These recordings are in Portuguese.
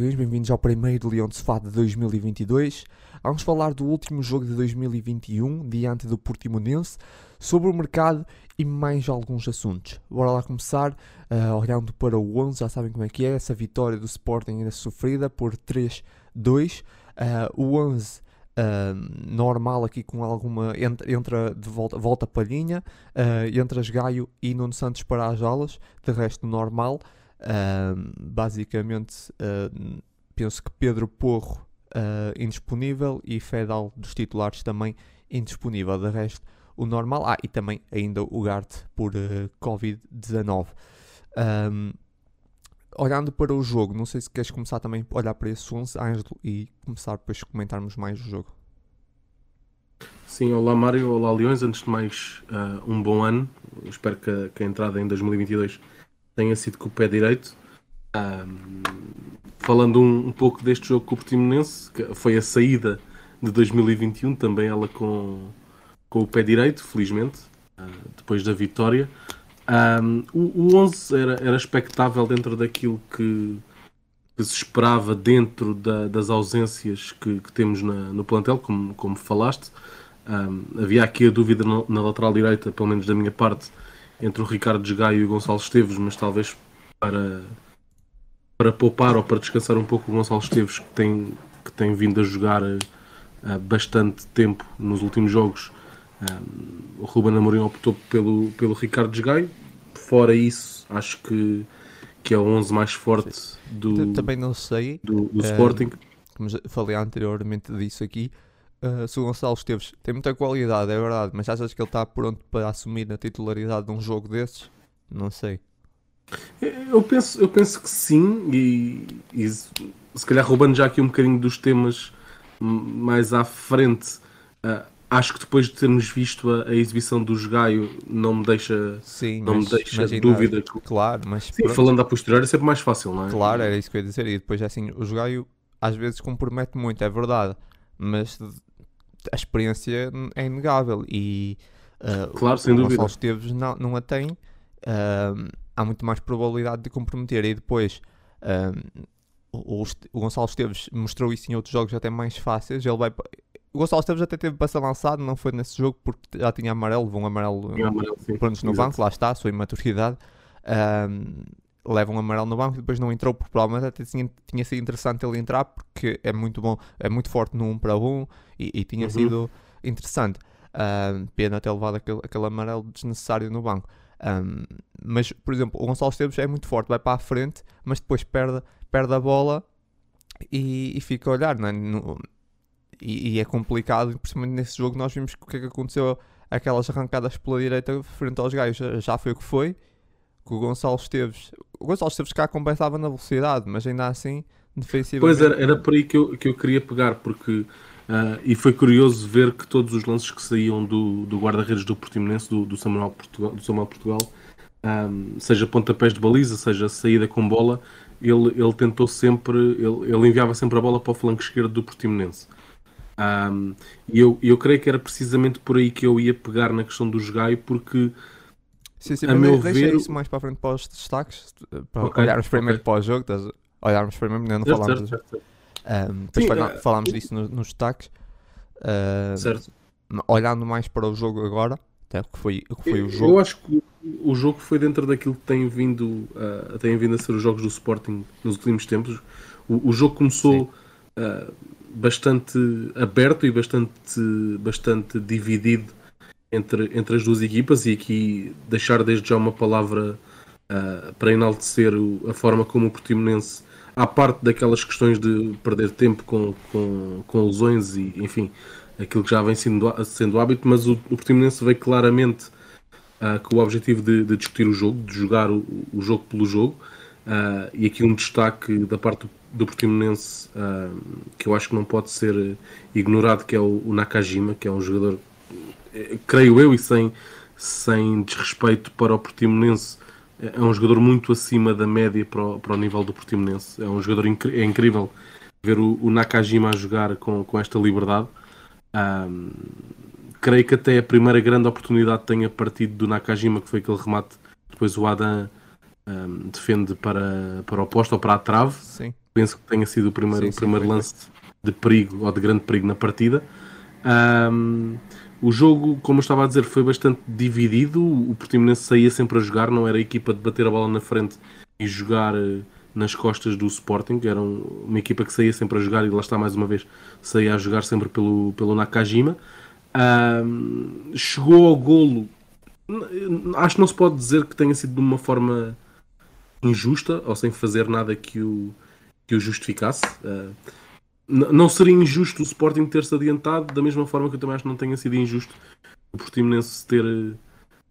Bem-vindos ao primeiro Leão de Sofá de 2022. Vamos falar do último jogo de 2021, diante do Portimonense, sobre o mercado e mais alguns assuntos. Bora lá começar, uh, olhando para o 11, já sabem como é que é, essa vitória do Sporting ainda sofrida por 3-2. Uh, o 11 Uh, normal aqui com alguma entra, entra de volta, volta palhinha uh, entra Gaio e Nuno Santos para as aulas de resto normal uh, basicamente penso que Pedro Porro indisponível e Fedal dos titulares também indisponível. De resto o normal ah e também ainda o Gart por Covid-19 um, olhando para o jogo, não sei se queres começar também a olhar para esse 11, Ângelo, e começar depois comentarmos mais o jogo. Sim, olá Mário, olá Leões, antes de mais uh, um bom ano, espero que que a, entrada em 2022 tenha sido com o pé direito. Um, falando um, um, pouco deste jogo com o Portimonense, que foi a saída de 2021, também ela com, com o pé direito, felizmente, uh, depois da vitória. Um, o, o 11 era, era expectável dentro daquilo que, que se esperava dentro da, das ausências que, que temos na, no plantel, como, como falaste. Havia aqui a dúvida na, na, lateral direita, pelo menos da minha parte, entre o Ricardo Desgaio e o Gonçalo Esteves, mas talvez para, para poupar ou para descansar um pouco o Gonçalo Esteves, que tem, que tem vindo a jogar uh, bastante tempo nos últimos jogos. Um, o Ruben Amorim optou pelo, pelo Ricardo Desgaio, fora isso, acho que, que é o 11 mais forte do, Também não sei. do, do Sporting. como falei anteriormente disso aqui, uh, se o Gonçalo Esteves tem muita qualidade, é verdade, mas achas que ele está pronto para assumir a titularidade de um jogo desses? Não sei. Eu penso, eu penso que sim, e, e se calhar roubando já aqui um bocadinho dos temas mais à frente, uh, acho que depois de termos visto a, a, exibição do Gaio não me deixa, Sim, não mas, me deixa dúvida. Que... Claro, mas Sim, falando a posterior é sempre mais fácil, não é? Claro, era isso que eu ia dizer. E depois assim, o Gaio às vezes compromete muito, é verdade, mas a experiência é inegável e uh, claro, sem o dúvida. Gonçalo Esteves não, não a tem. Uh, há muito mais probabilidade de comprometer e depois uh, o, o, Gonçalo Esteves mostrou isso em outros jogos até mais fáceis. Ele vai o Gonçalo Esteves até teve ser lançado, não foi nesse jogo porque já tinha amarelo, levou um amarelo, amarelo pronto, no banco, lá está, a sua imaturidade. Um, leva um amarelo no banco e depois não entrou, porque provavelmente até tinha, tinha sido interessante ele entrar porque é muito bom, é muito forte no 1 um para 1 um, e, e, tinha uhum. sido interessante. Pena ter levado aquele, aquele amarelo desnecessário no banco. Um, mas, por exemplo, o Gonçalo Esteves é muito forte, vai para a frente, mas depois perde, perde a bola e, e fica a olhar. Não é? no, e, e, é complicado, principalmente nesse jogo nós vimos o que é que aconteceu, aquelas arrancadas pela direita frente aos gajos, já foi o que foi, que o Gonçalo Esteves, o Gonçalo Esteves cá compensava na velocidade, mas ainda assim, defensivamente... Pois era, era por aí que eu, que eu queria pegar, porque, uh, e foi curioso ver que todos os lances que saíam do, do guarda-redes do Portimonense, do, do, Samuel Portugal, do Samuel Portugal um, seja pontapés de baliza, seja saída com bola, ele, ele tentou sempre, ele, ele enviava sempre a bola para o flanco esquerdo do Portimonense. Um, e eu, eu creio que era precisamente por aí que eu ia pegar na questão do Jogai, porque sim, sim, a meu ver... isso mais para a frente para os destaques, para okay, olharmos primeiro okay. para o jogo, estás... olharmos primeiro, não, falámos, certo, certo. Um, depois sim, é... falámos disso no, nos destaques. Uh, certo. Olhando mais para o jogo agora, até que foi, que foi o jogo. Eu acho que o jogo foi dentro daquilo que tem vindo, uh, tem vindo a ser os jogos do Sporting nos últimos tempos. O, o jogo começou uh, bastante aberto e bastante, bastante dividido entre, entre as duas equipas e aqui deixar desde já uma palavra uh, para enaltecer o, a forma como o Portimonense, à parte daquelas questões de perder tempo com, com, com lesões e enfim, aquilo que já vem sendo, sendo hábito, mas o, o Portimonense veio claramente uh, com o objetivo de, de, discutir o jogo, de jogar o, o jogo pelo jogo, uh, e aqui um destaque da parte do do Portimonense uh, que eu acho que não pode ser ignorado, que é o, o, Nakajima, que é um jogador, creio eu, e sem, sem desrespeito para o Portimonense, é um jogador muito acima da média para o, para o nível do Portimonense. É um jogador é incrível ver o, o, Nakajima a jogar com, com esta liberdade. Um, creio que até a primeira grande oportunidade tenha partido do Nakajima, que foi aquele remate. Depois o Adam um, defende para, para o posto ou para a trave. Sim penso que tenha sido o primeiro, Sim, o sim, primeiro foi, lance de perigo ou de grande perigo na partida. Ahm, o jogo, como eu estava a dizer, foi bastante dividido. O Portimonense saía sempre a jogar, não era a equipa de bater a bola na frente e jogar eh, nas costas do Sporting. Era um- uma equipa que saía sempre a jogar e lá está mais uma vez, saía a jogar sempre pelo, pelo Nakajima. Ahm, chegou ao golo. Acho que não se pode dizer que tenha sido de uma forma injusta ou sem fazer nada que o, que o justificasse. N- não seria injusto o Sporting ter-se adiantado, da mesma forma que eu também acho que não tenha sido injusto o Portimonense se ter,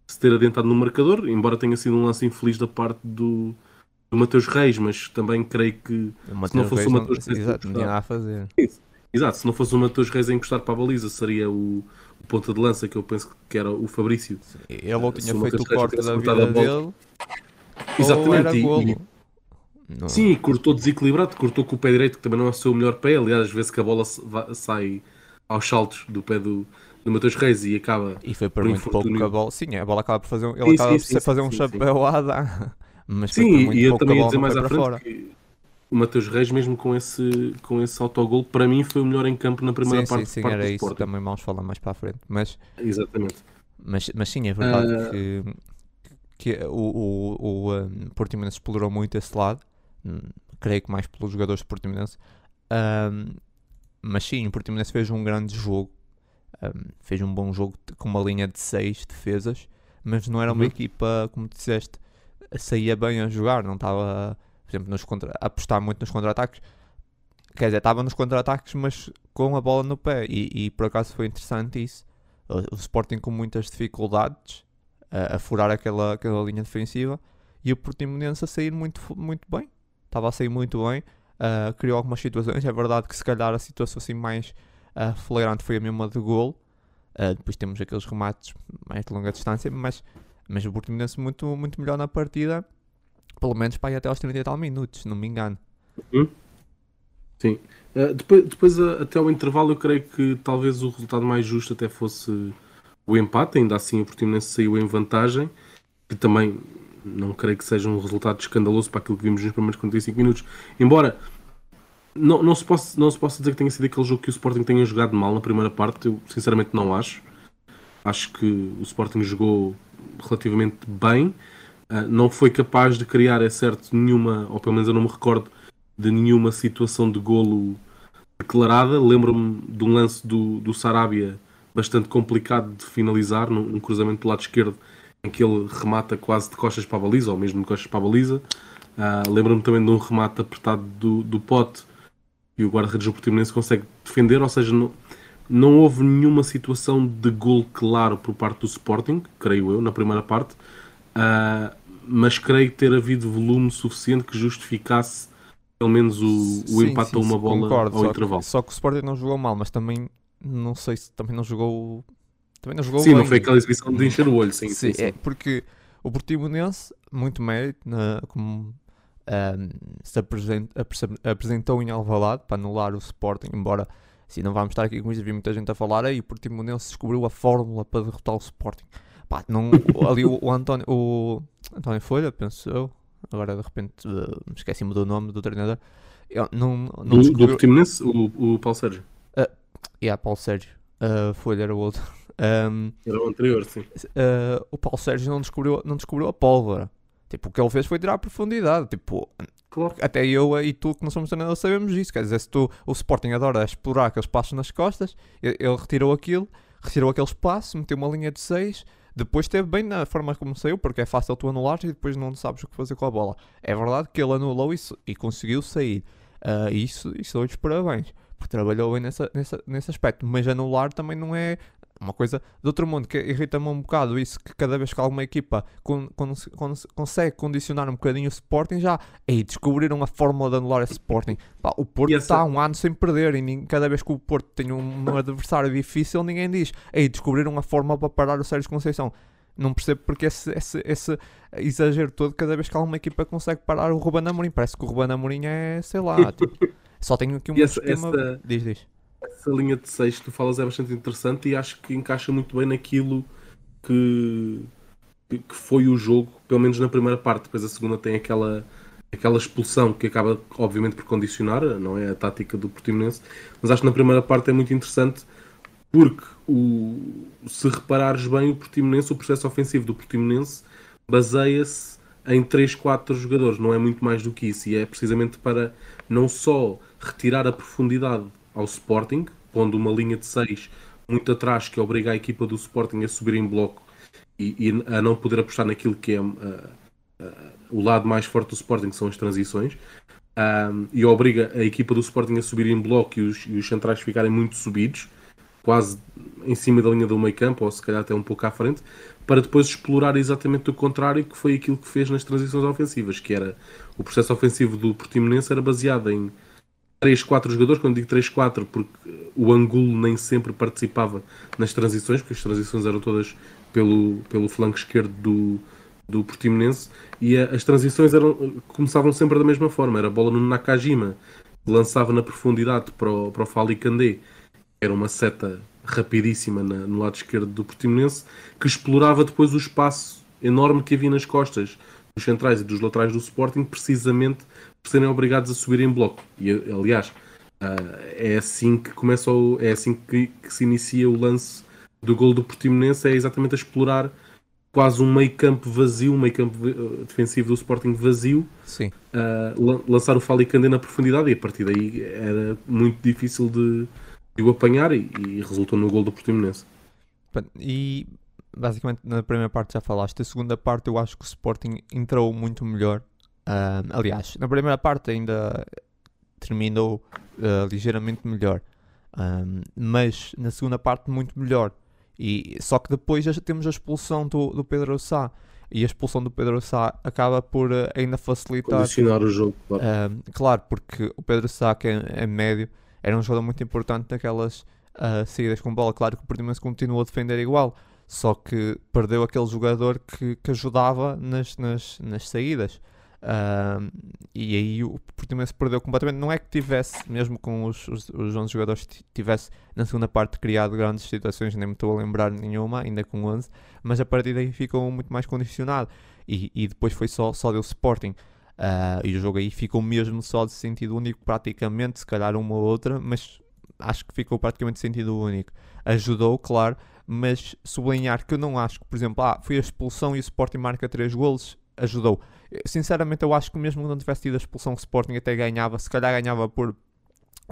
se ter adiantado no marcador, embora tenha sido um lance infeliz da parte do, do Mateus Reis, mas também creio que Mateus não fosse Reis o Mateus Reis a Exato, não tinha nada a fazer. Exato, se não fosse o Mateus Reis a encostar para a baliza, seria o, o ponta de lança que eu penso que era o Fabrício. Ele ou Se tinha feito o Reis corte da vida dele, ou Exatamente, era e- golo. Não. Sim, cortou desequilibrado, cortou com o pé direito, que também não é o seu melhor pé. Aliás, às vezes que a bola sai aos saltos do pé do, do Mateus Reis e acaba. E foi por por muito pouco que a bola. Sim, a bola acaba por fazer um. Ele Sim, acaba sim, por sim, fazer um chapéu dar. Mas Sim, muito e eu também ia dizer mais à para frente fora. que o Mateus Reis, mesmo com esse, com esse autogol, para mim foi o melhor em campo na primeira parte, sim, sim, parte era do isso. Sporting. Também vamos falar mais para a frente. Mas, Exatamente. mas, mas sim, é verdade Ah. que, que o, o, o um, Portimonense explorou muito esse lado. Hum, creio que mais pelos jogadores do Portimonense. Ahm, mas sim, o Portimonense fez um grande jogo. Ahm, fez um bom jogo com uma linha de 6 defesas. Mas não era uma Uhum. equipa, como tu disseste, saía bem a jogar. Não estava, por exemplo, nos contra, a apostar muito nos contra-ataques. Quer dizer, estava nos contra-ataques, mas com a bola no pé. E, e por acaso foi interessante isso. O, o Sporting com muitas dificuldades a, a furar aquela, aquela linha defensiva. E o Portimonense a sair muito, muito bem. Estava a sair muito bem. ah, criou algumas situações. É verdade que se calhar a situação assim mais ah, flagrante foi a mesma de gol. Ah, depois temos aqueles remates mais de longa distância. Mas, mas o Portimonense muito, muito melhor na partida. Pelo menos para ir até aos 30 e tal minutos, não me engano. Sim. Uh, depois, depois uh, até ao intervalo, eu creio que talvez o resultado mais justo até fosse o empate. Ainda assim, o Portimonense saiu em vantagem, que também não creio que seja um resultado escandaloso para aquilo que vimos nos primeiros 45 minutos. Embora não, não, se possa, não se possa dizer que tenha sido aquele jogo que o Sporting tenha jogado mal na primeira parte, eu sinceramente não acho. Acho que o Sporting jogou relativamente bem. Uh, não foi capaz de criar, é certo, nenhuma, ou pelo menos eu não me recordo de nenhuma situação de golo declarada. Lembro-me de um lance do, do Sarabia bastante complicado de finalizar, num, num cruzamento do lado esquerdo, em que ele remata quase de costas para a baliza, ou mesmo de costas para a baliza. Ah, Lembro-me também de um remate apertado do, do pote e o guarda-redes do Portimonense consegue defender, ou seja, não, não houve nenhuma situação de gol claro por parte do Sporting, creio eu, na primeira parte, Ah, mas creio ter havido volume suficiente que justificasse pelo menos o, o Sim, empate sim, a uma bola concordo, ao só intervalo. Que, só que o Sporting não jogou mal, mas também não sei se também não jogou. Também não jogou Sim, não bem. foi aquela exibição de encher o olho, sim, sim, Sim, sim. é porque o Portimonense, muito mérito, na, como ahm, se apresent- apresen- apresentou em Alvalade para anular o Sporting, embora assim, não vamos estar aqui com isso, vi muita gente a falar, aí o Portimonense descobriu a fórmula para derrotar o Sporting. Pá, não, ali o, o António, o António Folha, penso eu, agora de repente eh, me esqueci-me do nome do treinador, ele não, não Do, do descobriu... Portimonense, o, o Paulo Sérgio. Yeah, Paulo Sérgio, uh, Folha era o outro. Um, Era o anterior, sim. uh, o Paulo Sérgio não descobriu, não descobriu a pólvora. Tipo, o que ele fez foi tirar a profundidade. Tipo, Claro. até eu e tu que não somos treinadores sabemos isso. Quer dizer, se tu, o Sporting adora explorar aqueles passos nas costas, ele, ele retirou aquilo, retirou aquele espaço, meteu uma linha de 6, depois esteve bem na forma como saiu, porque é fácil tu anular e depois não sabes o que fazer com a bola. É verdade que ele anulou isso e conseguiu sair. Uh, isso, isso dou-lhes parabéns, porque trabalhou bem nessa, nessa, nesse aspecto. Mas anular também não é uma coisa de outro mundo, que irrita-me um bocado isso, que cada vez que alguma equipa con, con, con, consegue condicionar um bocadinho o Sporting, já, ei, descobriram a fórmula de anular esse Sporting. Pá, o Porto E essa- está há um ano sem perder e cada vez que o Porto tem um adversário difícil, ninguém diz, ei, descobriram a fórmula para parar o Sérgio Conceição. Não percebo porque esse, esse, esse exagero todo cada vez que alguma equipa consegue parar o Ruben Amorim. Parece que o Ruben Amorim é, sei lá, tipo, só tenho aqui um essa- esquema... essa- Diz, diz. Essa linha de 6 que tu falas é bastante interessante e acho que encaixa muito bem naquilo que, que que foi o jogo, pelo menos na primeira parte. Depois a segunda tem aquela, aquela expulsão que acaba, obviamente, por condicionar, não é a tática do Portimonense, mas acho que na primeira parte é muito interessante porque o, se reparares bem, o Portimonense, o processo ofensivo do Portimonense baseia-se em 3, 4 jogadores, não é muito mais do que isso, e é precisamente para não só retirar a profundidade ao Sporting, pondo uma linha de 6 muito atrás que obriga a equipa do Sporting a subir em bloco e, e a não poder apostar naquilo que é uh, uh, o lado mais forte do Sporting, que são as transições, e obriga a equipa do Sporting a subir em bloco e os, e os centrais ficarem muito subidos, quase em cima da linha do meio campo, ou se calhar até um pouco à frente, para depois explorar exatamente o contrário, que foi aquilo que fez nas transições ofensivas, que era o processo ofensivo do Portimonense era baseado em 3, 4 jogadores, quando digo 3, 4, porque o Angulo nem sempre participava nas transições, porque as transições eram todas pelo, pelo flanco esquerdo do, do Portimonense, e a, as transições eram, começavam sempre da mesma forma, era a bola no Nakajima, lançava na profundidade para o, para o Fali Kandé, era uma seta rapidíssima na, no lado esquerdo do Portimonense, que explorava depois o espaço enorme que havia nas costas dos centrais e dos laterais do Sporting, precisamente por serem obrigados a subir em bloco. E aliás, uh, é assim que começa o, é assim que, que, se inicia o lance do gol do Portimonense, é exatamente a explorar quase um meio campo vazio, um meio campo ah, defensivo do Sporting vazio, uh, lançar o Falicandé na profundidade e a partir daí era muito difícil de, de o apanhar e, e resultou no gol do Portimonense. E basicamente na primeira parte já falaste, a segunda parte eu acho que o Sporting entrou muito melhor Uh, aliás, na primeira parte ainda terminou uh, ligeiramente melhor, um, mas na segunda parte muito melhor. E, só que depois já temos a expulsão do, do Pedro Sá. E a expulsão do Pedro Sá acaba por uh, ainda facilitar. Condicionar o jogo, claro. claro, porque o Pedro Sá, que é, é, médio, era um jogador muito importante naquelas saídas com bola. Claro que o Portimonense continuou a defender igual, só que perdeu aquele jogador que, que ajudava nas, nas, nas saídas. Uh, e aí o Portimonense perdeu completamente. Não é que tivesse, mesmo com os, os, os 11 jogadores, tivesse na segunda parte criado grandes situações, nem me estou a lembrar nenhuma, ainda com 11, mas a partir daí ficou muito mais condicionado. E, e depois foi só, só deu Sporting. Uh, e o jogo aí ficou mesmo só de sentido único, praticamente, se calhar uma ou outra, mas acho que ficou praticamente de sentido único. Ajudou, claro, mas sublinhar que eu não acho que, por exemplo, ah, foi a expulsão e o Sporting marca 3 golos, ajudou Sinceramente, eu acho que mesmo que não tivesse tido a expulsão, o Sporting até ganhava. Se calhar ganhava por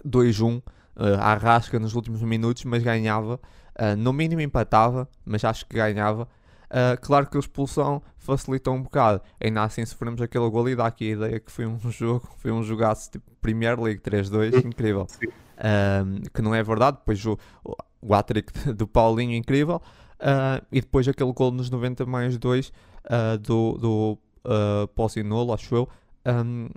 2-1 uh, eh, à rasca nos últimos minutos, mas ganhava. Uh, no mínimo empatava, mas acho que ganhava. Uh, claro que a expulsão facilitou um bocado. Ainda assim sofremos aquele gol e dá aqui a ideia que foi um jogo, foi um jogaço tipo Premier League 3-2, incrível. Uh, que não é verdade, depois o, o hat-trick do Paulinho, incrível. Uh, e depois aquele gol nos 90 mais 2 do, do uh, acho eu. Um,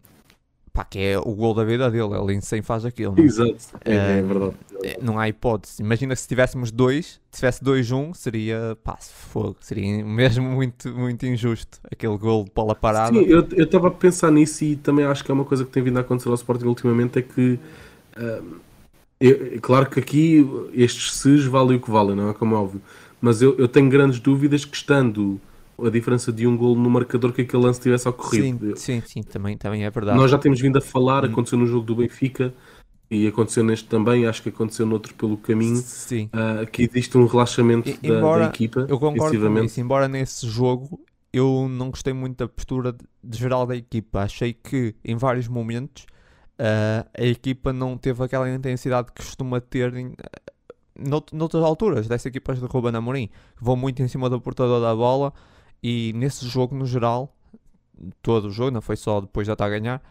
pá, que é o gol da vida dele, ele em 100 faz aquilo. Não? É? Exato, é, é, é verdade. Não há hipótese. Imagina se tivéssemos dois, se tivesse 2-1, seria pá, fogo, seria mesmo muito, muito injusto aquele gol de bola parada. Sim, eu estava a pensar nisso e também acho que é uma coisa que tem vindo a acontecer ao Sporting ultimamente é que. Uh, eu, claro que aqui estes SES valem o que valem, não é como é óbvio, mas eu, eu tenho grandes dúvidas que estando a diferença de um gol no marcador que aquele lance tivesse ocorrido. Sim, sim, sim, também, também é verdade. Nós já temos vindo a falar, hum. aconteceu no jogo do Benfica e aconteceu neste também, acho que aconteceu noutro pelo caminho, sim. Uh, que existe um relaxamento e, da, embora, da, equipa. Eu concordo com isso, embora nesse jogo eu não gostei muito da postura de, de geral da equipa. Achei que em vários momentos uh, a equipa não teve aquela intensidade que costuma ter em, noutras alturas dessas equipas de Ruben Amorim, que vão muito em cima do portador da bola e nesse jogo, no geral, todo o jogo, não foi só depois já estar a ganhar,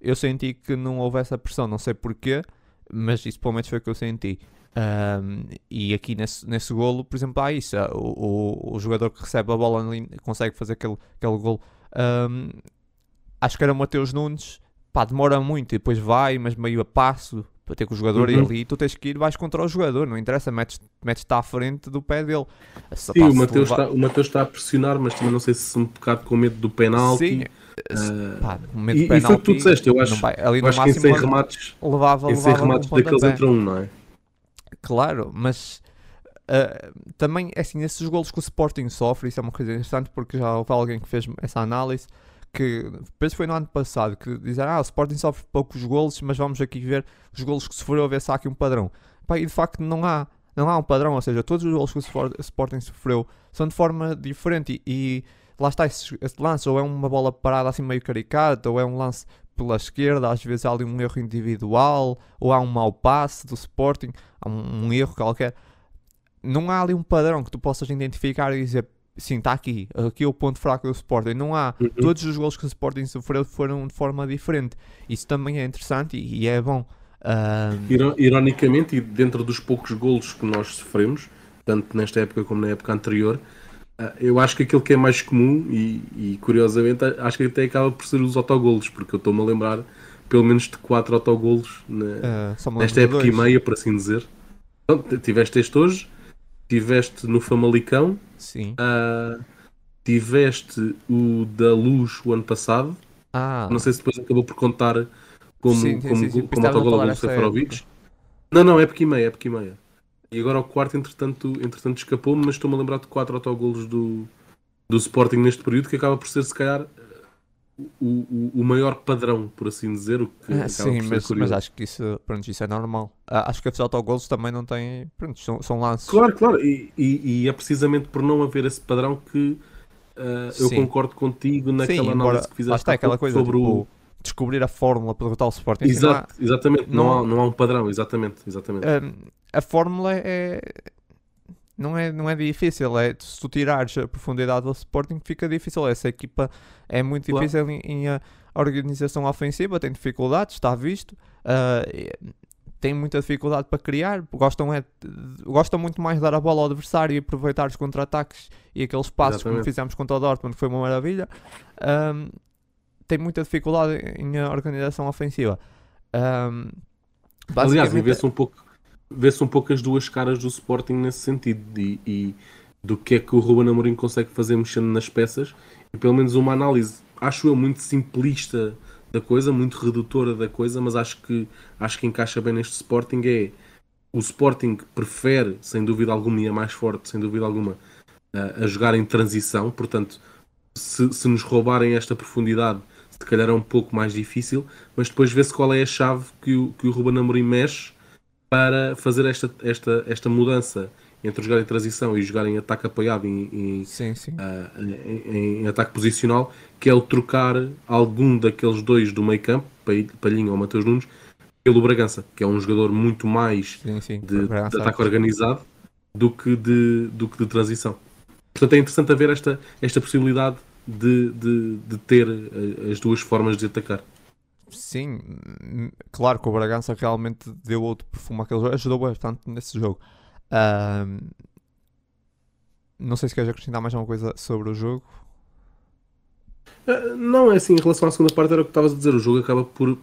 eu senti que não houve essa pressão, não sei porquê, mas isso pelo menos foi o que eu senti. Um, e aqui nesse, nesse golo, por exemplo, há isso: o, o, o jogador que recebe a bola consegue fazer aquele, aquele golo. Um, acho que era o Mateus Nunes, pá, demora muito e depois vai, mas meio a passo para ter com o jogador uhum. ali, tu tens que ir, vais contra o jogador, não interessa, metes-te metes à frente do pé dele. Sim, o Mateus, levar... está, o Mateus está a pressionar, mas também não sei se um bocado com medo do penalti. Sim. Uh, pá, medo e, do penalti, e foi o que tu disseste, eu acho, vai, ali eu acho que em 100 remates, levava, em 100 remates daqueles entra um, não é? Claro, mas uh, também, é assim, esses golos que o Sporting sofre, isso é uma coisa interessante porque já houve alguém que fez essa análise, que depois foi no ano passado que disseram, ah, o Sporting sofre poucos golos, mas vamos aqui ver os golos que sofreu, a ver se há aqui um padrão. Pá, e de facto não há, não há um padrão, ou seja, todos os golos que o Sporting sofreu são de forma diferente e, e lá está esse, esse, lance, ou é uma bola parada assim meio caricata, ou é um lance pela esquerda, às vezes há ali um erro individual, ou há um mau passe do Sporting, há um, um erro qualquer. Não há ali um padrão que tu possas identificar e dizer sim, está aqui, aqui é o ponto fraco do Sporting. Não há, uhum. todos os gols que o Sporting sofreu foram de forma diferente. Isso também é interessante e, e é bom. Uh... Ironicamente, e dentro dos poucos golos que nós sofremos, tanto nesta época como na época anterior, uh, eu acho que aquilo que é mais comum e, e, curiosamente acho que até acaba por ser os autogolos, porque eu estou-me a lembrar pelo menos de 4 autogolos na, uh, nesta época dois. e meia, por assim dizer. Então, tiveste este hoje, tiveste no Famalicão, Sim. Uh, tiveste o da Luz o ano passado. Ah. Não sei se depois acabou por contar como, sim, sim, como, sim, sim. como autogol do Seferovic. Não, não, época e meia, época e meia. E agora o quarto, entretanto, entretanto escapou-me, mas estou-me a lembrar de quatro autogolos do, do Sporting neste período, que acaba por ser, se calhar, o, o, maior padrão, por assim dizer. O que ah, sim, mas, mas, acho que isso, pronto, isso é normal. Ah, acho que esses autogolos também não têm. Pronto, são, são lances. Claro, claro. E, e, e, é precisamente por não haver esse padrão que uh, eu concordo contigo naquela sim, embora, análise que fizeste está aquela coisa sobre tipo, o. Descobrir a fórmula para derrotar o Sporting. Exato, há, exatamente, não, não, há, não há um padrão, exatamente. exatamente. Um, a fórmula é, não é, não é difícil. É, se tu tirares a profundidade do Sporting, fica difícil. Essa equipa é muito difícil claro. em, em, a organização ofensiva, tem dificuldades, está visto. Uh, tem muita dificuldade para criar, gostam, é, gostam muito mais de dar a bola ao adversário e aproveitar os contra-ataques e aqueles passos Exatamente. como fizemos contra o Dortmund, que foi uma maravilha. Um, tem muita dificuldade em a organização ofensiva. Um, Aliás, e vê-se um pouco vê-se um pouco as duas caras do Sporting nesse sentido e, e, do que é que o Ruben Amorim consegue fazer mexendo nas peças e pelo menos uma análise, acho eu, muito simplista da coisa, muito redutora da coisa, mas acho que, acho que encaixa bem neste Sporting é o Sporting prefere, sem dúvida alguma, e é mais forte, sem dúvida alguma, a, a jogar em transição, portanto, se, se nos roubarem esta profundidade, se calhar é um pouco mais difícil, mas depois vê-se qual é a chave que o, que o Ruben Amorim mexe para fazer esta, esta, esta mudança entre jogar em transição e jogar em ataque apoiado em, em, sim, sim. Uh, em, em, ataque posicional, que é o trocar algum daqueles dois do meio campo, Palhinha ou Mateus Nunes, pelo Bragança, que é um jogador muito mais sim, de, de, ataque organizado do que de, do que de transição. Portanto, é interessante haver esta, esta possibilidade de, de, de ter eh, as duas formas de atacar. Sim, claro que o Bragança realmente deu outro perfume àquele jogo, ajudou bastante nesse jogo. Não sei se queres acrescentar mais alguma coisa sobre o jogo. Uh, não, é assim, em relação à segunda parte era o que estavas a dizer, o jogo acaba por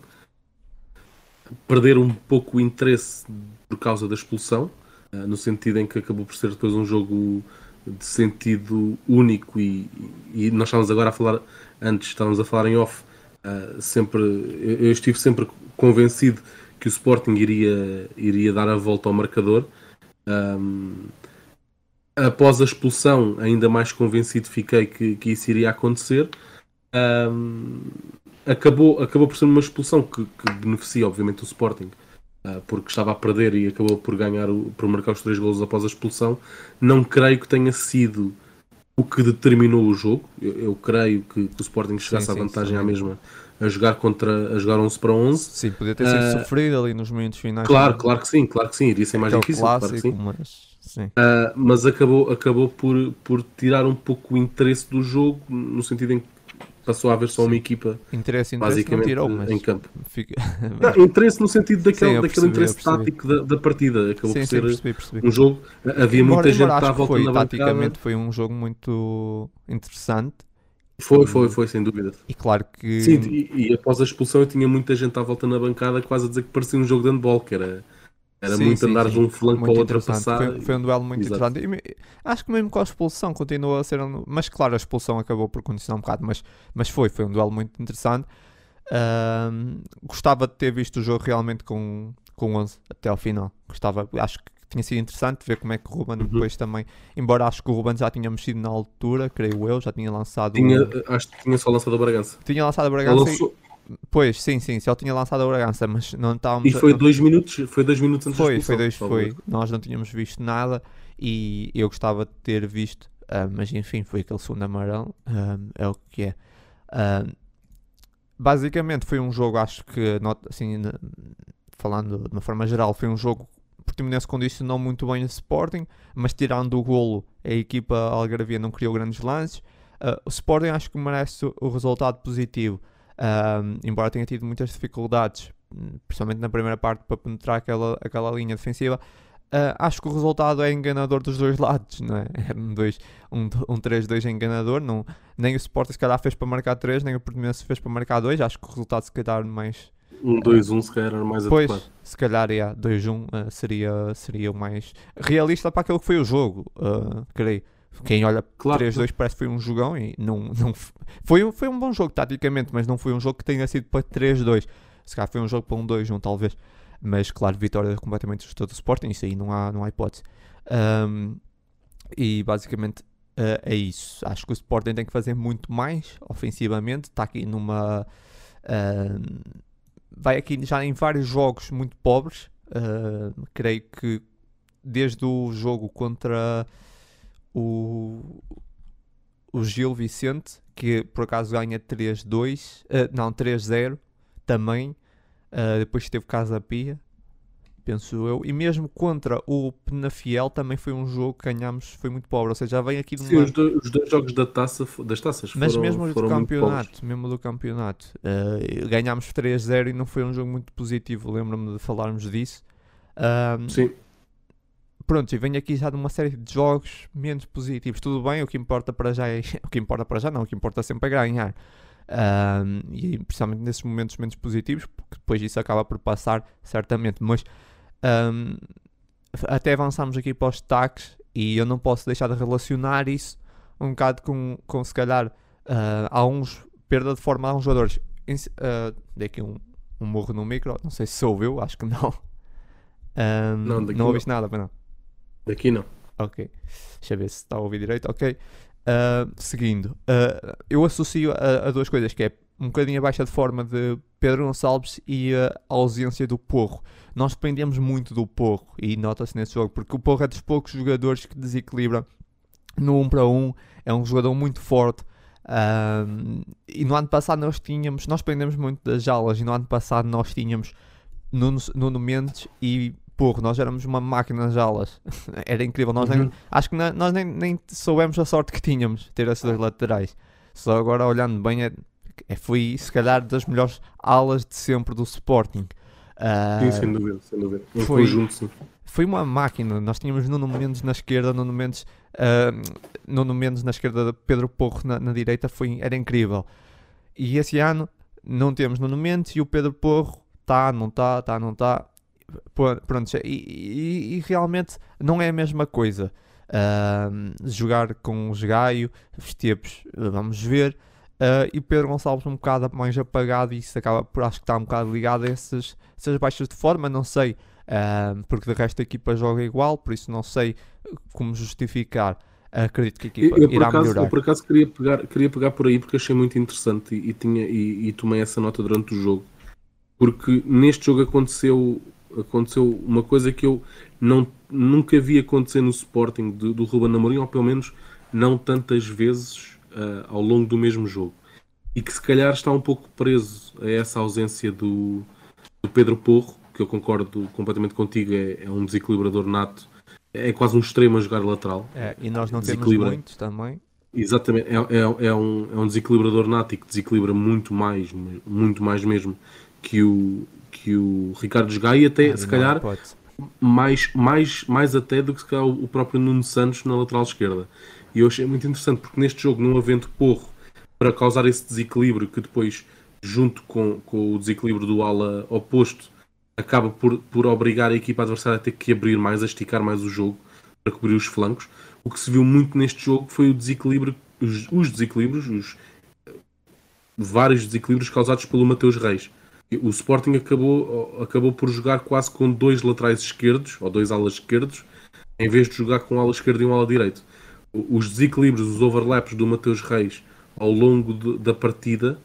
perder um pouco o interesse por causa da expulsão, uh, no sentido em que acabou por ser depois um jogo de sentido único e, e nós estávamos agora a falar, antes estávamos a falar em off, Uh, sempre, eu estive sempre convencido que o Sporting iria, iria dar a volta ao marcador. Um, após a expulsão, ainda mais convencido fiquei que, que isso iria acontecer. Um, acabou, acabou por ser uma expulsão que, que beneficia, obviamente, o Sporting, uh, porque estava a perder e acabou por ganhar, por marcar os três golos após a expulsão. Não creio que tenha sido o que determinou o jogo. Eu, eu creio que, que, o Sporting chegasse sim, sim, à vantagem sim. à mesma a jogar contra a jogar 11 para 11. Sim, podia ter sido uh, sofrido ali nos momentos finais. Claro, claro que sim, claro que sim, iria ser mais Aquele difícil. Clássico, claro mas, uh, mas acabou, acabou por, por tirar um pouco o interesse do jogo, no sentido em que passou a haver só uma equipa interesse, interesse basicamente tirou, em campo. Fica... Não, interesse no sentido daquele, sim, daquele interesse tático da, da, partida. Acabou sim, por ser percebi, percebi. um jogo. Havia embora, muita gente à volta foi, na Taticamente foi um jogo muito interessante. Foi, foi, foi, sem dúvida. E claro que. Sim, e, e, após a expulsão eu tinha muita gente à volta na bancada quase a dizer que parecia um jogo de handball, que era era sim, muito sim, andar sim. de um flanco para o outro passar. Foi, foi, um duelo muito Exato. interessante. Acho que mesmo com a expulsão continua a ser. Um, mas claro, a expulsão acabou por condicionar um bocado. Mas, mas foi, foi um duelo muito interessante. gostava de ter visto o jogo realmente com, com 11 até ao final. Gostava, acho que tinha sido interessante ver como é que o Ruben Uhum. depois também, embora acho que o Ruben já tinha mexido na altura, creio eu, já tinha lançado. Tinha, acho que tinha só lançado a Bragança. tinha lançado a Bragança. e- lançou- Pois, sim, sim, só tinha lançado a Bragança, mas não estávamos. e foi não- dois minutos, foi dois minutos antes da Foi, expulsão, foi dois, foi. Nós não tínhamos visto nada e eu gostava de ter visto, ah, mas enfim, foi aquele segundo amarelo, ah, é o que é. Ah, basicamente foi um jogo, acho que, not- assim, falando de uma forma geral, foi um jogo o Portimonense condicionou muito bem o Sporting, mas tirando o golo, a equipa algarvia não criou grandes lances. Ah, o Sporting acho que merece o resultado positivo, Ah, embora tenha tido muitas dificuldades, hum, principalmente na primeira parte, para penetrar aquela, aquela linha defensiva. Ah, acho que o resultado é enganador dos dois lados, não é? Era um, dois- um, um 3-2 é enganador. Não, nem o Sporting se calhar fez para marcar 3, nem o Portimonense fez para marcar 2. Acho que o resultado se calhar mais Um 2-1 se calhar era mais Pois, adequado. se calhar é 2-1 uh, seria, seria o mais realista para aquilo que foi o jogo, uh, creio. Quem olha Claro, 3-2 parece que foi um jogão e não, não foi, foi um bom jogo taticamente, mas não foi um jogo que tenha sido para 3-2. Se calhar foi um jogo para um 2-1 talvez. Mas claro, vitória completamente justa do Sporting, isso aí não há, não há hipótese. Um, e basicamente uh, é isso. Acho que o Sporting tem que fazer muito mais ofensivamente. Está aqui numa. um, vai aqui já em vários jogos muito pobres. Uh, creio que desde o jogo contra o, o Gil Vicente, que por acaso ganha 3-2, uh, não, 3-0 também. Uh, depois teve Casa Pia, penso eu. E mesmo contra o Penafiel também foi um jogo que ganhámos, foi muito pobre. Ou seja, já vem aqui de uma... os, dois, os dois jogos da taça, das taças Mas foram, mesmo os do foram pobres. campeonato, mesmo do campeonato, uh, ganhámos 3-0 e não foi um jogo muito positivo. Lembro-me de falarmos disso. Um, Sim, pronto, e venho aqui já de uma série de jogos menos positivos. Tudo bem, o que importa para já é. O que importa para já não, o que importa sempre é ganhar. Um, e principalmente nesses momentos menos positivos, porque depois isso acaba por passar, certamente. Mas um, até avançamos aqui para os destaques e eu não posso deixar de relacionar isso um bocado com, com se calhar uh, há uns perda de forma a uns jogadores. Uh, dei aqui um, um morro no micro, não sei se ouviu, acho que não. Um, Não, não ouviste nada, pois não. Daqui não. Ok. Deixa eu ver se está a ouvir direito. Ok. Uh, seguindo, uh, eu associo a, a duas coisas, que é um bocadinho a baixa de forma de Pedro Gonçalves e a ausência do Porro. Nós dependemos muito do Porro e nota-se nesse jogo, porque o Porro é dos poucos jogadores que desequilibra no 1 para 1, é um jogador muito forte. um, e no ano passado nós tínhamos, nós dependemos muito das alas, e no ano passado nós tínhamos Nuno, Nuno Mendes e Porro, nós éramos uma máquina nas alas. Era incrível, nós nem, Uhum. Acho que na- nós nem, nem soubemos a sorte que tínhamos ter esses dois laterais. Só agora olhando bem, é, é- foi se calhar das melhores alas de sempre do Sporting. Ah, Sim, sem dúvida, sem dúvida. Um foi- conjunto, sim. foi uma máquina. Nós tínhamos Nuno Mendes na esquerda, Nuno Mendes, ah, Nuno Mendes na esquerda, Pedro Porro na, na direita, foi, era incrível. E esse ano não temos Nuno Mendes e o Pedro Porro está, não está, está, não está. Pronto, e, e- e realmente não é a mesma coisa. Ah, jogar com os Gaio, Estepes, vamos ver. Ah, e Pedro Gonçalves um bocado mais apagado e isso acaba por acho que está um bocado ligado a esses, essas baixas de forma, não sei. Ah, porque de resto a equipa joga igual, por isso não sei como justificar. Acredito que a Eu, equipa eu, por irá acaso, melhorar. eu por acaso queria pegar, queria pegar por aí porque achei muito interessante e, e tinha, e, e tomei essa nota durante o jogo. Porque neste jogo aconteceu, aconteceu uma coisa que eu não, nunca vi acontecer no Sporting do, do Ruben Amorim, ou pelo menos não tantas vezes ah, ao longo do mesmo jogo. E que se calhar está um pouco preso a essa ausência do, do Pedro Porro, que eu concordo completamente contigo, é, é um desequilibrador nato, é quase um extremo a jogar lateral. É, e nós não temos muitos também. Exatamente, é, é, é, um, é um desequilibrador nato e que desequilibra muito mais, muito mais mesmo que o, que o Ricardo Jogai e até, Ah, se calhar, pode. mais, mais, mais até do que calhar o próprio Nuno Santos na lateral esquerda. E eu achei muito interessante porque neste jogo, não havendo porro para causar esse desequilíbrio que depois, junto com, com o desequilíbrio do ala oposto, acaba por, por obrigar a equipa adversária a ter que abrir mais, a esticar mais o jogo para cobrir os flancos. O que se viu muito neste jogo foi o desequilíbrio, os, os desequilíbrios, os vários desequilíbrios causados pelo Mateus Reis. O Sporting acabou, acabou por jogar quase com dois laterais esquerdos, ou dois alas esquerdos, em vez de jogar com um ala esquerda e um ala direito. Os desequilíbrios, os overlaps do Mateus Reis ao longo de, da partida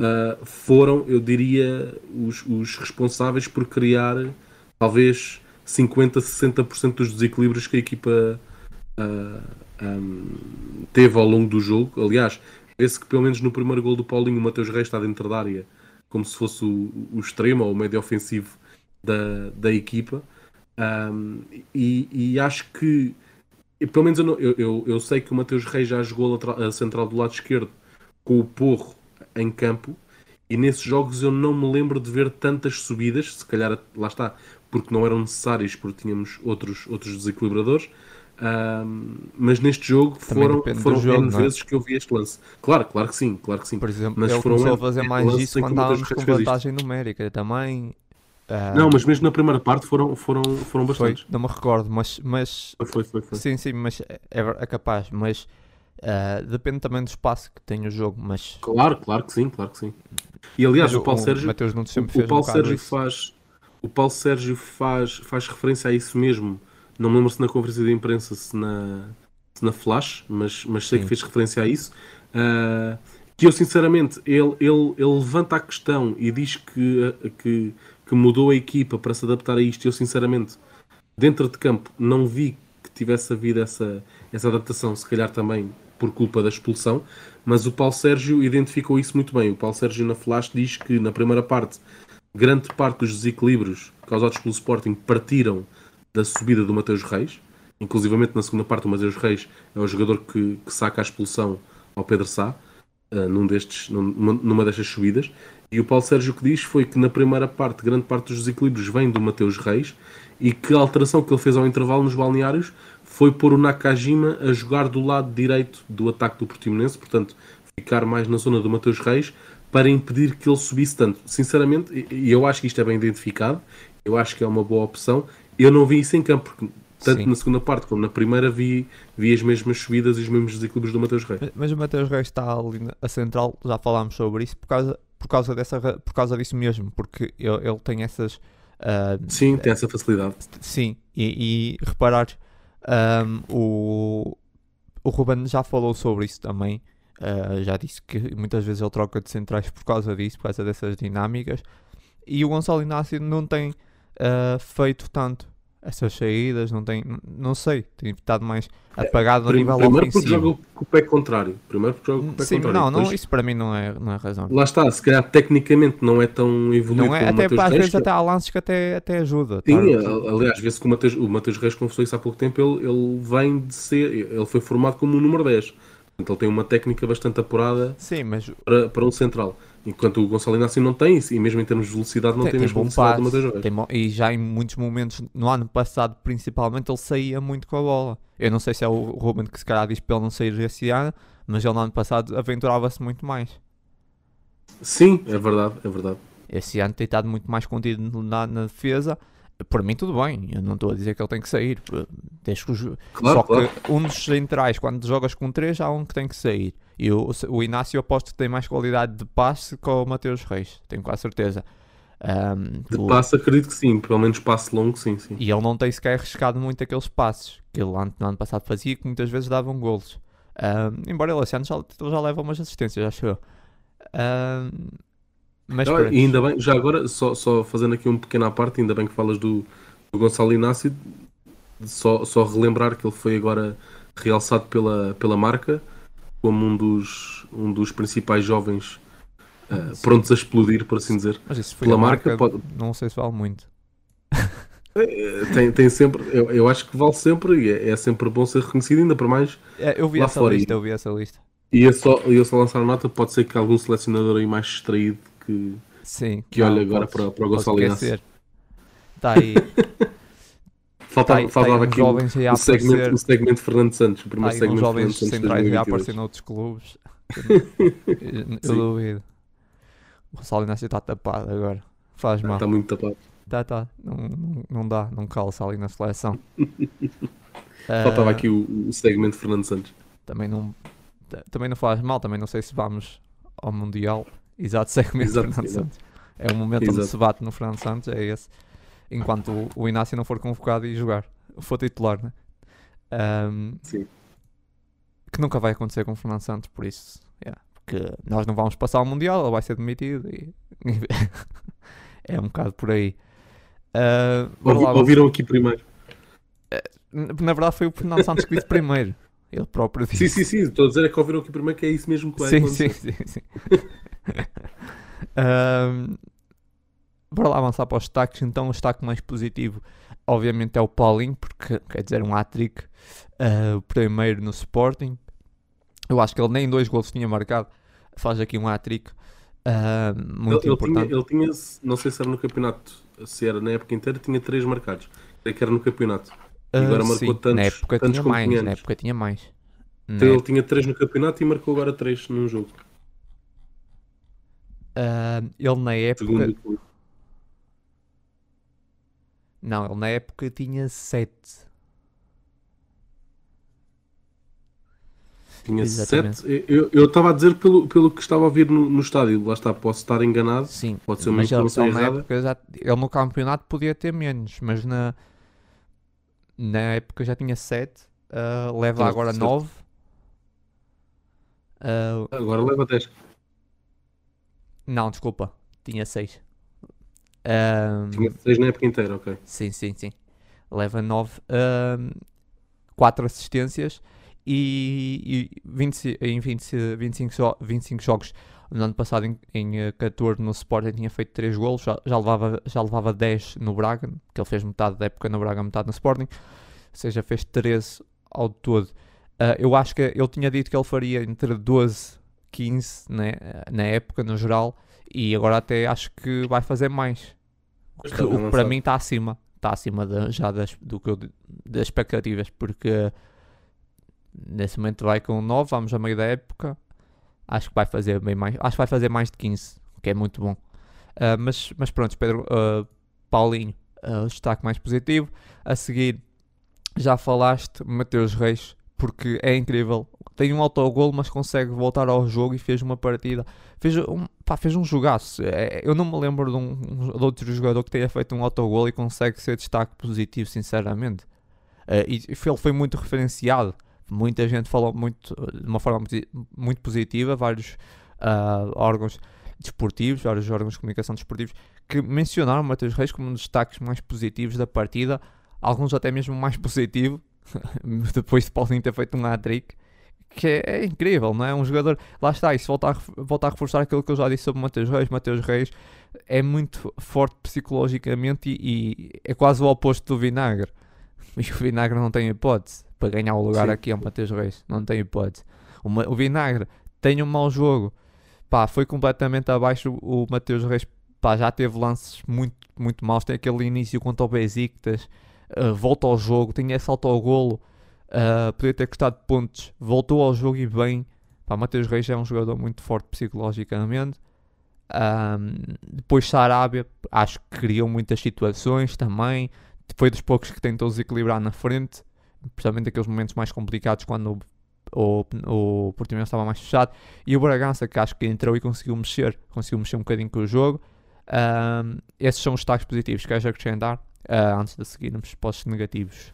uh, foram, eu diria, os, os, responsáveis por criar talvez 50, 60% dos desequilíbrios que a equipa uh, ah, um, teve ao longo do jogo. Aliás, vê-se que pelo menos no primeiro gol do Paulinho, o Mateus Reis está dentro da área como se fosse o, o extremo ou o médio ofensivo da, da equipa. Um, e, e, acho que, pelo menos eu, eu, eu, sei que o Mateus Reis já jogou a, a, central do lado esquerdo com o Porro em campo, e nesses jogos eu não me lembro de ver tantas subidas, se calhar lá está, porque não eram necessárias, porque tínhamos outros, outros desequilibradores. Um, mas neste jogo Também foram, foram jogo, N é? vezes que eu vi este lance. Claro, claro que sim, claro que sim. Por exemplo, mas ele começou a fazer mais isso quando estávamos com vantagem numérica. Também Uh, não, mas mesmo na primeira parte foram, foram, foram bastantes. Foi, não me recordo, mas. mas foi, foi, foi. Sim, sim, mas é, é capaz. Mas uh, depende também do espaço que tem o jogo. Mas... Claro, claro que sim, claro que sim. E aliás, o, o Paulo o Sérgio. O, o Paulo um Sérgio faz. O Paulo Sérgio faz, faz referência a isso mesmo. Não me lembro se na conferência de imprensa, se na, se na Flash, mas, mas sei sim. que fez referência a isso. Uh, que eu sinceramente, ele, ele, ele levanta a questão e diz que, que que mudou a equipa para se adaptar a isto. Eu, sinceramente, dentro de campo, não vi que tivesse havido essa, essa adaptação, se calhar também por culpa da expulsão, mas o Paulo Sérgio identificou isso muito bem. O Paulo Sérgio na Flash diz que na primeira parte, grande parte dos desequilíbrios causados pelo Sporting partiram da subida do Mateus Reis, inclusivamente na segunda parte o Mateus Reis é o jogador que, que saca a expulsão ao Pedro Sá, uh, num destes, numa, numa destas subidas, e o Paulo Sérgio que diz foi que na primeira parte, grande parte dos desequilíbrios vem do Mateus Reis e que a alteração que ele fez ao intervalo nos balneários foi pôr o Nakajima a jogar do lado direito do ataque do Portimonense, portanto, ficar mais na zona do Mateus Reis para impedir que ele subisse tanto. Sinceramente, e eu acho que isto é bem identificado, eu acho que é uma boa opção. Eu não vi isso em campo, porque tanto Sim. na segunda parte como na primeira vi, vi as mesmas subidas e os mesmos desequilíbrios do Mateus Reis. Mas, mas o Mateus Reis está ali a central, já falámos sobre isso, por causa por causa, dessa, por causa disso mesmo, porque ele, ele tem essas. Uh, sim, tem essa facilidade. Sim, e, e reparar, um, o, o Ruben já falou sobre isso também. Uh, já disse que muitas vezes ele troca de centrais por causa disso, por causa dessas dinâmicas. E o Gonçalo Inácio não tem uh, feito tanto essas saídas, não tem, não sei, tem estado mais apagado é, a nível primeiro ofensivo. Primeiro porque joga com o pé contrário. Primeiro porque joga com o pé Sim, contrário. Não, não, isso para mim não é, não é razão. Lá está, se calhar tecnicamente não é tão evoluído não é, até, Mateus Às vezes até há lances que até, até ajuda. Sim, tá? aliás, vê-se que o Mateus, o Mateus Reis confessou isso há pouco tempo, ele, ele vem de ser, ele foi formado como o número 10. Portanto, ele tem uma técnica bastante apurada Sim, mas... para, para um central. Enquanto o Gonçalo Inácio não tem, e mesmo em termos de velocidade não tem, tem mesmo velocidade do Mateus Reis. e já em muitos momentos, no ano passado principalmente, ele saía muito com a bola. Eu não sei se é o Ruben que se calhar diz para ele não sair esse ano, mas ele no ano passado aventurava-se muito mais. Sim, é verdade, é verdade. Esse ano tem estado muito mais contido na, na defesa por mim tudo bem, eu não estou a dizer que ele tem que sair. Desde que claro, Só claro. que um dos centrais, quando jogas com três, há um que tem que sair. E o, o Inácio aposto que tem mais qualidade de passe que o Mateus Reis, tenho quase certeza. Um, de o... passe acredito que sim, pelo menos passe longo sim, sim. E ele não tem sequer arriscado muito aqueles passes que ele ano, no ano passado fazia que muitas vezes davam golos. Um, embora ele esse ano já, já leva umas assistências, acho eu. Um, mas ah, e ainda bem, já agora, só, só fazendo aqui um pequeno à parte, ainda bem que falas do, do Gonçalo Inácio, só, só relembrar que ele foi agora realçado pela, pela marca como um dos, um dos principais jovens uh, prontos a explodir, por assim dizer. Mas isso foi pela marca, marca pode... não sei se vale muito. É, tem, tem sempre, eu, eu acho que vale sempre e é, é sempre bom ser reconhecido, ainda por mais. É, eu vi essa fora. lista, eu vi essa lista. E eu só, eu só lançar a nota, pode ser que algum selecionador aí mais distraído que, Sim, que olha agora para, para o Gonçalo. Está aí. Faltava, tem, faltava tem aqui o, o, segmento, o segmento Fernando Santos, o primeiro segmento jovens Fernando centrais a aparecer noutros clubes. eu duvido. O Gonçalo Inácio está tapado agora. Faz mal. Está muito tapado. Tá, tá. Não, não, não dá, não calça ali na seleção. Faltava uh, aqui o, o segmento Fernando Santos. Também não, também não faz mal, também não sei se vamos ao Mundial. Exato, segmento exato, Fernando. Santos. É o momento onde Exato. se bate no Fernando Santos, é esse. Enquanto o, Inácio não for convocado e jogar, for titular, né? Ahm, Sim. que nunca vai acontecer com o Fernando Santos, por isso, yeah, porque nós não vamos passar o Mundial, ele vai ser demitido e é um bocado por aí. Bora Ouvi- lá, ouviram aqui primeiro. Na verdade foi o Fernando Santos que disse primeiro. Ele próprio disse. Sim, sim, sim. Estou a dizer é que ouviram aqui primeiro que é isso mesmo que vai sim, acontecer. sim, sim, sim. Ahm, bora lá avançar para os destaques. Então, o destaque mais positivo, obviamente, é o Paulinho, porque quer dizer, um hat-trick. o primeiro no Sporting. Eu acho que ele nem dois gols tinha marcado. Faz aqui um hat-trick ah, muito ele, ele tinha, importante. ele tinha, não sei se era no campeonato, se era na época inteira, tinha três marcados. Creio que era no campeonato. Ah, agora marcou sim, tantos- na época tantos tinha mais. Na época tinha mais. Então ele tinha três no campeonato e marcou agora três num jogo. ah, ele na época. Segundo. Não, ele na época tinha 7. Tinha Exatamente. sete. Eu eu estava a dizer pelo, pelo que estava a ouvir no, no estádio. Lá está, posso estar enganado. Sim, Pode ser uma informação ele errada. época já, ele no campeonato podia ter menos, mas na, na época já tinha 7, leva Certo, agora certo. 9. Agora leva 10. não, desculpa, tinha 6. Tinha 6 na época inteira, ok. Sim, sim, sim. Leva 9, 4 assistências e, e 20, em 20, 25, jo- 25 jogos. No ano passado, em, em eh, 14, no Sporting, tinha feito 3 golos, já, já, levava, já levava 10 no Braga, que ele fez metade da época no Braga, metade no Sporting, ou seja, fez 13 ao todo. Ah, eu acho que ele tinha dito que ele faria entre 12 15 né, na época, no geral, e agora até acho que vai fazer mais. O que, está o bem que para mim está acima, está acima da- já das, do que eu, das expectativas, porque nesse momento vai com 9, vamos a meio da época, acho que vai fazer bem mais, acho que vai fazer mais de 15, o que é muito bom. Ah, mas, mas pronto, Pedro, ah, Paulinho, o destaque mais positivo. A seguir, já falaste, Mateus Reis, porque é incrível. Tem um autogol, mas consegue voltar ao jogo e fez uma partida. Fez um, pá, fez um jogaço. É, eu não me lembro de, um, de outro jogador que tenha feito um autogol e consegue ser destaque positivo, sinceramente. Eh, e ele foi muito referenciado. Muita gente falou muito, de uma forma muito positiva, vários ah, órgãos desportivos, vários órgãos de comunicação desportivos, que mencionaram Matheus Reis como um dos destaques mais positivos da partida, alguns até mesmo mais positivo, depois de Paulinho ter feito um hat-trick, que é, é incrível, não é? Um jogador, lá está, isso volta a, volta a reforçar aquilo que eu já disse sobre o Matheus Reis. Matheus Reis é muito forte psicologicamente e, e é quase o oposto do Vinagre. E o Vinagre não tem hipótese para ganhar o lugar Sim. aqui ao Matheus Reis, não tem hipótese. O, o Vinagre tem um mau jogo, pá, foi completamente abaixo. O Mateus Reis pá, já teve lances muito, muito maus. Tem aquele início contra o Besiktas, uh, volta ao jogo, tinha esse autogolo, uh, podia ter custado pontos, voltou ao jogo e bem. Pá, Mateus Reis é um jogador muito forte psicologicamente. Um, depois Sarabia, acho que criou muitas situações também. Foi dos poucos que tentou desequilibrar na frente, principalmente aqueles momentos mais complicados quando o, o, o Portimonense estava mais fechado. E o Bragança, que acho que entrou e conseguiu mexer, conseguiu mexer um bocadinho com o jogo. Um, esses são os destaques positivos. Queres acrescentar uh, antes de seguirmos para os negativos?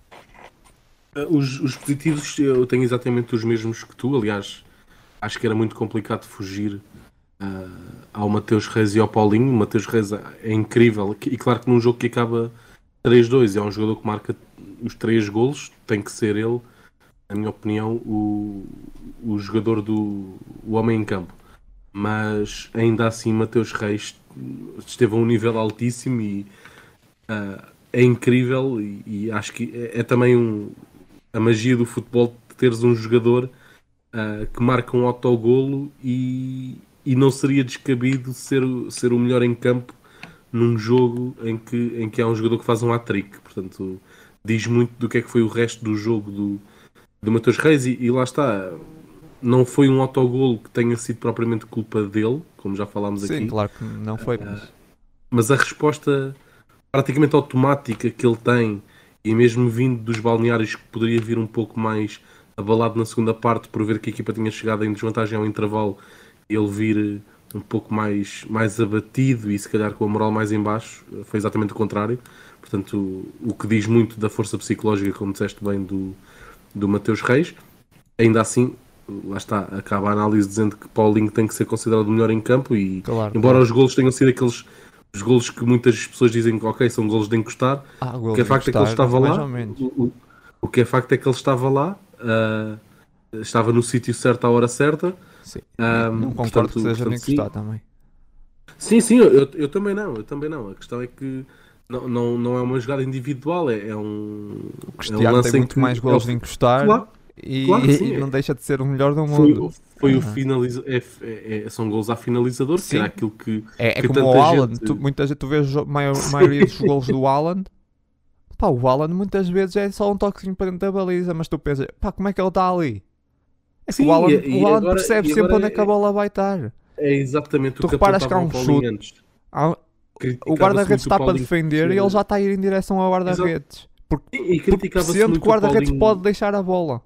Uh, Os, os positivos eu tenho exatamente os mesmos que tu, aliás, acho que era muito complicado fugir uh, ao Mateus Reis e ao Paulinho. O Mateus Reis é incrível e claro que num jogo que acaba 3-2 é um jogador que marca os três golos, tem que ser ele, na minha opinião, o, o jogador do o homem em campo. Mas ainda assim, Mateus Reis esteve a um nível altíssimo e uh, é incrível. E, e acho que é, é também um, a magia do futebol de teres um jogador uh, que marca um autogolo e, e não seria descabido ser, o- ser o melhor em campo num jogo em que, em que há um jogador que faz um hat-trick. Portanto, diz muito do que é que foi o resto do jogo do, do Matheus Reis e, e lá está. Não foi um autogolo que tenha sido propriamente culpa dele, como já falámos Sim, aqui claro que não foi. Mas... mas a resposta praticamente automática que ele tem, e mesmo vindo dos balneários que poderia vir um pouco mais abalado na segunda parte por ver que a equipa tinha chegado em desvantagem ao intervalo, ele vir um pouco mais, mais abatido e se calhar com a moral mais em baixo, foi exatamente o contrário. Portanto, o, o que diz muito da força psicológica, como disseste bem, do, do Mateus Reis. Ainda assim, lá está, acaba a análise dizendo que Paulinho tem que ser considerado o melhor em campo e Claro, embora claro. os golos tenham sido aqueles os golos que muitas pessoas dizem que ok, são golos de encostar, Ah, o que é facto é que ele estava lá. O, o- que é facto é que ele estava lá, ah, estava no sítio certo à hora certa. Sim. Ah, não concordo portanto- que seja portanto, sim. gostar também. Sim, sim, eu, eu- também não, eu também não. A questão é que não, não, não é uma jogada individual, é, é um, O é um Cristiano lance tem em muito mais gols de encostar Claro, e, claro sim, e é. não deixa de ser o melhor do foi, foi o Ah. finaliza, é, é- é- são gols a finalizador, que Sim. era aquilo que É, é que como o Alan, gente- tu, muitas vezes tu vês a maior, maioria dos gols do Alan. Pá, o Alan muitas vezes é só um toquezinho para dentro da baliza, mas tu pensas, pá, como é que ele está ali? É que Sim, o Alan, e- e o Alan agora- percebe e sempre onde é que a é- bola vai estar. é exatamente Tu o que reparas que há um chute. Há- o guarda-redes está o para defender e ele já está a ir em direção ao guarda-redes. Porque, E porque criticava-se sendo muito que o guarda-redes pode deixar a bola.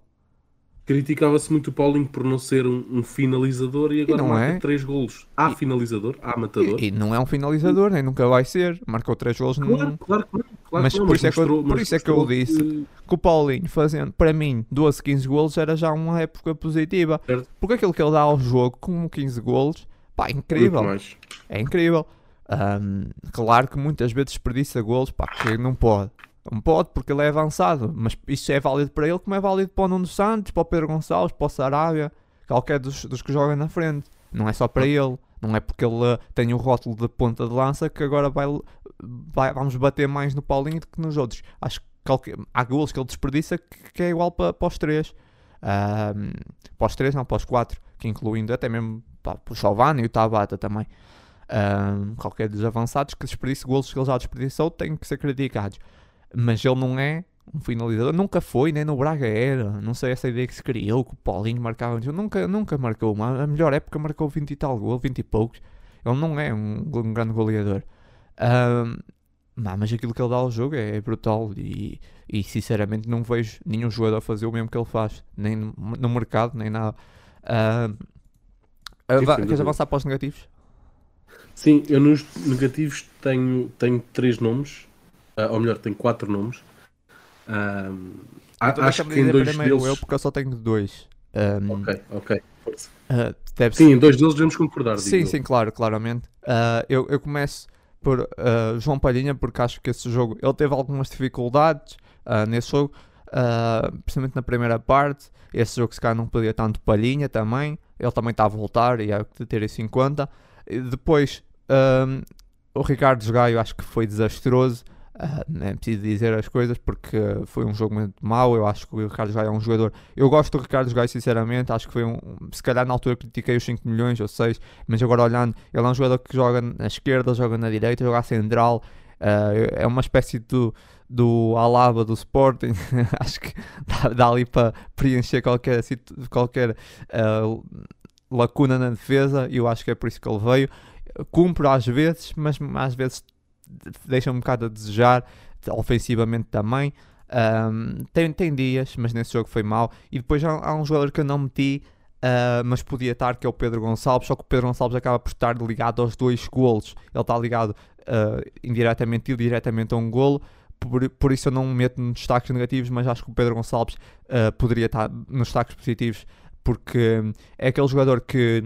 Criticava-se muito o Paulinho por não ser um, um finalizador e agora não marca é. três golos. Há finalizador, há matador. E, e não é um finalizador, nem nunca vai ser. Marcou três gols num, Claro, claro que não. Claro Mas não, por isso é que eu- mostrou- por mas isso é que eu mostrou disse. que- que o Paulinho fazendo, para mim, 12, 15 golos era já uma época positiva. Certo. Porque aquilo que ele dá ao jogo com 15 golos, pá, é incrível. É incrível. Ahm, claro que muitas vezes desperdiça golos, pá, que não pode. Não pode porque ele é avançado, mas isso é válido para ele como é válido para o Nuno Santos, para o Pedro Gonçalves, para o Sarabia, qualquer dos, dos que joga na frente. Não é só para ele. Não é porque ele eh, tem o rótulo de ponta de lança que agora vai, vai- vamos bater mais no Paulinho do que nos outros. Acho que qualquer- há golos que ele desperdiça que, que é igual para, para os três. Ahm, para os três, não, para os quatro, que incluindo até mesmo pá, para o Giovanni e o Tabata também. Ahm, qualquer dos avançados que desperdice golos que ele já desperdiçou tem que ser criticados. Mas ele não é um finalizador, nunca foi, nem no Braga era. Não sei essa ideia que se criou, que o Paulinho marcava. Nunca, nunca marcou. uma- A melhor época marcou 20 e tal gol, 20 e poucos. Ele não é um, um grande goleador. Ahm, não, mas aquilo que ele dá ao jogo é, brutal e, e sinceramente não vejo nenhum jogador fazer o mesmo que ele faz, nem no, no mercado, nem nada. Sem queres avançar para os negativos? Sim, eu nos negativos tenho, tenho três nomes, ou melhor, tenho quatro nomes. Então acho que em dois primeiro deles. eu, porque eu só tenho dois. Ahm, Ok, ok. ah, deve Sim, em dois deles devemos concordar. Sim, eu. sim, claro, claramente. Ah, eu, eu começo por ah, João Palhinha, porque acho que esse jogo ele teve algumas dificuldades ah, nesse jogo, ah, principalmente na primeira parte. Esse jogo, se calhar, não podia tanto Palhinha também. Ele também está a voltar e há que ter isso em conta. E depois, ahm, o Ricardo Gaio acho que foi desastroso. Ah, nem preciso dizer as coisas porque foi um jogo muito mau. Eu acho que o Ricardo Gaio é um jogador. Eu gosto do Ricardo Gaio, sinceramente. Acho que foi um. Se calhar na altura critiquei os 5 milhões ou 6, mas agora olhando, ele é um jogador que joga na esquerda, joga na direita, joga central. ah, é uma espécie do, do Alaba do Sporting. acho que dá, dá ali para preencher qualquer, qualquer ah, lacuna na defesa. E eu acho que é por isso que ele veio. Cumpre às vezes, mas às vezes deixa um bocado a desejar, ofensivamente também. Ahm, tem, tem dias, mas nesse jogo foi mau. E depois há, há um jogador que eu não meti, ah, mas podia estar, que é o Pedro Gonçalves. Só que o Pedro Gonçalves acaba por estar ligado aos dois golos. Ele está ligado ah, indiretamente e diretamente a um golo. Por, por isso eu não me meto nos destaques negativos, mas acho que o Pedro Gonçalves ah, poderia estar nos destaques positivos. Porque hum, é aquele jogador que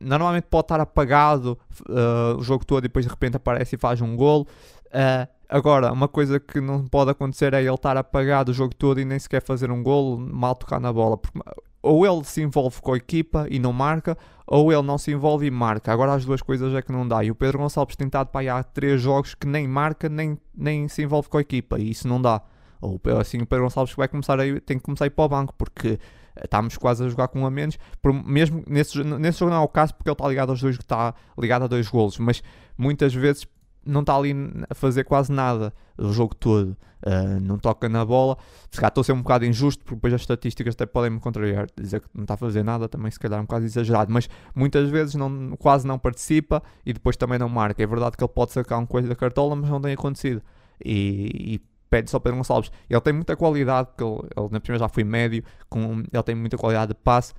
normalmente pode estar apagado ah, o jogo todo e depois de repente aparece e faz um golo. Ah, agora, uma coisa que não pode acontecer é ele estar apagado o jogo todo e nem sequer fazer um golo, mal tocar na bola. Porque ou ele se envolve com a equipa e não marca, ou ele não se envolve e marca. Agora as duas coisas é que não dá. E o Pedro Gonçalves tem estado para aí há três jogos que nem marca, nem, nem se envolve com a equipa. E isso não dá. Ou assim o Pedro Gonçalves vai começar a tem que começar a ir para o banco, porque estamos quase a jogar com um a menos. Por, mesmo nesse, nesse jogo não é o caso, porque ele está ligado aos dois, está ligado a dois golos, mas muitas vezes não está ali a fazer quase nada o jogo todo. Uh, não toca na bola. Se calhar estou a ser um bocado injusto, porque depois as estatísticas até podem me contrariar. Dizer que não está a fazer nada também, se calhar, é um bocado exagerado. Mas muitas vezes não, quase não participa e depois também não marca. É verdade que ele pode sacar um coelho da cartola, mas não tem acontecido. E, e pede só Pedro Gonçalves. Ele tem muita qualidade, porque ele, ele na primeira já foi médio, com, ele tem muita qualidade de passe.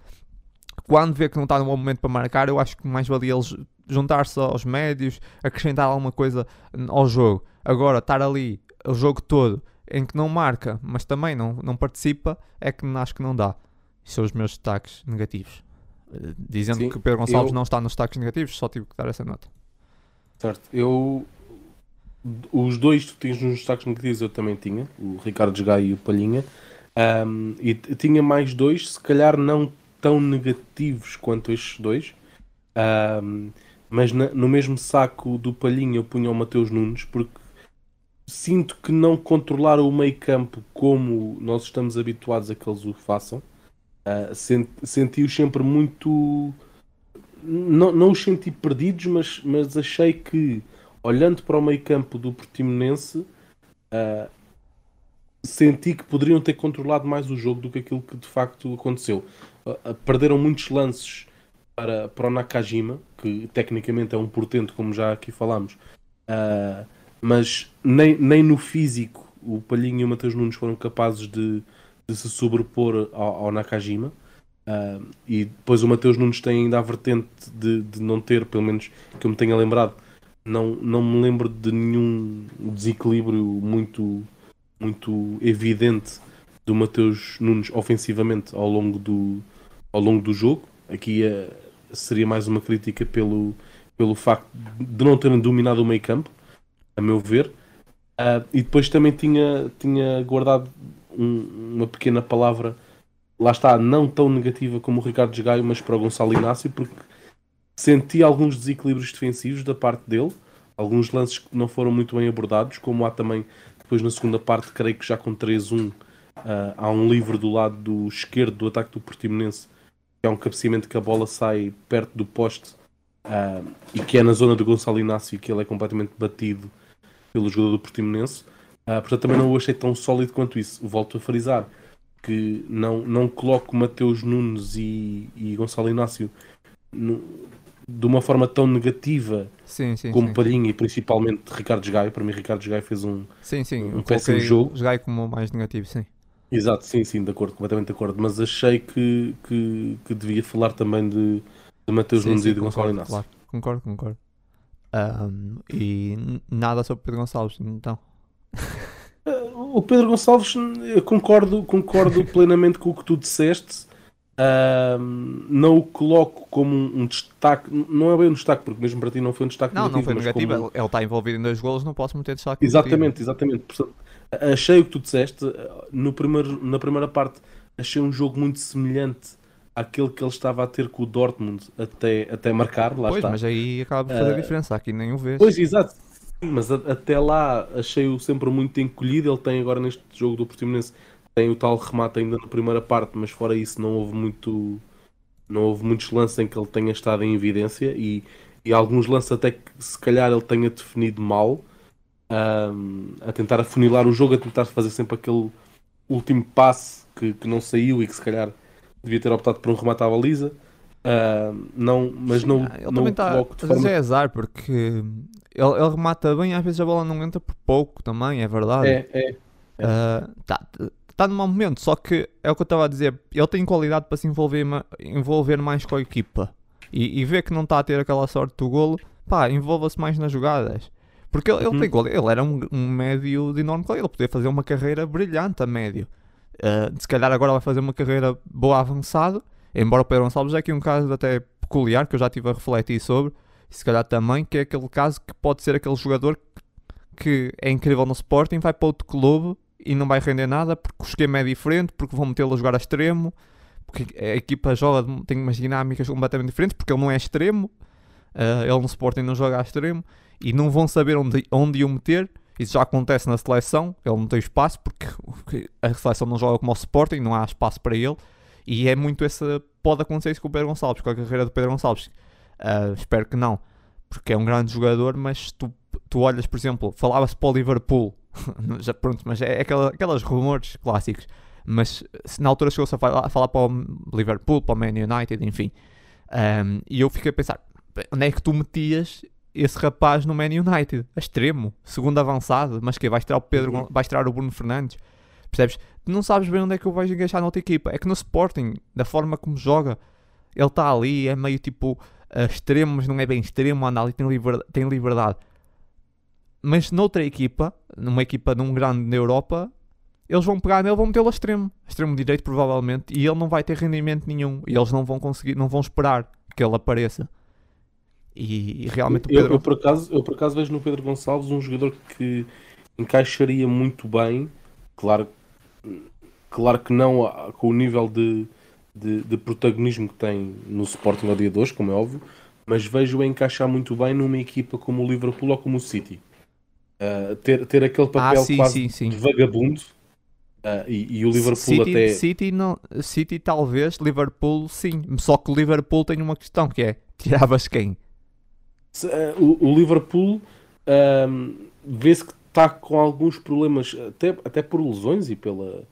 Quando vê que não está num bom momento para marcar, eu acho que mais valia ele juntar-se aos médios, acrescentar alguma coisa ao jogo. Agora, estar ali o jogo todo em que não marca, mas também não, não participa, é que acho que não dá. São os meus destaques negativos. Eh, dizendo Sim, que o Pedro Gonçalves eu- não está nos destaques negativos, só tive que dar essa nota. Certo. Eu. Os dois tu tinhas nos destaques negativos eu também tinha, o Ricardo Gaio e o Palhinha. Ahm, e tinha mais dois, se calhar não tão negativos quanto estes dois. Ahm, mas na- no mesmo saco do Palhinha eu punha o Mateus Nunes, porque sinto que não controlaram o meio campo como nós estamos habituados a que eles o façam. Ah, sen- Senti-os sempre muito não, não os senti perdidos, mas, mas achei que, olhando para o meio campo do Portimonense, ah, senti que poderiam ter controlado mais o jogo do que aquilo que de facto aconteceu. Ah, perderam muitos lances para, para o Nakajima, que tecnicamente é um portento, como já aqui falámos, Ah, mas nem, nem no físico o Palhinho e o Matheus Nunes foram capazes de, de se sobrepor ao, ao Nakajima. Ah, e depois o Mateus Nunes tem ainda a vertente de, de não ter, pelo menos que eu me tenha lembrado, não, não me lembro de nenhum desequilíbrio muito, muito evidente do Mateus Nunes ofensivamente ao longo do, ao longo do jogo. Aqui eh, seria mais uma crítica pelo, pelo facto de não terem dominado o meio campo, a meu ver. Ah, e depois também tinha, tinha guardado um- uma pequena palavra lá está, não tão negativa como o Ricardo Desgaio, mas para o Gonçalo Inácio, porque senti alguns desequilíbrios defensivos da parte dele, alguns lances que não foram muito bem abordados, como há também, depois na segunda parte, creio que já com 3-1, ah, há um livre do lado do esquerdo do ataque do Portimonense, que é um cabeceamento que a bola sai perto do poste, ah, e que é na zona do Gonçalo Inácio, que ele é completamente batido pelo jogador do Portimonense. Ah, portanto, também não o achei tão sólido quanto isso. Volto a frisar que não, não coloco Mateus Nunes e, e Gonçalo Inácio no- de uma forma tão negativa Sim, sim. como sim. Palhinha e principalmente Ricardo Gaio. Para mim, Ricardo Gaio fez um. Sim, sim. um péssimo jogo. o Jogai como mais negativo, sim. Exato, sim, sim, de acordo, completamente de acordo. Mas achei que, que, que devia falar também de, de Mateus Nunes e de Gonçalo Inácio. claro. Concordo, concordo. Ahm, e nada sobre Pedro Gonçalves, então. O Pedro Gonçalves, eu concordo, concordo plenamente com o que tu disseste. Ahm, não o coloco como um, um destaque, não é bem um destaque, porque mesmo para ti não foi um destaque Não, não foi mas negativo. como- Ele está envolvido em dois golos, não posso meter destaque negativo. Exatamente, exatamente. Portanto, achei o que tu disseste. No primeiro, na primeira parte, achei um jogo muito semelhante àquele que ele estava a ter com o Dortmund até, até marcar. Lá Pois, está. mas aí acaba por fazer Ah, diferença. Aqui nem o vês. Pois, exato. Mas a- até lá achei-o sempre muito encolhido. Ele tem agora neste jogo do Portimonense tem o tal remate ainda na primeira parte, mas fora isso não houve muito não houve muitos lances em que ele tenha estado em evidência e, e alguns lances até que se calhar ele tenha definido mal ahm, a tentar afunilar o jogo, a tentar fazer sempre aquele último passe que, que não saiu e que se calhar devia ter optado por um remate à baliza. Ahm, não, mas não, Ah, ele não está. coloco de forma é azar, porque ele, ele remata bem, às vezes a bola não entra por pouco também, é verdade. é, é, Está tá num mau momento, só que é o que eu estava a dizer. Ele tem qualidade para se envolver, envolver mais com a equipa e, e ver que não está a ter aquela sorte do golo, pá, envolva-se mais nas jogadas. Porque ele, ele Uhum. tem quali- ele era um, um médio de enorme qualidade, ele podia fazer uma carreira brilhante a médio. Uh, se calhar agora vai fazer uma carreira boa avançado, embora o Pedro Gonçalves é aqui um caso até peculiar que eu já estive a refletir sobre, e se calhar também, que é aquele caso que pode ser aquele jogador que é incrível no Sporting, vai para outro clube e não vai render nada porque o esquema é diferente, porque vão metê-lo a jogar a extremo, porque a equipa joga, tem umas dinâmicas completamente diferentes, porque ele não é extremo, uh, ele no Sporting não joga a extremo, e não vão saber onde, onde o meter. Isso já acontece na seleção, ele não tem espaço, porque a seleção não joga como o Sporting, não há espaço para ele, e é muito essa. Pode acontecer isso com o Pedro Gonçalves, com a carreira do Pedro Gonçalves. Uh, espero que não, porque é um grande jogador, mas tu, tu olhas, por exemplo, falava-se para o Liverpool, já pronto, mas é aquela, aquelas rumores clássicos. Mas se na altura chegou-se a falar, a falar para o Liverpool, para o Man United, enfim. Um, e eu fiquei a pensar, onde é que tu metias esse rapaz no Man United? A extremo, segundo avançado, mas que vais tirar o Pedro, Uhum. vais tirar o Bruno Fernandes. Percebes? Tu não sabes bem onde é que eu vais encaixar na outra equipa. É que no Sporting, da forma como joga, ele está ali, é meio tipo uh, extremo, mas não é bem extremo, anda ali, tem liberdade, tem liberdade. Mas noutra equipa, numa equipa de um grande na Europa, eles vão pegar nele, vão metê-lo a extremo, extremo direito provavelmente, e ele não vai ter rendimento nenhum, e eles não vão conseguir, não vão esperar que ele apareça. E, e realmente o Pedro... eu, eu, por acaso, eu por acaso vejo no Pedro Gonçalves um jogador que encaixaria muito bem, claro, claro que não com o nível de, de, de protagonismo que tem no Sporting ao dia de hoje, como é óbvio, mas vejo-o encaixar muito bem numa equipa como o Liverpool ou como o City. Uh, ter, ter aquele ah, papel ah, sim, quase sim, sim. de vagabundo uh, e, e, o Liverpool City, até. City, não, City talvez, Liverpool sim. Só que o Liverpool tem uma questão que é: tiravas quem? Se, uh, o, o, Liverpool vê-se que está com alguns problemas, até, até por lesões e pela.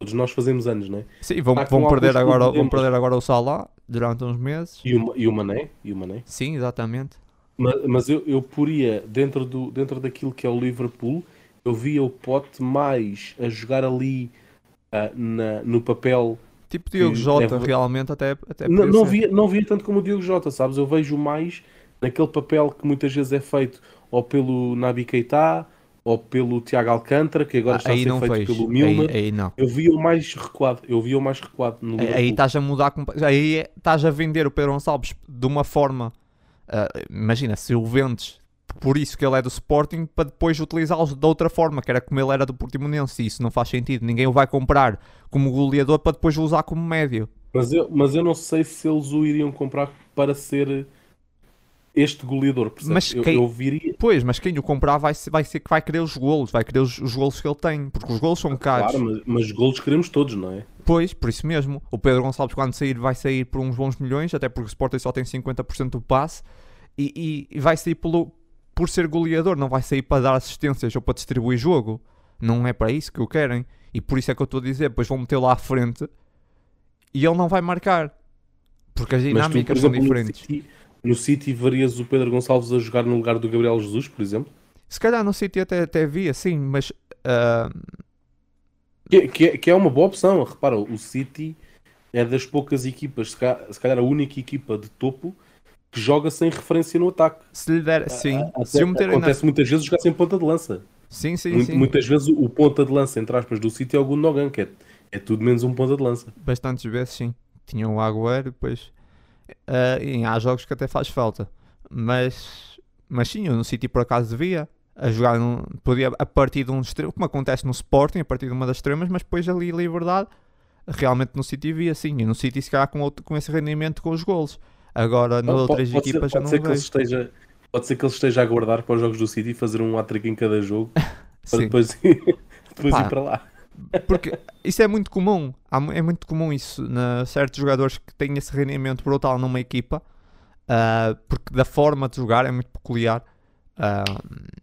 Todos nós fazemos anos, não é? Sim, vão, vão, perder, agora, vão perder agora o Salah durante uns meses. E o, e o Mané? E o Mané? Sim, exatamente. Mas, mas eu, eu poria, dentro, do, dentro daquilo que é o Liverpool, eu via o Pote mais a jogar ali uh, na, no papel. Tipo Diogo Jota, é... realmente, até. até não, não, via, não via tanto como o Diogo Jota, sabes? Eu vejo mais naquele papel que muitas vezes é feito ou pelo Nabi Keita ou pelo Tiago Alcântara, que agora ah, está a ser feito vejo. pelo Milner. Aí, aí, não. Eu via o mais recuado, eu via o mais recuado no Aí, aí estás a mudar, aí estás a vender o Pedro Gonçalves de uma forma Uh, imagina, se o vendes por isso que ele é do Sporting, para depois utilizá-los de outra forma, que era como ele era do Portimonense. Isso não faz sentido. Ninguém o vai comprar como goleador para depois o usar como médio. Mas eu, mas eu não sei se eles o iriam comprar para ser este goleador. Mas quem, eu, eu viria... Pois, mas quem o comprar vai vai ser que vai querer os golos, vai querer os, os golos que ele tem, porque os golos são caros. Claro, mas, mas golos queremos todos, não é? Pois, por isso mesmo. O Pedro Gonçalves, quando sair, vai sair por uns bons milhões, até porque o Sporting só tem 50% do passe, e, e, e, vai sair pelo, por ser goleador, não vai sair para dar assistências ou para distribuir jogo. Não é para isso que o querem. E por isso é que eu estou a dizer, depois vão meter lá à frente e ele não vai marcar. Porque as dinâmicas tu, exemplo, são diferentes. No City, no City varias o Pedro Gonçalves a jogar no lugar do Gabriel Jesus, por exemplo? Se calhar no City até, até via, sim, mas uh, que, que, é, que, é uma boa opção. Repara, o City é das poucas equipas, se calhar, se calhar a única equipa de topo que joga sem referência no ataque. Se lhe der, sim. A, se acontece na... muitas vezes jogar sem ponta de lança. Sim, sim, sim. Muitas vezes o ponta de lança, entre aspas, do City é o Gundogan, que é, é tudo menos um ponta de lança. Bastantes vezes, sim. Tinha o Agüero, depois... Uh, e há jogos que até faz falta. Mas, mas sim, no City por acaso devia a jogar num, podia a partir de um extremo, como acontece no Sporting, a partir de uma das extremas, mas depois ali liberdade, realmente no City via sim, e no City se calhar com, outro, com esse rendimento com os golos. Agora, nas outras pode equipas ser, já não ser que ele esteja Pode ser que ele esteja a aguardar para os jogos do City e fazer um hat-trick em cada jogo para depois, depois ir para lá. Porque isso é muito comum. É muito comum isso na certos jogadores que têm esse rendimento brutal numa equipa, uh, porque da forma de jogar é muito peculiar.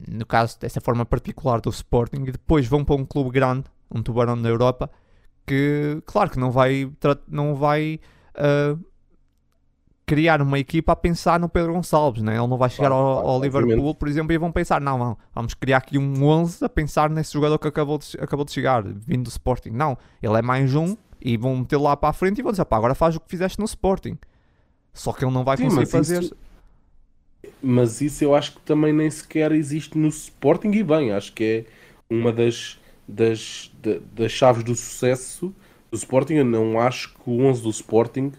No caso dessa forma particular do Sporting, e depois vão para um clube grande, um tubarão da Europa, que claro que não vai, não vai uh, criar uma equipa a pensar no Pedro Gonçalves, né? ele não vai chegar claro, ao, ao Liverpool, por exemplo, e vão pensar, não, não, vamos criar aqui um 11 a pensar nesse jogador que acabou de, acabou de chegar, vindo do Sporting. Não, ele é mais um e vão meter lá para a frente e vão dizer, pá, agora faz o que fizeste no Sporting. Só que ele não vai Sim, conseguir fazer. Isso, mas isso eu acho que também nem sequer existe no Sporting e bem, acho que é uma das, das, das, das chaves do sucesso do Sporting. Eu não acho que o 11 do Sporting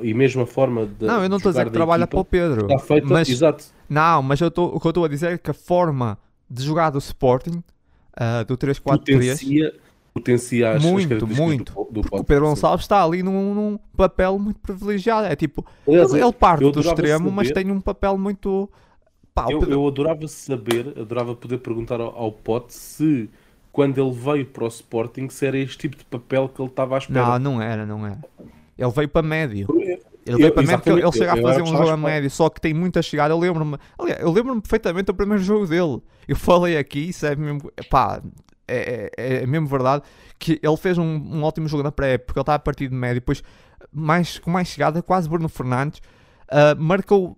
e mesmo a forma de. Não, eu não estou a dizer que trabalha para o Pedro. Está feita, mas, exato. Não, mas eu tô, o que eu estou a dizer é que a forma de jogar do Sporting, uh, do 3-4-3. Potencia, potencia as muito, muito. Do, do o Pedro Gonçalves está ali num, num, papel muito privilegiado. É tipo, Aliás, ele, ele parte do extremo, saber, mas tem um papel muito. Pá, eu, eu, adorava saber, adorava poder perguntar ao, ao Pote se quando ele veio para o Sporting se era este tipo de papel que ele estava à espera. Não, não era, não era. Ele veio para médio. Ele veio para médio porque ele, chega a fazer um jogo a médio, só que tem muita chegada. Eu lembro-me, eu lembro-me perfeitamente do primeiro jogo dele. Eu falei aqui, isso é mesmo, pá, é, é, é mesmo verdade que ele fez um, um ótimo jogo na pré porque ele estava a partir de médio, depois mais, com mais chegada, quase Bruno Fernandes, uh, marcou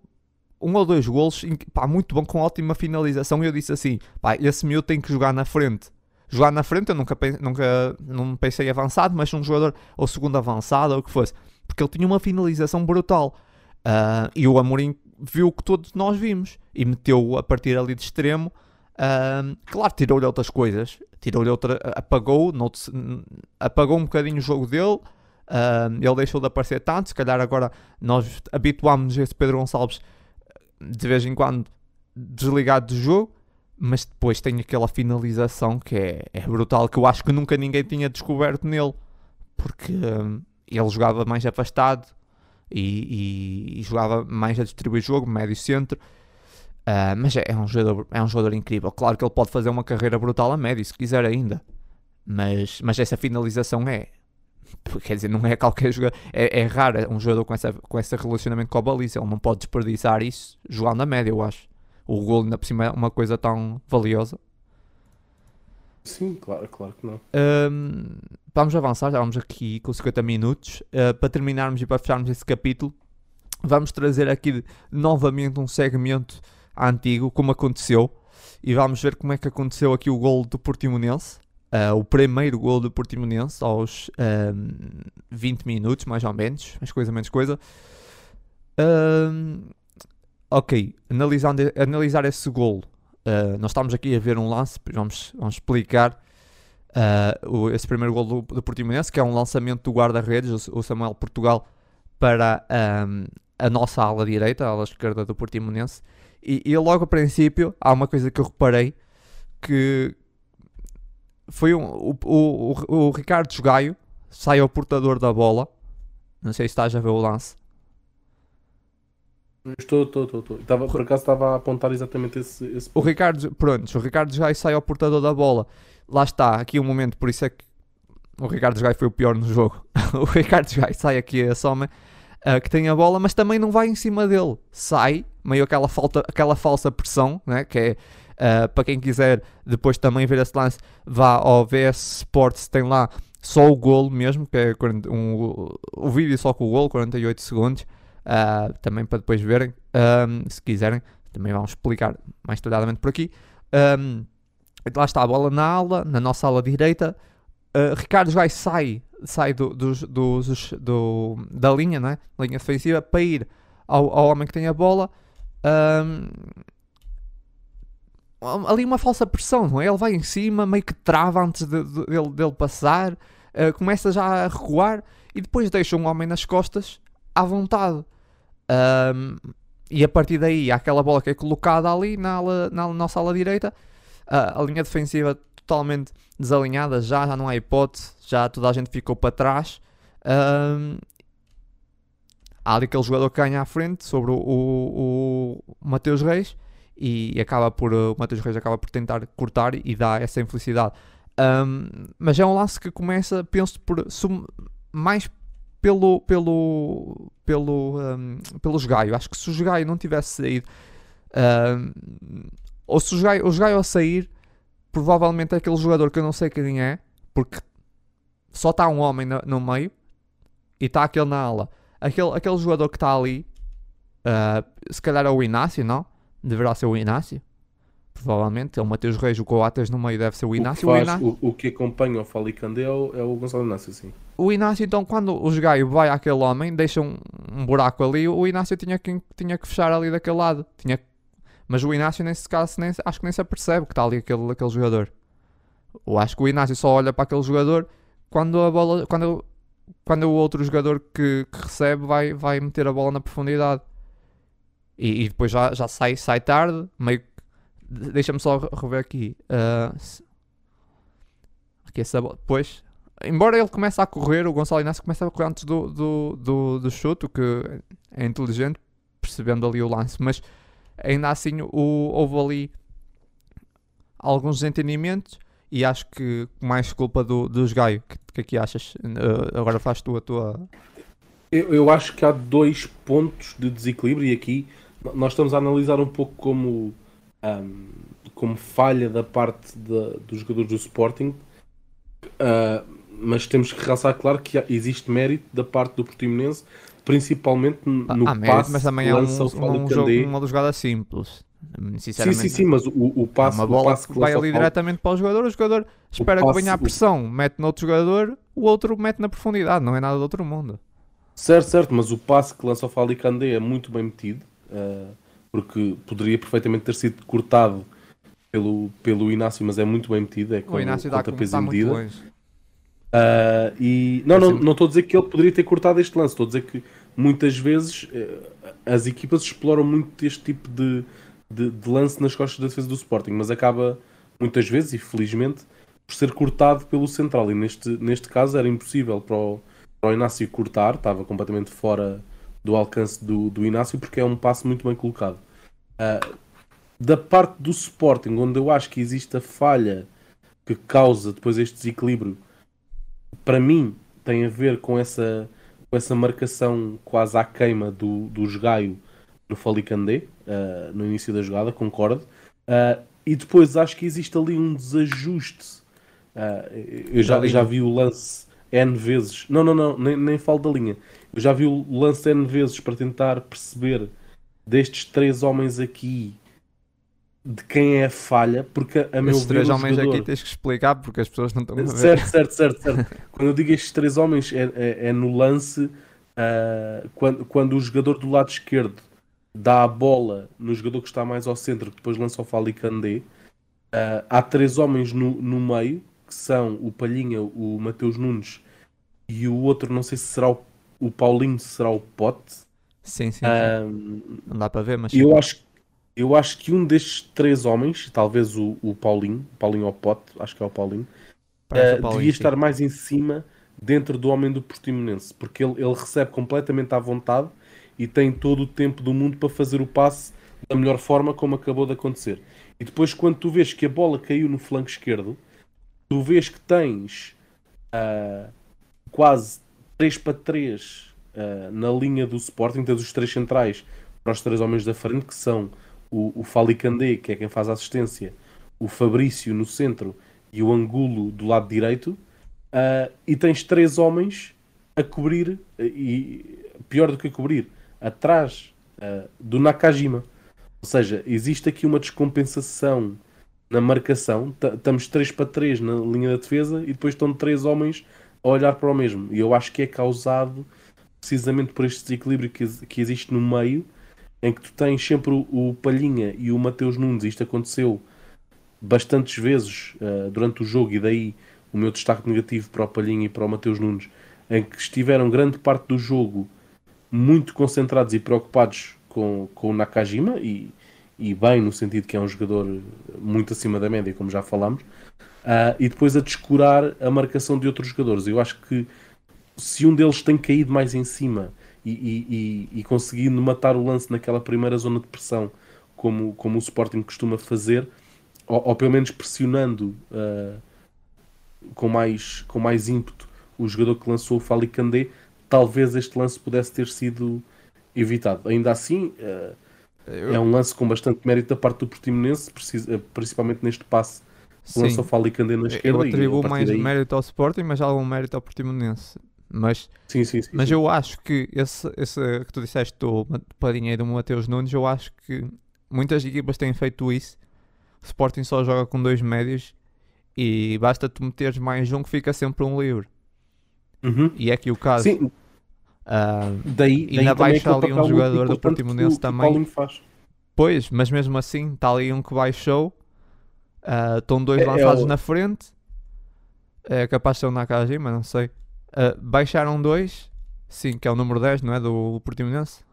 um ou dois golos, pá, muito bom, com ótima finalização. E eu disse assim: pá, esse meu tem que jogar na frente jogar na frente, eu nunca, nunca não pensei avançado, mas um jogador ou segundo avançado ou o que fosse, porque ele tinha uma finalização brutal. Uh, e o Amorim viu o que todos nós vimos e meteu a partir ali de extremo. Uh, claro, tirou-lhe outras coisas, tirou-lhe outra, apagou, apagou um bocadinho o jogo dele. Uh, ele deixou de aparecer tanto. Se calhar agora nós habituámos-nos a esse Pedro Gonçalves de vez em quando desligado do jogo, mas depois tem aquela finalização que é, é brutal, que eu acho que nunca ninguém tinha descoberto nele, porque ele jogava mais afastado, e, e, e jogava mais a distribuir jogo, médio centro. Uh, mas é, é, um jogador, é um jogador incrível. Claro que ele pode fazer uma carreira brutal a médio, se quiser ainda. Mas, mas essa finalização é. Quer dizer, não é qualquer jogador. É, é raro um jogador com, essa, com esse relacionamento com a baliza. Ele não pode desperdiçar isso jogando a média, eu acho. O gol ainda por cima é uma coisa tão valiosa. Sim, claro, claro que não. Um, vamos avançar, já vamos aqui com 50 minutos. Uh, para terminarmos e para fecharmos esse capítulo, vamos trazer aqui novamente um segmento antigo, como aconteceu, e vamos ver como é que aconteceu aqui o gol do Portimonense. Uh, o primeiro gol do Portimonense aos um, 20 minutos, mais ou menos, mais coisa, menos coisa. Um, ok, analisando, analisar esse gol Uh, nós estamos aqui a ver um lance, vamos, vamos explicar uh, o, esse primeiro gol do, do Portimonense, que é um lançamento do guarda-redes, o, o, Samuel Portugal, para um, a nossa ala direita, a ala esquerda do Portimonense. E, e logo a princípio, há uma coisa que eu reparei, que foi um, o, o, o, Ricardo Gaio sai ao portador da bola. Não sei se estás a ver o lance. Estou, estou, estou. estou. Estava, por acaso estava a apontar exatamente esse, esse O Ricardo, pronto, o Ricardo já sai ao portador da bola. Lá está, aqui um momento, por isso é que o Ricardo Gai foi o pior no jogo. o Ricardo Gai sai aqui a soma uh, que tem a bola, mas também não vai em cima dele. Sai, meio aquela, falta, aquela falsa pressão, né? que é uh, para quem quiser depois também ver esse lance, vá ao VS Sports, tem lá só o golo mesmo, que é um, o vídeo só com o golo, 48 segundos uh, também para depois verem, um, se quiserem, também vamos explicar mais detalhadamente por aqui. Um, lá está a bola na ala, na nossa ala direita. Uh, Ricardo já sai, sai do, do, do, do, da linha, né? linha defensiva, para ir ao, ao homem que tem a bola. Um, ali uma falsa pressão, não é? Ele vai em cima, meio que trava antes de, de, dele, dele passar, uh, começa já a recuar e depois deixa um homem nas costas à vontade. Um, e a partir daí aquela bola que é colocada ali na, ala, na nossa ala direita, uh, a linha defensiva totalmente desalinhada, já, já não há hipótese, já toda a gente ficou para trás. Um, há ali aquele jogador que ganha à frente sobre o, o, o Mateus Reis e acaba por o Mateus Reis acaba por tentar cortar e dá essa infelicidade. Um, mas é um lance que começa, penso, por mais pelo, pelo, pelo, um, pelo Gaio. Acho que se o Gaio não tivesse saído, um, ou se o Gaio, o Gaio a sair, provavelmente é aquele jogador que eu não sei quem é, porque só está um homem no, no meio e está aquele na ala. Aquele, aquele jogador que está ali, uh, se calhar é o Inácio, não? Deverá ser o Inácio provavelmente. É o Mateus Reis, o Coates no meio deve ser o Inácio. O que, faz, o, Inácio... o, o que acompanha o Falicandé é, é o Gonçalo Inácio, sim. O Inácio, então, quando o Gaio vai àquele homem, deixa um, um, buraco ali, o Inácio tinha que, tinha que fechar ali daquele lado. Tinha, mas o Inácio, nesse caso, nem, acho que nem se apercebe que está ali aquele, aquele jogador. Ou acho que o Inácio só olha para aquele jogador quando a bola. Quando, quando o outro jogador que, que recebe vai, vai meter a bola na profundidade. E, e, depois já, já sai, sai tarde, meio Deixa-me só rever aqui. Uh, aqui essa bola. Depois, embora ele comece a correr, o Gonçalo Inácio começa a correr antes do, do, do, do chute, o que é inteligente, percebendo ali o lance, mas ainda assim o, houve ali alguns desentendimentos e acho que mais culpa do, dos Gaio. O que, que que achas? Uh, agora faz tu a tua. Eu, eu acho que há dois pontos de desequilíbrio e aqui nós estamos a analisar um pouco como um, como falha da parte de, dos jogadores do Sporting, uh, mas temos que realçar, claro, que existe mérito da parte do Portimonense, principalmente no ah, passe mas também é um, um, um jogo, uma jogada simples. Sim, sim, sim, mas o, o passe, é uma bola o passe que vai ali diretamente para o jogador, o jogador espera passe, que venha a pressão, o... mete no outro jogador, o outro mete na profundidade, não é nada do outro mundo. Certo, certo, mas o passe que lança o Fali Kandé é muito bem metido, uh, porque poderia perfeitamente ter sido cortado pelo, pelo Inácio, mas é muito bem metido. É com, o Inácio dá com, está muito longe. Uh, e, não, não, não estou a dizer que ele poderia ter cortado este lance, estou a dizer que muitas vezes uh, as equipas exploram muito este tipo de, de, de, lance nas costas da defesa do Sporting, mas acaba muitas vezes, e felizmente, por ser cortado pelo central. E neste, neste caso era impossível para o, para o Inácio cortar, estava completamente fora do alcance do, do Inácio, porque é um passo muito bem colocado. Uh, da parte do Sporting, onde eu acho que existe a falha que causa depois este desequilíbrio, para mim tem a ver com essa, com essa marcação quase à queima do, do Jogaio no Falicandé, uh, no início da jogada, concordo. Uh, e depois acho que existe ali um desajuste. Uh, eu já, já vi o lance N vezes. Não, não, não, nem, nem falo da linha. Eu já vi o lance N vezes para tentar perceber destes três homens aqui de quem é a falha, porque a meu estes ver. três homens jogador... aqui tens que explicar porque as pessoas não estão a ver. Certo, certo, certo, certo. quando eu digo estes três homens, é, é, é no lance uh, quando, quando o jogador do lado esquerdo dá a bola no jogador que está mais ao centro, que depois lança o Fali Candé. Uh, há três homens no, no meio, que são o Palhinha, o Mateus Nunes e o outro, não sei se será o, o Paulinho, se será o Pote. Sim, sim. sim. Uh, não dá para ver, mas. Eu acho eu acho que um destes três homens, talvez o, o Paulinho, Paulinho ao pote, acho que é o Paulinho, uh, o Paulinho devia sim. estar mais em cima dentro do homem do Portimonense, porque ele, ele recebe completamente à vontade e tem todo o tempo do mundo para fazer o passe da melhor forma, como acabou de acontecer. E depois, quando tu vês que a bola caiu no flanco esquerdo, tu vês que tens uh, quase 3 para 3 uh, ah, na linha do Sporting, tens os três centrais para os três homens da frente, que são o, o Falicandé, que é quem faz a assistência, o Fabrício no centro e o Angulo do lado direito, uh, e tens três homens a cobrir, e pior do que a cobrir, atrás uh, do Nakajima. Ou seja, existe aqui uma descompensação na marcação. Estamos 3 para 3 na linha da defesa e depois estão três homens a olhar para o mesmo. E eu acho que é causado precisamente por este desequilíbrio que, que existe no meio em que tu tens sempre o, o Palhinha e o Mateus Nunes, isto aconteceu bastantes vezes uh, durante o jogo, e daí o meu destaque negativo para o Palhinha e para o Mateus Nunes, em que estiveram grande parte do jogo muito concentrados e preocupados com, com o Nakajima, e, e bem no sentido que é um jogador muito acima da média, como já falámos, uh, e depois a descurar a marcação de outros jogadores. Eu acho que se um deles tem caído mais em cima e, e, e, conseguindo matar o lance naquela primeira zona de pressão, como, como o Sporting costuma fazer, ou, ou pelo menos pressionando uh, com, mais, com mais ímpeto o jogador que lançou o Fali Candé, talvez este lance pudesse ter sido evitado. Ainda assim, uh, Eu... é um lance com bastante mérito da parte do Portimonense, ah, principalmente neste passe que lançou o Fali Candé na esquerda. Eu atribuo mais daí... mérito ao Sporting, mas algum mérito ao Portimonense. Mas, sim, sim, sim, mas eu acho que esse, esse que tu disseste do Padinha e do Mateus Nunes, eu acho que muitas equipas têm feito isso. O Sporting só joga com dois médios e basta tu meteres mais um que fica sempre um livre. Uhum. E é aqui o caso. Sim. Uh, daí, e na baixa ali um jogador do Portimonense também. Pois, mas mesmo assim, está ali um que baixou. Uh, estão dois é, lançados é o... na frente. É capaz de ser o Nakajima, não sei. Uh, baixaram dois, sim, que é o número 10, não é? Do Portimonense.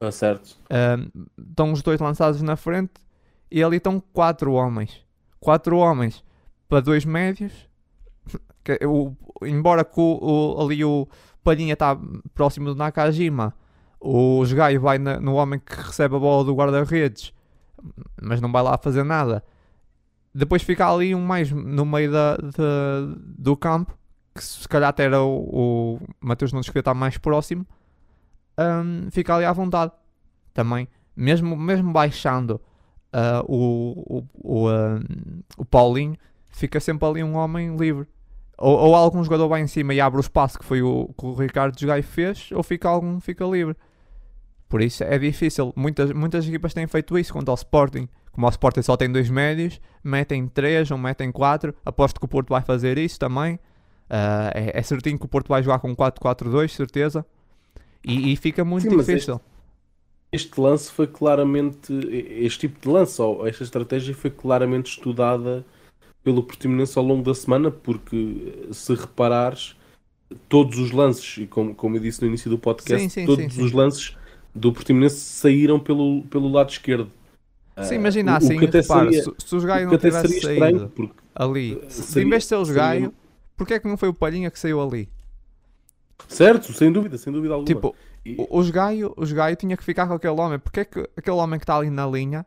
Ah, certo. Uh, estão os dois lançados na frente e ali estão quatro homens. Quatro homens para dois médios. Que, o, embora que o, o, ali o Palhinha está próximo do Nakajima, o Jogai vai na, no homem que recebe a bola do guarda-redes, mas não vai lá fazer nada. Depois fica ali um mais no meio da, da do campo que se calhar até era o, o Mateus Nunes que estar mais próximo, um, fica ali à vontade também. Mesmo, mesmo baixando uh, o, o, o, uh, o Paulinho, fica sempre ali um homem livre. Ou, ou algum jogador vai em cima e abre o espaço que foi o que o Ricardo Jogai fez, ou fica algum fica livre. Por isso é difícil. Muitas, muitas equipas têm feito isso quanto ao Sporting. Como o Sporting só tem dois médios, metem três ou metem quatro. Aposto que o Porto vai fazer isso também. Uh, é, é certinho que o Porto vai jogar com 4-4-2, certeza. E, e fica muito Sim, difícil. Este lance foi claramente. Este tipo de lance, ou esta estratégia foi claramente estudada pelo Portimonense ao longo da semana, porque se reparares, todos os lances, e como, como eu disse no início do podcast, Sim, sim, todos sim, os lances do Portimonense saíram pelo, pelo lado esquerdo. Sim, Ah, imagina assim, repara, seria- se, se os Gaio não até tivesse seria estranho, saído ali, se em vez de ser os Gaio, porquê é que não foi o Palhinha que saiu ali? Certo, sem dúvida, sem dúvida alguma. Tipo, E- os Gaio, os Gaio tinha que ficar com aquele homem. Porque é que aquele homem que está ali na linha,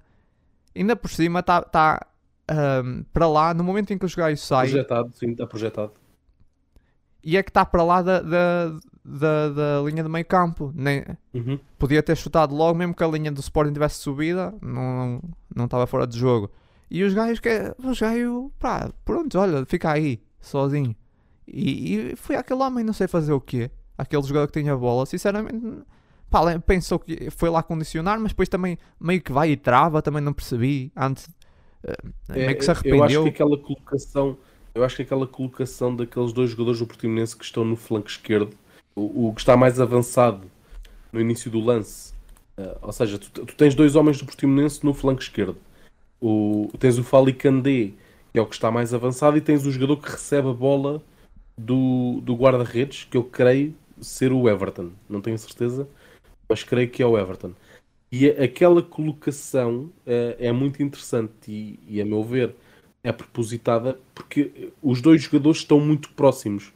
ainda por cima, está tá, ahm, para lá, no momento em que os Gaio saem, projetado, sim, está projetado. e é que está para lá da, da, da, da linha de meio campo. Nem, Uhum. podia ter chutado logo, mesmo que a linha do Sporting tivesse subida, não não estava fora de jogo. E os gajos que os gajos, pá, pronto, olha, fica aí, sozinho. E, e foi aquele homem, não sei fazer o quê. Aquele jogador que tinha a bola, sinceramente, pá, pensou que foi lá condicionar, mas depois também meio que vai e trava, também não percebi. Antes, eh, meio que se É, Eu acho arrependeu. que aquela colocação, eu acho que aquela colocação daqueles dois jogadores do Portimonense que estão no flanco esquerdo, o, o que está mais avançado no início do lance, eh, ou seja, tu, tu tens dois homens do Portimonense no flanco esquerdo. O, tens o Fali Candé, que é o que está mais avançado, e tens o jogador que recebe a bola do, do guarda-redes, que eu creio ser o Everton. Não tenho certeza, mas creio que é o Everton. E aquela colocação eh, é muito interessante e, e, a meu ver, é propositada porque os dois jogadores estão muito próximos.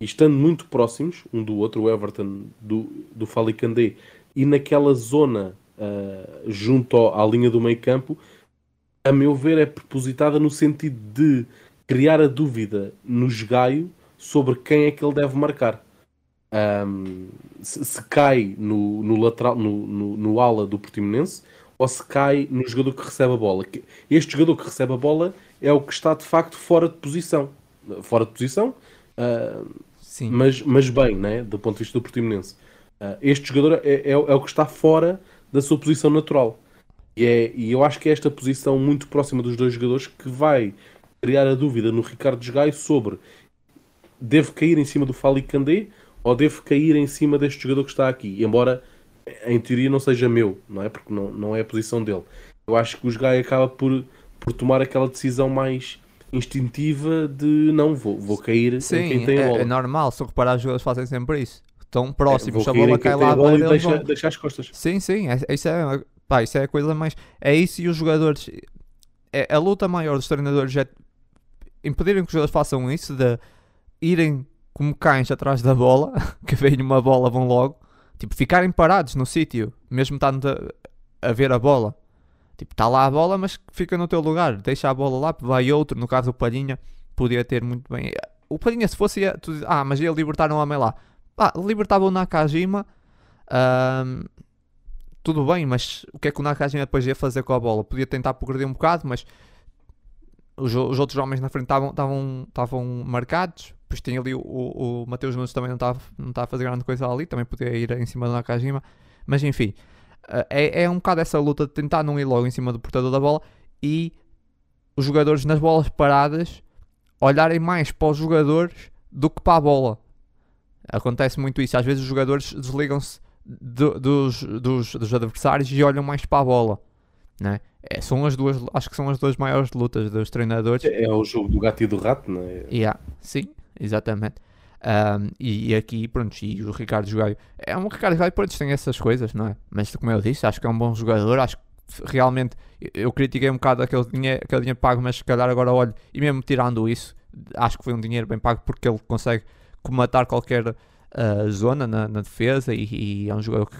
E estando muito próximos, um do outro, o Everton do, do Falicandé, e naquela zona eh, junto ao- à linha do meio campo, a meu ver, é propositada no sentido de criar a dúvida no Gaio sobre quem é que ele deve marcar. Ahm, se, se cai no, no lateral, no, no, no ala do Portimonense ou se cai no jogador que recebe a bola. Este jogador que recebe a bola é o que está de facto fora de posição. Fora de posição, ah, Sim. mas, mas bem, né? do ponto de vista do Portimonense. Ah, este jogador é, é, é o que está fora da sua posição natural. E, é, e eu acho que é esta posição muito próxima dos dois jogadores que vai criar a dúvida no Ricardo Gaio sobre deve cair em cima do Fali Candé ou deve cair em cima deste jogador que está aqui, embora em teoria não seja meu, não é? Porque não, não é a posição dele. Eu acho que o Gaio acaba por, por tomar aquela decisão mais instintiva de não, vou, vou cair em Sim, quem tem a bola. é, é normal. Se eu reparar, os jogadores fazem sempre isso. Estão próximos, Vou se a em bola cai lá bola e deixa, vão- deixa as costas. Sim, sim, é- isso é, pá, isso é a coisa mais. É isso e os jogadores. É, a luta maior dos treinadores é impedirem que os jogadores façam isso, de irem como cães atrás da bola, que vem uma bola, vão logo, tipo, ficarem parados no sítio, mesmo estando a, a ver a bola. Tipo, está lá a bola, mas fica no teu lugar, deixa a bola lá, vai outro, no caso o Palhinha, podia ter muito bem. O Palhinha, se fosse, ia, tu ah, mas ia libertar um homem lá. Ah, libertava o Nakajima. tudo bem, mas o que é que o Nakajima depois ia fazer com a bola? Podia tentar progredir um bocado, mas os, os outros homens na frente estavam marcados. Depois tinha ali o, o, o Mateus Nunes também não estava não estava a fazer grande coisa ali, também podia ir em cima do Nakajima. Mas enfim, eh, é, é um bocado essa luta de tentar não ir logo em cima do portador da bola e os jogadores nas bolas paradas olharem mais para os jogadores do que para a bola. Acontece muito isso. Às vezes os jogadores desligam-se do- dos, dos, dos adversários e olham mais para a bola. Né? É, são as duas, acho que são as duas maiores lutas dos treinadores. É o jogo do gato e do rato, não é? Yeah, sim, exatamente. Ahm, e, e aqui, pronto, e o Ricardo Gaio é um Ricardo Gaio, pronto, tem essas coisas, não é? Mas como eu disse, acho que é um bom jogador. Acho que realmente eu- critiquei um bocado aquele dinheiro, aquele dinheiro pago, mas se calhar agora olho e mesmo tirando isso, acho que foi um dinheiro bem pago porque ele consegue comatar qualquer ah, zona na, na defesa e, e é um jogador que,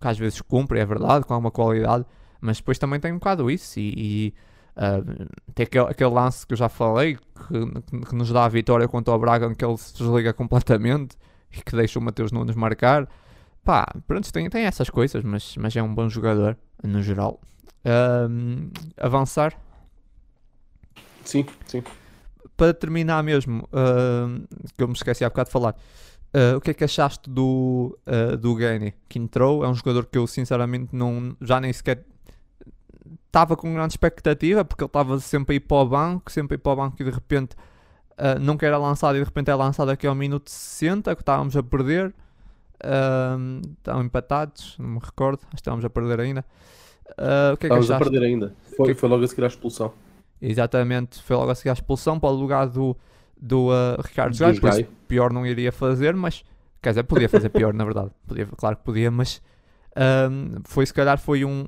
que às vezes cumpre, é verdade, com alguma qualidade, mas depois também tem um bocado isso e, e, ah, tem aquele, aquele lance que eu já falei que, que nos dá a vitória contra o Braga em que ele se desliga completamente e que deixa o Mateus Nunes marcar. Pá, pronto, tem, tem essas coisas, mas, mas é um bom jogador no geral. Ahm, avançar Sim, sim. para terminar mesmo, ahm, que eu me esqueci há bocado de falar, ah, o que é que achaste do, ah, do Gani que entrou? É um jogador que eu sinceramente não, já nem sequer estava com grande expectativa, porque ele estava sempre a ir para o banco, sempre a ir para o banco e de repente ah, nunca era lançado e de repente é lançado aqui ao minuto 60, que estávamos a perder. Ahm, estão empatados, não me recordo. Acho que estávamos a perder ainda. Ah, o que é que Estávamos a achaste? perder ainda. Foi, Que- foi logo a seguir à expulsão. Exatamente, foi logo a seguir à expulsão para o lugar do, do ah, Ricardo Gaio, por isso pior não iria fazer, mas quer dizer, podia fazer pior na verdade, podia, claro que podia, mas ahm, foi se calhar foi um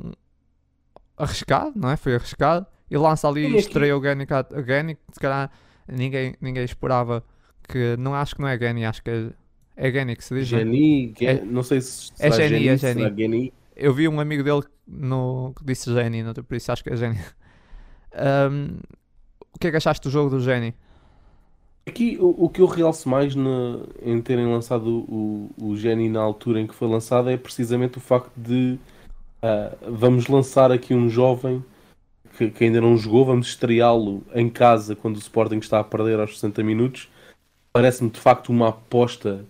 arriscado, não é? Foi arriscado e lança ali e estreia o Gani, Cat- o Gani, se calhar ninguém, ninguém esperava que, não acho que não é Gani, acho que é, é Gani que se diz. é? Geni, Gen- É- não sei se é Geni, é Geni. Geni. Eu vi um amigo dele no, que disse Geni, no- por isso acho que é Geni. Ahm, o que é que achaste do jogo do Geni? Aqui o, o que eu realço mais na- em terem lançado o, o Geni na altura em que foi lançado é precisamente o facto de ah, vamos lançar aqui um jovem que, que ainda não jogou, vamos estreá-lo em casa quando o Sporting está a perder aos 60 minutos. Parece-me de facto uma aposta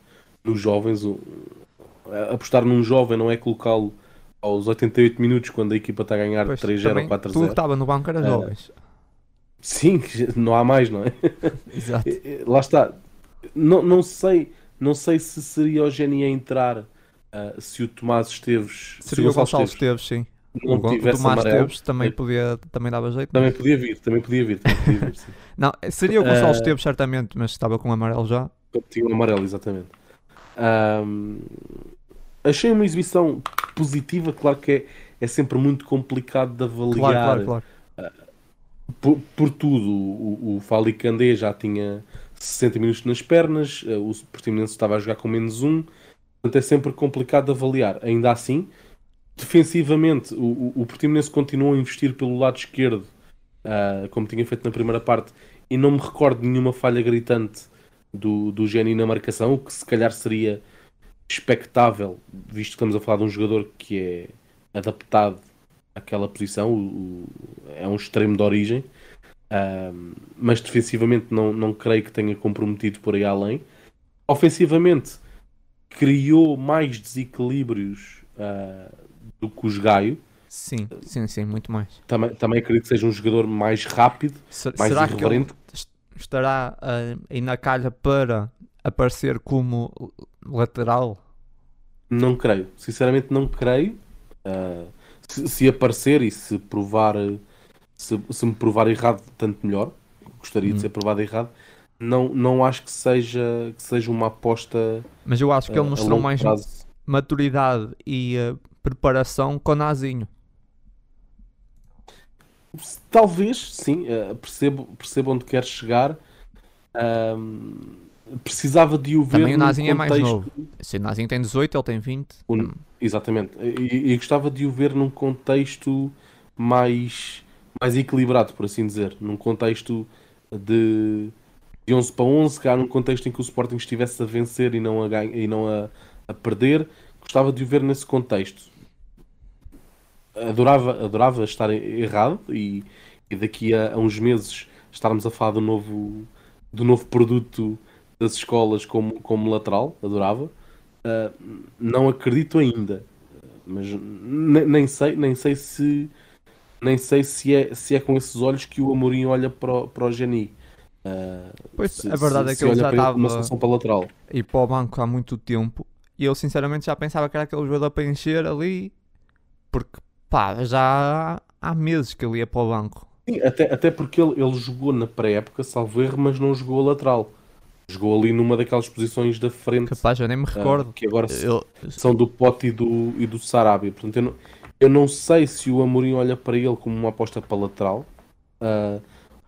nos jovens. o- apostar num jovem não é colocá-lo aos 88 minutos quando a equipa está a ganhar Pois, 3-0 também, ou 4-0. tudo que estava no banco era Ah, jovens. Sim, não há mais, não é? Exato. Lá está. Não, não sei, não sei se seria o Geni a entrar ah, se o Tomás Esteves, se Seria o Gonçalo Esteves, sim. não o, o tivesse Tomás amarelo, Esteves também, eh, podia, também dava jeito. também podia vir, também podia vir, também podia vir. Não, seria o Gonçalo Ah. Esteves certamente, mas estava com amarelo já. Tinha um amarelo, exatamente. Ahm, achei uma exibição positiva, claro que é, é sempre muito complicado de avaliar Claro, claro, claro. por, por tudo. O, o Fali Candé já tinha 60 minutos nas pernas, o Portimonense estava a jogar com menos um, portanto é sempre complicado de avaliar. Ainda assim, defensivamente, o, o, Portimonense continuou a investir pelo lado esquerdo, ah, como tinha feito na primeira parte, e não me recordo nenhuma falha gritante do, do Geni na marcação, o que se calhar seria expectável, visto que estamos a falar de um jogador que é adaptado àquela posição, o- o- é um extremo de origem, ahm, mas defensivamente não, não creio que tenha comprometido por aí além. Ofensivamente, criou mais desequilíbrios ah, do que os Gaio. Sim, sim, sim, muito mais. Também, também acredito que seja um jogador mais rápido, Se- mais será que irreverente. est- estará ah, aí na calha para aparecer como lateral? Não creio, sinceramente não creio. Ah, se, se aparecer e se provar, se, se me provar errado, tanto melhor. Gostaria Hum. de ser provado errado. Não, não acho que seja, que seja uma aposta Mas eu acho que ele a mostrou mais prazo. maturidade e ah, preparação com o Nazinho. Talvez, sim, ah, percebo, percebo onde quer chegar. Precisava de o ver Também o Nazinho é mais novo. Se o Nazinho tem 18, ele tem 20. O- Hum, Exatamente. E, e gostava de o ver num contexto mais, mais equilibrado, por assim dizer. Num contexto de, de 11 para 11, cá num contexto em que o Sporting estivesse a vencer e não a, ganha, e não a, a perder. Gostava de o ver nesse contexto. Adorava, adorava estar errado e, e daqui a, a uns meses estarmos a falar do novo, do novo produto das escolas como, como lateral. Adorava. Uh, não acredito ainda, mas ne- nem sei, nem sei se nem sei se é, se é com esses olhos que o Amorim olha para o, para o Geni. Uh, Pois, se- a verdade se- é que ele já como uma estava- solução para lateral. ir para o banco há muito tempo e eu sinceramente já pensava que era aquele jogador para encher ali porque pá, já há, meses que ele ia para o banco. Sim, até, até porque ele, ele jogou na pré-época, salvo erro, mas não jogou a lateral. Jogou ali numa daquelas posições da frente Capaz, eu nem me uh, recordo. que agora Eu- são do Pote e do, e do Sarabia. Portanto, eu não, eu não sei se o Amorim olha para ele como uma aposta para lateral ah,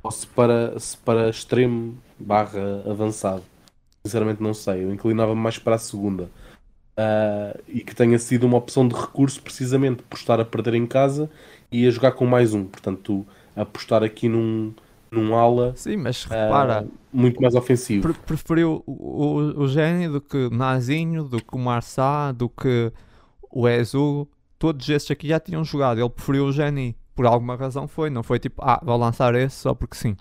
ou se para, se para extremo barra avançado. Sinceramente não sei. Eu inclinava mais para a segunda. Ah, e que tenha sido uma opção de recurso precisamente por estar a perder em casa e a jogar com mais um. Portanto, apostar aqui num, num ala Sim, mas ah, repara, muito mais ofensivo. pre- preferiu o, o, Gênio do que Nazinho, do que o Marçá, do que o Ezu. Todos esses aqui já tinham jogado. Ele preferiu o Geni. Por alguma razão foi. Não foi tipo, ah, vou lançar esse só porque sim.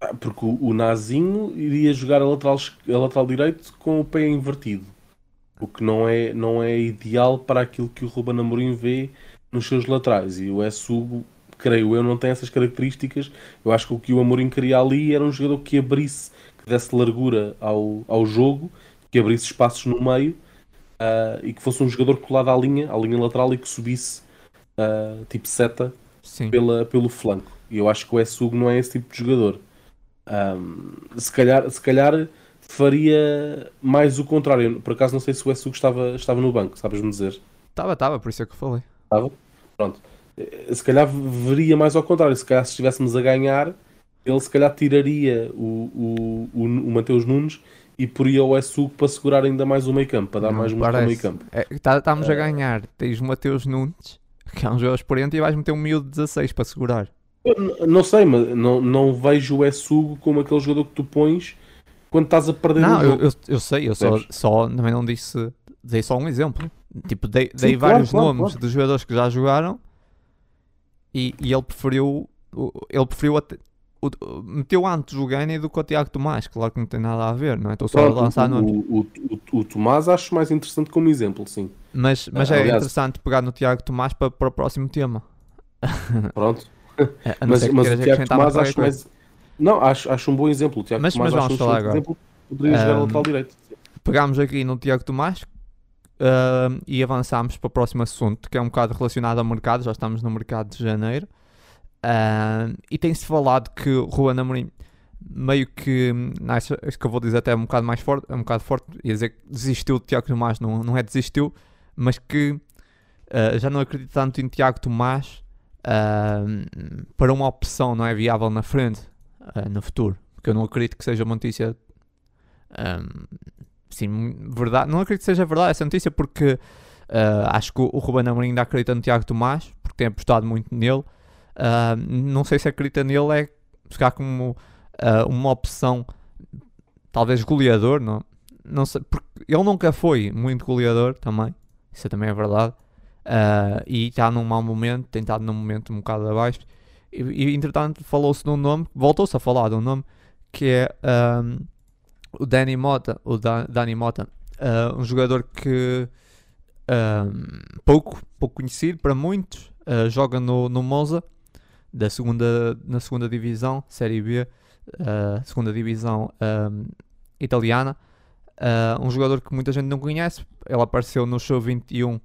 Ah, Porque o, o Nazinho iria jogar a lateral, a lateral direito com o pé invertido. O que não é, não é ideal para aquilo que o Ruben Amorim vê nos seus laterais. E o S. creio eu, não tem essas características. Eu acho que o que o Amorim queria ali era um jogador que abrisse, que desse largura ao, ao jogo, que abrisse espaços no meio uh, e que fosse um jogador colado à linha, à linha lateral e que subisse uh, tipo seta pela, pelo flanco. E eu acho que o Essug não é esse tipo de jogador. Um, se, calhar, se calhar faria mais o contrário. Por acaso não sei se o Essug estava, estava no banco, sabes-me dizer? Estava, estava, por isso é que eu falei. Estava? Pronto. Eh, se calhar veria mais ao contrário. Se calhar se estivéssemos a ganhar, ele se calhar tiraria o, o, o, o Mateus Nunes e poria o Essug para segurar ainda mais o meio campo, para dar não, mais muito ao meio campo. É, tá, estamos a ganhar. Tens o Mateus Nunes, que é um jogador experiente, e vais meter um miúdo de 16 para segurar. Eu, não sei, mas não, não vejo o Essugo como aquele jogador que tu pões quando estás a perder não, um jogo. Eu, eu, sei, eu só, só também não disse, dei só um exemplo. Tipo, dei, dei Sim, vários claro, nomes claro. de jogadores que já jogaram e, e ele preferiu ele preferiu até, o, meteu antes o Gane do que o Tiago Tomás, claro que não tem nada a ver, não é? Estou só Pronto, a lançar nomes. O, o, o, Tomás acho mais interessante como exemplo, sim. Mas, mas é aliás, interessante pegar no Tiago Tomás para, para o próximo tema. Pronto. É, mas, mas o Tiago Tomás acho mais. Não, acho, acho um bom exemplo. O Tiago mas, Tomás mas vamos falar agora. Exemplo, poderia um, jogar lateral direito. Pegámos aqui no Tiago Tomás uh, e avançámos para o próximo assunto, que é um bocado relacionado ao mercado. Já estamos no mercado de janeiro. Uh, e tem-se falado que o Juan Amorim meio que, acho, acho que eu vou dizer até um bocado mais forte, um bocado forte, ia dizer que desistiu de Tiago Tomás, não, não é desistiu, mas que uh, já não acredito tanto em Tiago Tomás uh, para uma opção não é viável na frente, uh, no futuro, porque eu não acredito que seja uma notícia um, sim, verdade, não acredito que seja verdade essa notícia porque acho que o, Ruben Amorim ainda acredita no Tiago Tomás, porque tem apostado muito nele, não sei se acredita nele é ficar como uma opção talvez goleador, não, não sei, porque ele nunca foi muito goleador também, isso também é verdade, uh, e está num mau momento, tem estado num momento um bocado abaixo, e, e entretanto falou-se de um nome, voltou-se a falar de um nome, que é um, o Danny Mota, o da, Danny Mota, um jogador que um, pouco, pouco conhecido para muitos, joga no, no Monza, da segunda, na segunda divisão, Série B, uh, segunda divisão um, italiana. Uh, um jogador que muita gente não conhece, ele apareceu no show 21, uh,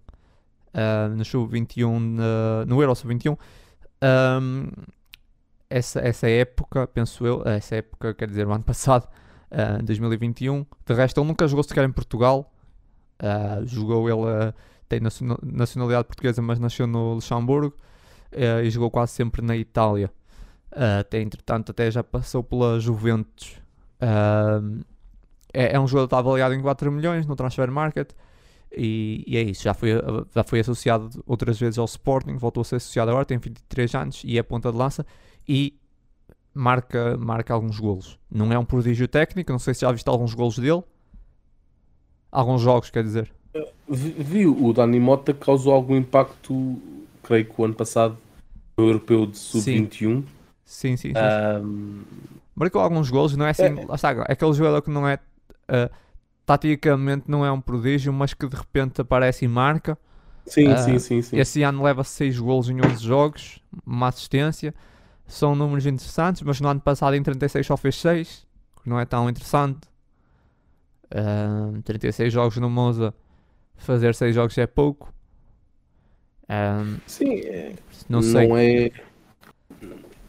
no show 21 no, no Euro 21. Um, essa, essa época, penso eu, essa época quer dizer o ano passado, uh, 2021. De resto, ele nunca jogou sequer em Portugal. Uh, jogou ele, tem nacionalidade portuguesa, mas nasceu no Luxemburgo uh, e jogou quase sempre na Itália. Uh, até, entretanto, até já passou pela Juventus. Uh, é, é, um jogador que está avaliado em 4 milhões no transfer market. E, e, é isso, já foi, já foi associado outras vezes ao Sporting, voltou a ser associado agora, tem 23 anos e é ponta de lança e marca, marca alguns golos. Não é um prodígio técnico, não sei se já viste alguns golos dele. Alguns jogos, quer dizer. Vi, o Dani Mota causou algum impacto creio que o ano passado, no europeu de sub-21. Sim, sim, sim. Um... Marcou alguns gols, não é assim. É, está, é aquele jogador que não é. Uh, taticamente não é um prodígio, mas que de repente aparece e marca. Sim, uh, sim, sim, sim. Esse ano leva 6 gols em 11 jogos, uma assistência. São números interessantes, mas no ano passado em 36 só fez 6, que não é tão interessante. Uh, 36 jogos no Monza, fazer 6 jogos é pouco. Um, Sim, é, não, sei. não é.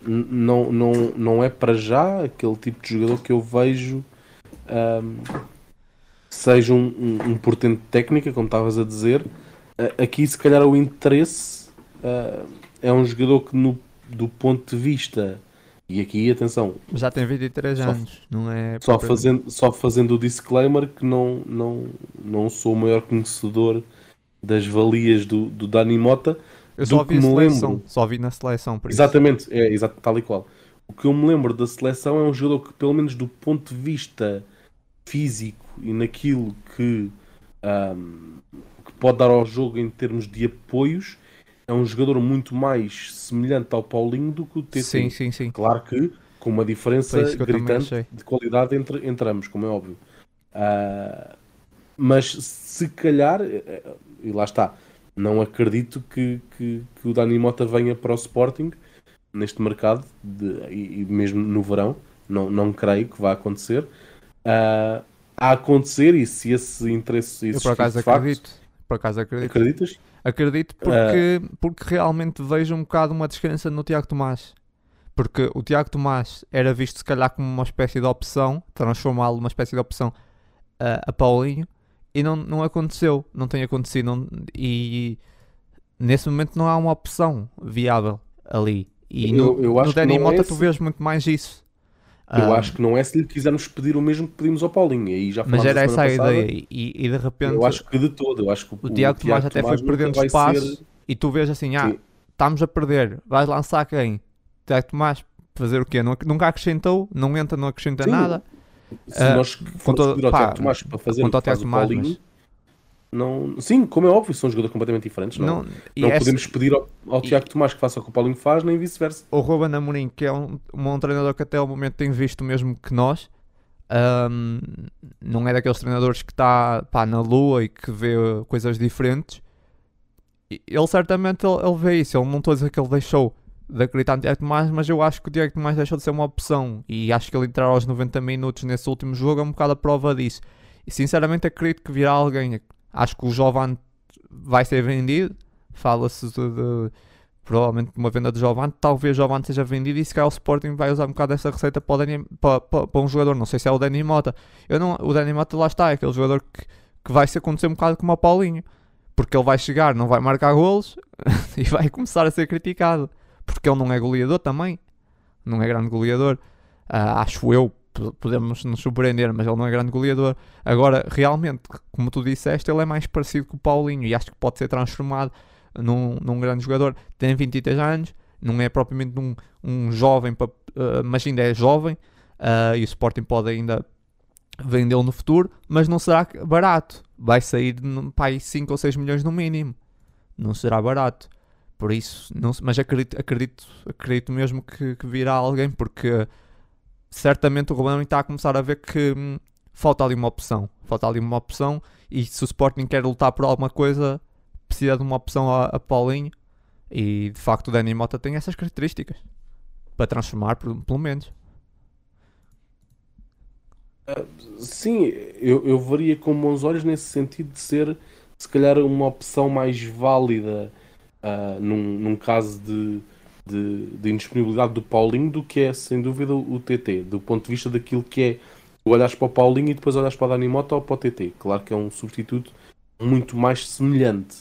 Não, não, não é para já aquele tipo de jogador que eu vejo um, seja um, um, um portento de técnica, como estavas a dizer. Aqui, se calhar, o interesse uh, é um jogador que, no, do ponto de vista, e aqui, atenção, já tem 23 só, anos, não é? Só fazendo, só fazendo o disclaimer que não, não, não sou o maior conhecedor das valias do, do Dani Mota. Eu só vi, me lembro. só vi na seleção, por Exatamente, é exato, tal e qual. O que eu me lembro da seleção é um jogador que, pelo menos do ponto de vista físico e naquilo que, um, que pode dar ao jogo em termos de apoios, é um jogador muito mais semelhante ao Paulinho do que o TT. Sim, sim, sim. Claro que com uma diferença gritante de qualidade entre, entre ambos, como é óbvio. Uh, mas se calhar, eh, eh, e lá está, não acredito que, que, que, o Dani Mota venha para o Sporting neste mercado de, e, e, mesmo no verão, não, não creio que vá acontecer. Uh, a acontecer e se esse interesse Eu por acaso de facto, acredito. Por acaso acredito. acreditas? Acredito porque, porque realmente vejo um bocado uma descrença no Tiago Tomás. Porque o Tiago Tomás era visto se calhar como uma espécie de opção, transformá-lo numa espécie de opção a, a Paulinho, e não, não aconteceu, não tem acontecido. não- e nesse momento não há uma opção viável ali. E Eu- no, eu no Danny é Mota tu esse- vês muito mais isso. Eu Ah, acho que não é se lhe quisermos pedir o mesmo que pedimos ao Paulinho. E aí já mas era essa a passada. ideia. E, e de repente Eu acho que de todo. Eu acho que o Tiago Tomás até foi nunca perdendo espaço. ser- e tu vês assim, ah, Sim. estamos a perder, vais lançar quem? Tiago Tomás, fazer o quê? Nunca acrescentou, não entra, não acrescenta Sim, nada. Se Ah, nós formos pedir ao Tiago Tomás para fazer o que faz o Tomás, Paulinho, mas- não... Sim, como é óbvio, são jogadores completamente diferentes. Não, Não, e não essa- podemos pedir ao, ao Tiago Tomás que faça o que o Paulinho faz, nem vice-versa. o Ruben Amorim, que é um, um treinador que até o momento tem visto o mesmo que nós, ahm, não é daqueles treinadores que está pá, na lua e que vê coisas diferentes. E Ele certamente ele, ele vê isso. Ele não estou a dizer que ele deixou de acreditar no Tiago Tomás, mas eu acho que o Tiago Tomás deixou de ser uma opção. E acho que ele entrar aos 90 minutos nesse último jogo é um bocado a prova disso. E sinceramente acredito que virá alguém. Acho que o Jovan vai ser vendido. Fala-se de, de- provavelmente de uma venda de Jovan. Talvez Jovan seja vendido e se calhar o Sporting vai usar um bocado essa receita para, para, para- para um jogador. Não sei se é o Dani Mota. Eu não, o Dani Mota lá está, é aquele jogador que, que vai se acontecer um bocado como o Paulinho. Porque ele vai chegar, não vai marcar golos e vai começar a ser criticado. Porque ele não é goleador também. Não é grande goleador. Ah, acho eu, podemos nos surpreender, mas ele não é grande goleador. Agora, realmente, como tu disseste, ele é mais parecido com o Paulinho e acho que pode ser transformado num, num grande jogador. Tem 23 anos, não é propriamente um, um jovem, ah, mas ainda é jovem. ah, e o Sporting pode ainda vendê-lo no futuro, mas não será barato. Vai sair aí 5 ou 6 milhões no mínimo. Não será barato. Por isso, não, mas acredito, acredito, acredito mesmo que, que virá alguém, porque certamente o Ruben está a começar a ver que hum, falta ali uma opção. Falta ali uma opção e se o Sporting quer lutar por alguma coisa, precisa de uma opção a, a Paulinho. E de facto o Dani Mota tem essas características para transformar, pelo menos. Sim, eu, eu veria com bons olhos nesse sentido de ser, se calhar, uma opção mais válida ah, num, num caso de, de, de indisponibilidade do Paulinho do que é, sem dúvida, o TT, do ponto de vista daquilo que é tu olhas para o Paulinho e depois olhas para o Dani Mota ou para o TT. Claro que é um substituto muito mais semelhante.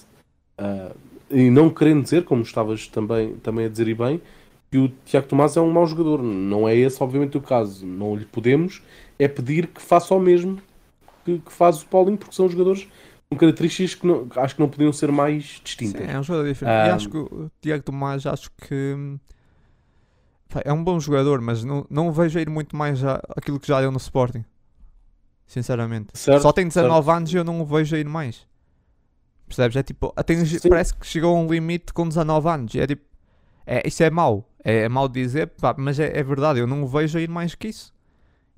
Ah, e não querendo dizer, como estavas também, também a dizer e bem, que o Tiago Tomás é um mau jogador. Não é esse, obviamente, o caso. Não lhe podemos é pedir que faça o mesmo que, que faz o Paulinho, porque são jogadores com características que não- acho que não podiam ser mais distintas. Sim, é um jogador diferente. E Ah, acho que o Tiago Tomás, acho que é um bom jogador, mas não, não vejo ir muito mais aquilo que já deu no Sporting. Sinceramente. Certo, Só tem 19 certo. anos e eu não o vejo ir mais. Percebes? É tipo, atinge- parece que chegou a um limite com 19 anos. É tipo, é, isso é mau. É, mau dizer, pá, mas é, é verdade. Eu não o vejo a ir mais que isso.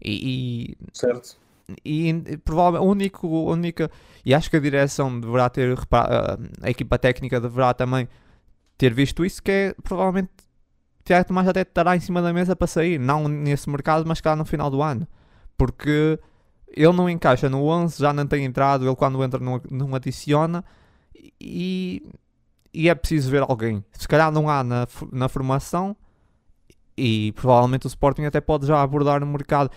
E, Certo. E, e provavelmente, único, única, e acho que a direção deverá ter, a equipa técnica deverá também ter visto isso, que é provavelmente Tiago Tomás até estará em cima da mesa para sair, não nesse mercado, mas cá no final do ano, porque ele não encaixa no 11, já não tem entrado, ele quando entra não, não adiciona e, e é preciso ver alguém. Se calhar não há na, na formação e provavelmente o Sporting até pode já abordar o mercado.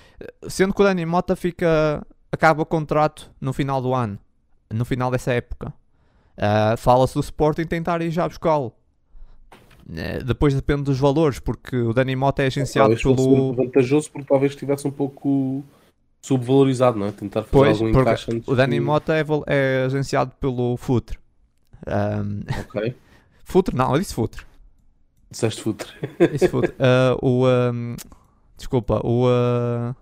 Sendo que o Dani Mota fica, acaba o contrato no final do ano, no final dessa época. Ah, Fala-se do Sporting tentar ir já buscá-lo. Eh, depois depende dos valores, porque o Dani Mota é agenciado Talvez pelo. vantajoso porque talvez estivesse um pouco subvalorizado, não é? Tentar fazer Pois, algum encaixe antes o Dani que- Mota é, é agenciado pelo Futre. Ahm, Ok. Futre, não, eu disse Futre. Disseste futre. Disse Futre. Ah, o. ahm, desculpa, o. ah,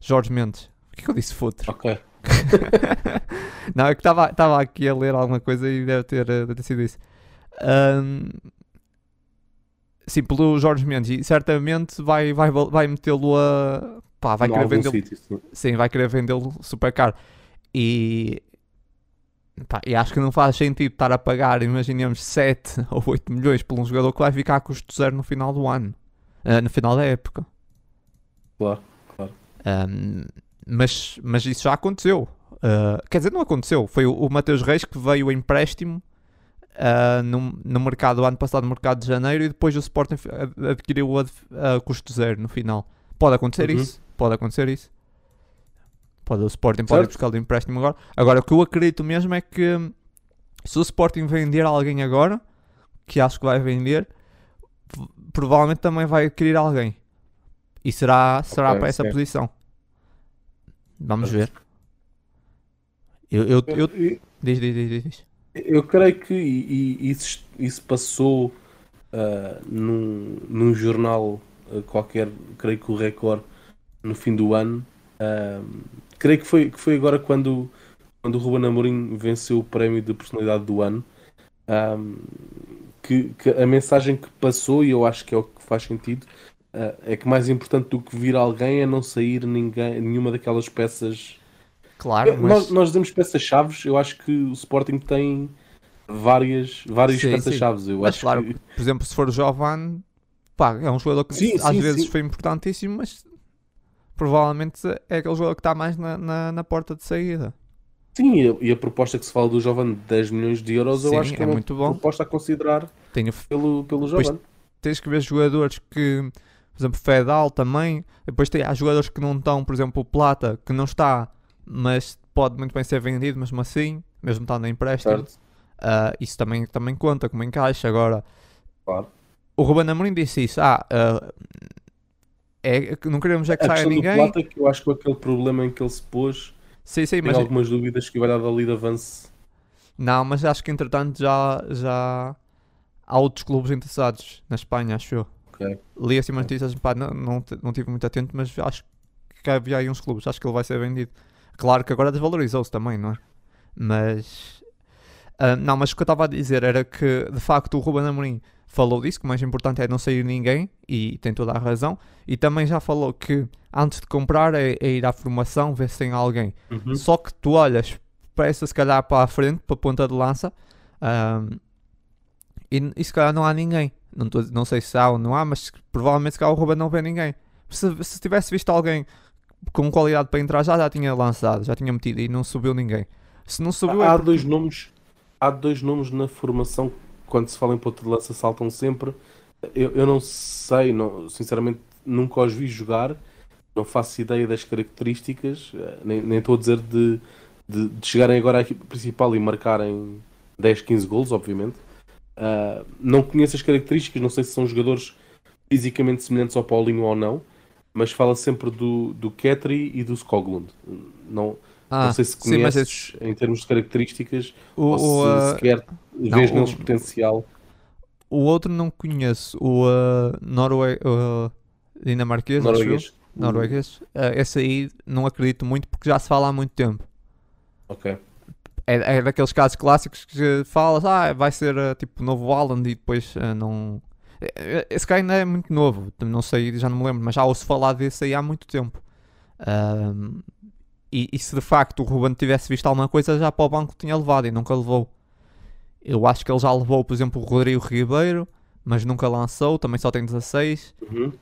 Jorge Mendes. Por que que eu disse Futre? Ok. não, é que estava aqui a ler alguma coisa e deve ter, eh, deve ter sido isso. Ahm, sim, pelo Jorge Mendes. E certamente vai, vai, vai metê-lo a. Pá, vai Em querer vendê-lo. Sim, vai querer vendê-lo super caro. E. pá, e acho que não faz sentido estar a pagar, imaginemos, 7 ou 8 milhões por um jogador que vai ficar a custo zero no final do ano. Ah, no final da época. Claro. Ahm, mas, mas isso já aconteceu. Uh, quer dizer, não aconteceu. Foi o, o Mateus Reis que veio empréstimo uh, no, no mercado, ano passado, no mercado de janeiro, e depois o Sporting adquiriu a, a custo zero no final. Pode acontecer uhum. isso. Pode acontecer isso. Pode, o Sporting pode ir buscar o empréstimo agora. Agora, o que eu acredito mesmo é que se o Sporting vender alguém agora, que acho que vai vender, provavelmente também vai adquirir alguém. E será, será okay, para essa posição. Vamos ver. Eu, eu, eu, eu diz, diz, diz. Eu creio que isso, isso passou uh, num, num jornal uh, qualquer, creio que o Record, no fim do ano. Uh, creio que foi, que foi agora quando, quando o Ruben Amorim venceu o prémio de personalidade do ano. Um, que, que, a mensagem que passou, e eu acho que é o que faz sentido, uh, é que mais importante do que vir alguém é não sair ninguém, nenhuma daquelas peças. Claro, mas... nós, nós damos peças-chaves, eu acho que o Sporting tem várias, várias peças-chaves. Eu mas acho claro, que... por exemplo, se for o Jovan, pá, é um jogador que sim, às sim, vezes sim. foi importantíssimo, mas provavelmente é aquele jogador que está mais na, na, na porta de saída. Sim, e a, e a, proposta que se fala do Jovem de 10 milhões de euros, Sim, eu acho que é, é muito bom. proposta a considerar Tenho... pelo, pelo Jovem. Tens que ver jogadores que, por exemplo, Fedal também. Depois tem, há jogadores que não estão, por exemplo, o Plata, que não está, mas pode muito bem ser vendido mesmo assim, mesmo estando em empréstimo. Uh, isso também, também conta como encaixa. Agora, claro. o Ruben Amorim disse isso. Ah, uh, é, não queremos é que a saia ninguém. Plata, que eu acho que aquele problema em que ele se pôs Sim, sim, mas... algumas dúvidas que vai dar dali de avanço. Não, mas acho que entretanto já, já há outros clubes interessados na Espanha, acho eu. Okay. Li assim umas notícias, pá, não, não, não tive muito atento, mas acho que havia aí uns clubes, acho que ele vai ser vendido. Claro que agora desvalorizou-se também, não é? Mas. Uh, não, mas o que eu estava a dizer era que de facto o Ruben Amorim falou disso, que o mais importante é não sair ninguém, e tem toda a razão. E também já falou que antes de comprar é, é ir à formação, ver se tem alguém. Uhum. Só que tu olhas para essa, se calhar, para a frente, para a ponta de lança, um, e, e se calhar não há ninguém. Não, tô, não sei se há ou não há, mas provavelmente se calhar o Ruben não vê ninguém. Se, se tivesse visto alguém com qualidade para entrar, já, já tinha lançado, já tinha metido e não subiu ninguém. Se não subiu, há, é porque... dois nomes, há dois nomes na formação quando se fala em ponta de lança saltam sempre. Eu, eu não sei, não, sinceramente nunca os vi jogar, não faço ideia das características, eh, nem, nem estou a dizer de, de, de, chegarem agora à equipe principal e marcarem 10, 15 gols, obviamente. Uh, não conheço as características, não sei se são jogadores fisicamente semelhantes ao Paulinho ou não, mas fala sempre do, do Ketri e do Skoglund. Não, ah, não sei se conheces sim, em termos de características o, ou se uh, sequer vês neles o, potencial. O outro não conheço, o uh, Norue, uh, dinamarquês, norueguês. Norueguês. Uh, esse aí não acredito muito porque já se fala há muito tempo. Ok. É, é daqueles casos clássicos que falas, ah, vai ser tipo novo Alan e depois não. Esse cara ainda é muito novo, não sei, já não me lembro, mas já ouço falar desse aí há muito tempo. E, e, se de facto o Ruben tivesse visto alguma coisa, já para o banco tinha levado e nunca levou. Eu acho que ele já levou, por exemplo, o Rodrigo Ribeiro, mas nunca lançou, também só tem 16. Uhum.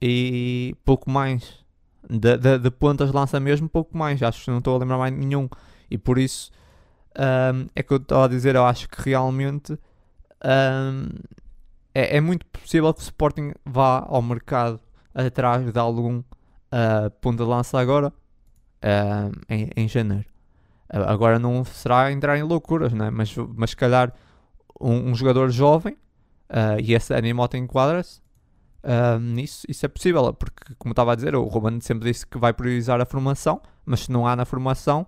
E pouco mais. De, de, de, pontas lança mesmo pouco mais. Acho que não estou a lembrar mais nenhum. E por isso um, é que eu estava a dizer, eu acho que realmente um, é, é, muito possível que o Sporting vá ao mercado atrás de algum uh, ponta de lança agora uh, em, em janeiro. Uh, agora não será entrar em loucuras, né? mas, mas se calhar um, um jogador jovem uh, e esse Animota enquadra-se. Uh, isso, isso é possível, porque, como estava a dizer, o Ruben sempre disse que vai priorizar a formação, mas se não há na formação,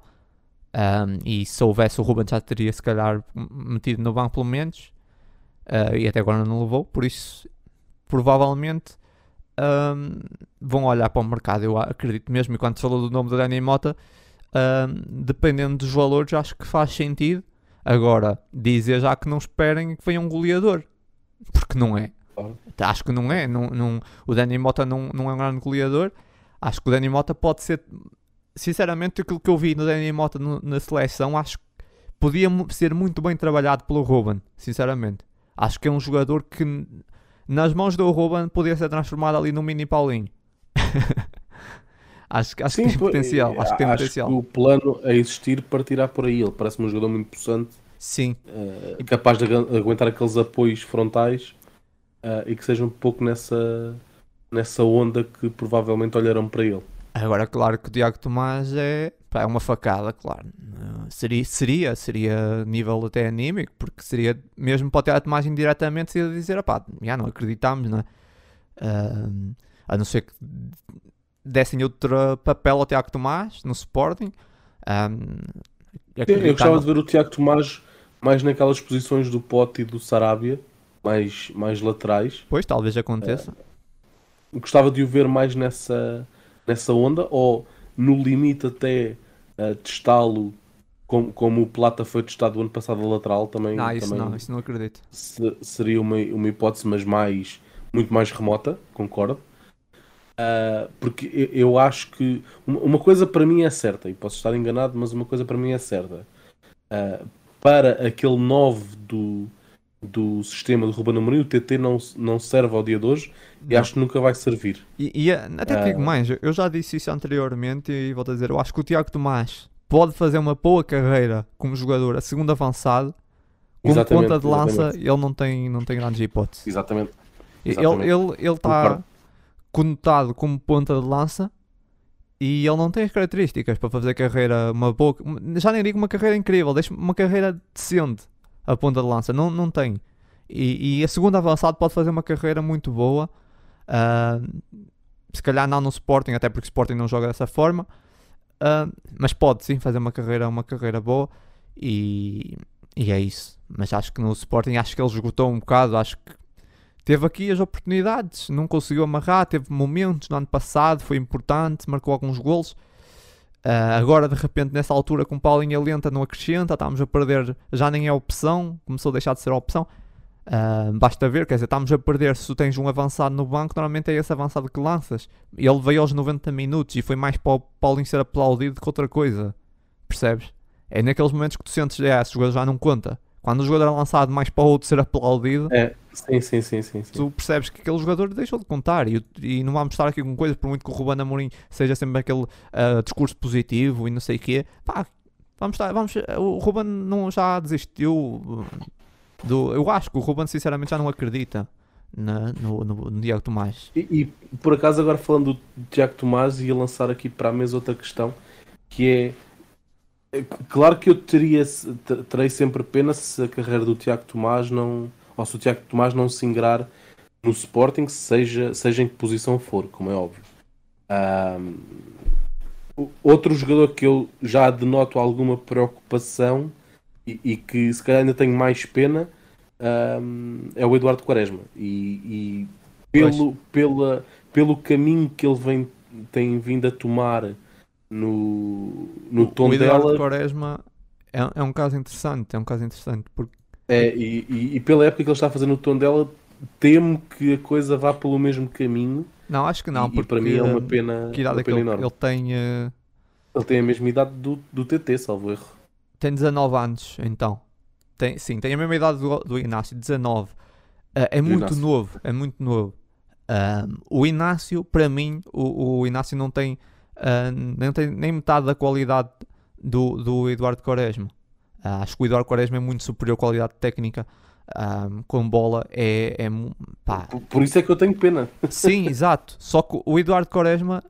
um, e se houvesse o Ruben já teria se calhar metido no banco pelo menos, uh, e até agora não levou, por isso provavelmente um, vão olhar para o mercado, eu acredito mesmo. E quando se falou do nome do Dani Mota, um, dependendo dos valores, acho que faz sentido. Agora, dizer já que não esperem que venha um goleador, porque não é. Acho que não é. Não, não, o Dani Mota não, não é um grande goleador. Acho que o Dani Mota pode ser, sinceramente, aquilo que eu vi no Dani Mota no, na seleção, acho que podia ser muito bem trabalhado pelo Ruben, sinceramente. Acho que é um jogador que nas mãos do Ruben podia ser transformado ali no mini Paulinho. Acho, acho Sim, que tem potencial. Acho que tem acho potencial. Que o plano a existir partirá por aí. Ele parece-me um jogador muito possante. Sim. Uh, capaz de aguentar aqueles apoios frontais uh, e que seja um pouco nessa, nessa onda que provavelmente olharam para ele. Agora, claro que o Tiago Tomás é, pá, é uma facada, claro. Seria, seria, seria nível até anímico, porque seria mesmo para o Tiago Tomás indiretamente seria dizer, pá, já não acreditamos, não é? Uh, a não ser que dessem outro papel ao Tiago Tomás no Sporting. Um, eu gostava de ver o Tiago Tomás mais naquelas posições do Pote e do Sarabia, mais, mais laterais. Pois, talvez aconteça. Uh, gostava de o ver mais nessa, nessa onda, ou no limite até uh, testá-lo como, como o Plata foi testado o ano passado a lateral também. Não, isso também não, isso não acredito. Se, seria uma, uma hipótese, mas mais, muito mais remota, concordo. Uh, porque eu acho que uma coisa para mim é certa, e posso estar enganado, mas uma coisa para mim é certa. Uh, para aquele 9 do, do sistema do Ruben Amorim, o TT não, não serve ao dia de hoje não. e acho que nunca vai servir. E, e até te digo uh, mais, eu já disse isso anteriormente e volto a dizer, eu acho que o Tiago Tomás pode fazer uma boa carreira como jogador a segundo avançado, como ponta de lança, exatamente. ele não tem, não tem grandes hipóteses. Exatamente. exatamente. Ele está conotado como ponta de lança e ele não tem as características para fazer carreira uma boa. Já nem digo uma carreira incrível, deixa uma carreira decente a ponta de lança. Não, não tem. E, e a segunda avançado pode fazer uma carreira muito boa. Uh, se calhar não no Sporting, até porque o Sporting não joga dessa forma. Uh, mas pode sim fazer uma carreira, uma carreira boa. E, e é isso. Mas acho que no Sporting acho que ele esgotou um bocado. Acho que teve aqui as oportunidades, não conseguiu amarrar, teve momentos no ano passado, foi importante, marcou alguns golos. Uh, agora, de repente, nessa altura, com Paulinha lenta, não acrescenta, estamos a perder, já nem é opção, começou a deixar de ser opção. Uh, basta ver, quer dizer, estamos a perder. Se tu tens um avançado no banco, normalmente é esse avançado que lanças. Ele veio aos 90 minutos e foi mais para o Paulinho ser aplaudido que outra coisa, percebes? É naqueles momentos que tu sentes, é, esse jogador já não conta. Quando o jogador é lançado mais para o outro ser aplaudido, é, sim, sim, sim, sim, sim. tu percebes que aquele jogador deixou de contar. E, e não vamos estar aqui com coisas, por muito que o Ruben Amorim seja sempre aquele uh, discurso positivo e não sei o quê. Pá, vamos estar, vamos, o Ruben não já desistiu do. Eu acho que o Ruben sinceramente já não acredita. Na, no, no, no Tiago Tomás e, e, por acaso agora falando do Tiago Tomás ia lançar aqui para a mesa outra questão que é, claro que eu teria, terei sempre pena se a carreira do Tiago Tomás não. Ou se o Tiago Tomás não se ingrar no Sporting, seja, seja em que posição for, como é óbvio. Um, outro jogador que eu já denoto alguma preocupação e, e que se calhar ainda tenho mais pena um, é o Eduardo Quaresma. E, e pelo, pela, pelo caminho que ele vem, tem vindo a tomar no, no tom o Eduardo dela. Quaresma é, é um caso interessante, é um caso interessante porque é, e, e, e, pela época que ele está a fazer no tom dela, temo que a coisa vá pelo mesmo caminho. Não, acho que não, e, porque para mim é uma pena, que idade uma é que pena ele, ele tem uh... ele tem a mesma idade do, do TT, salvo erro. Tem 19 anos, então. Tem, sim, tem a mesma idade do, do Inácio, 19. Uh, é muito Inácio. novo, é muito novo. o Inácio, para mim, o, o Inácio não tem uh, nem tem nem metade da qualidade do, do Eduardo Quaresma. Uh, acho que o Eduardo Quaresma é muito superior à qualidade técnica um, com bola. É, é. Por, por, isso é que eu tenho pena. Sim, exato. Só que o Eduardo Quaresma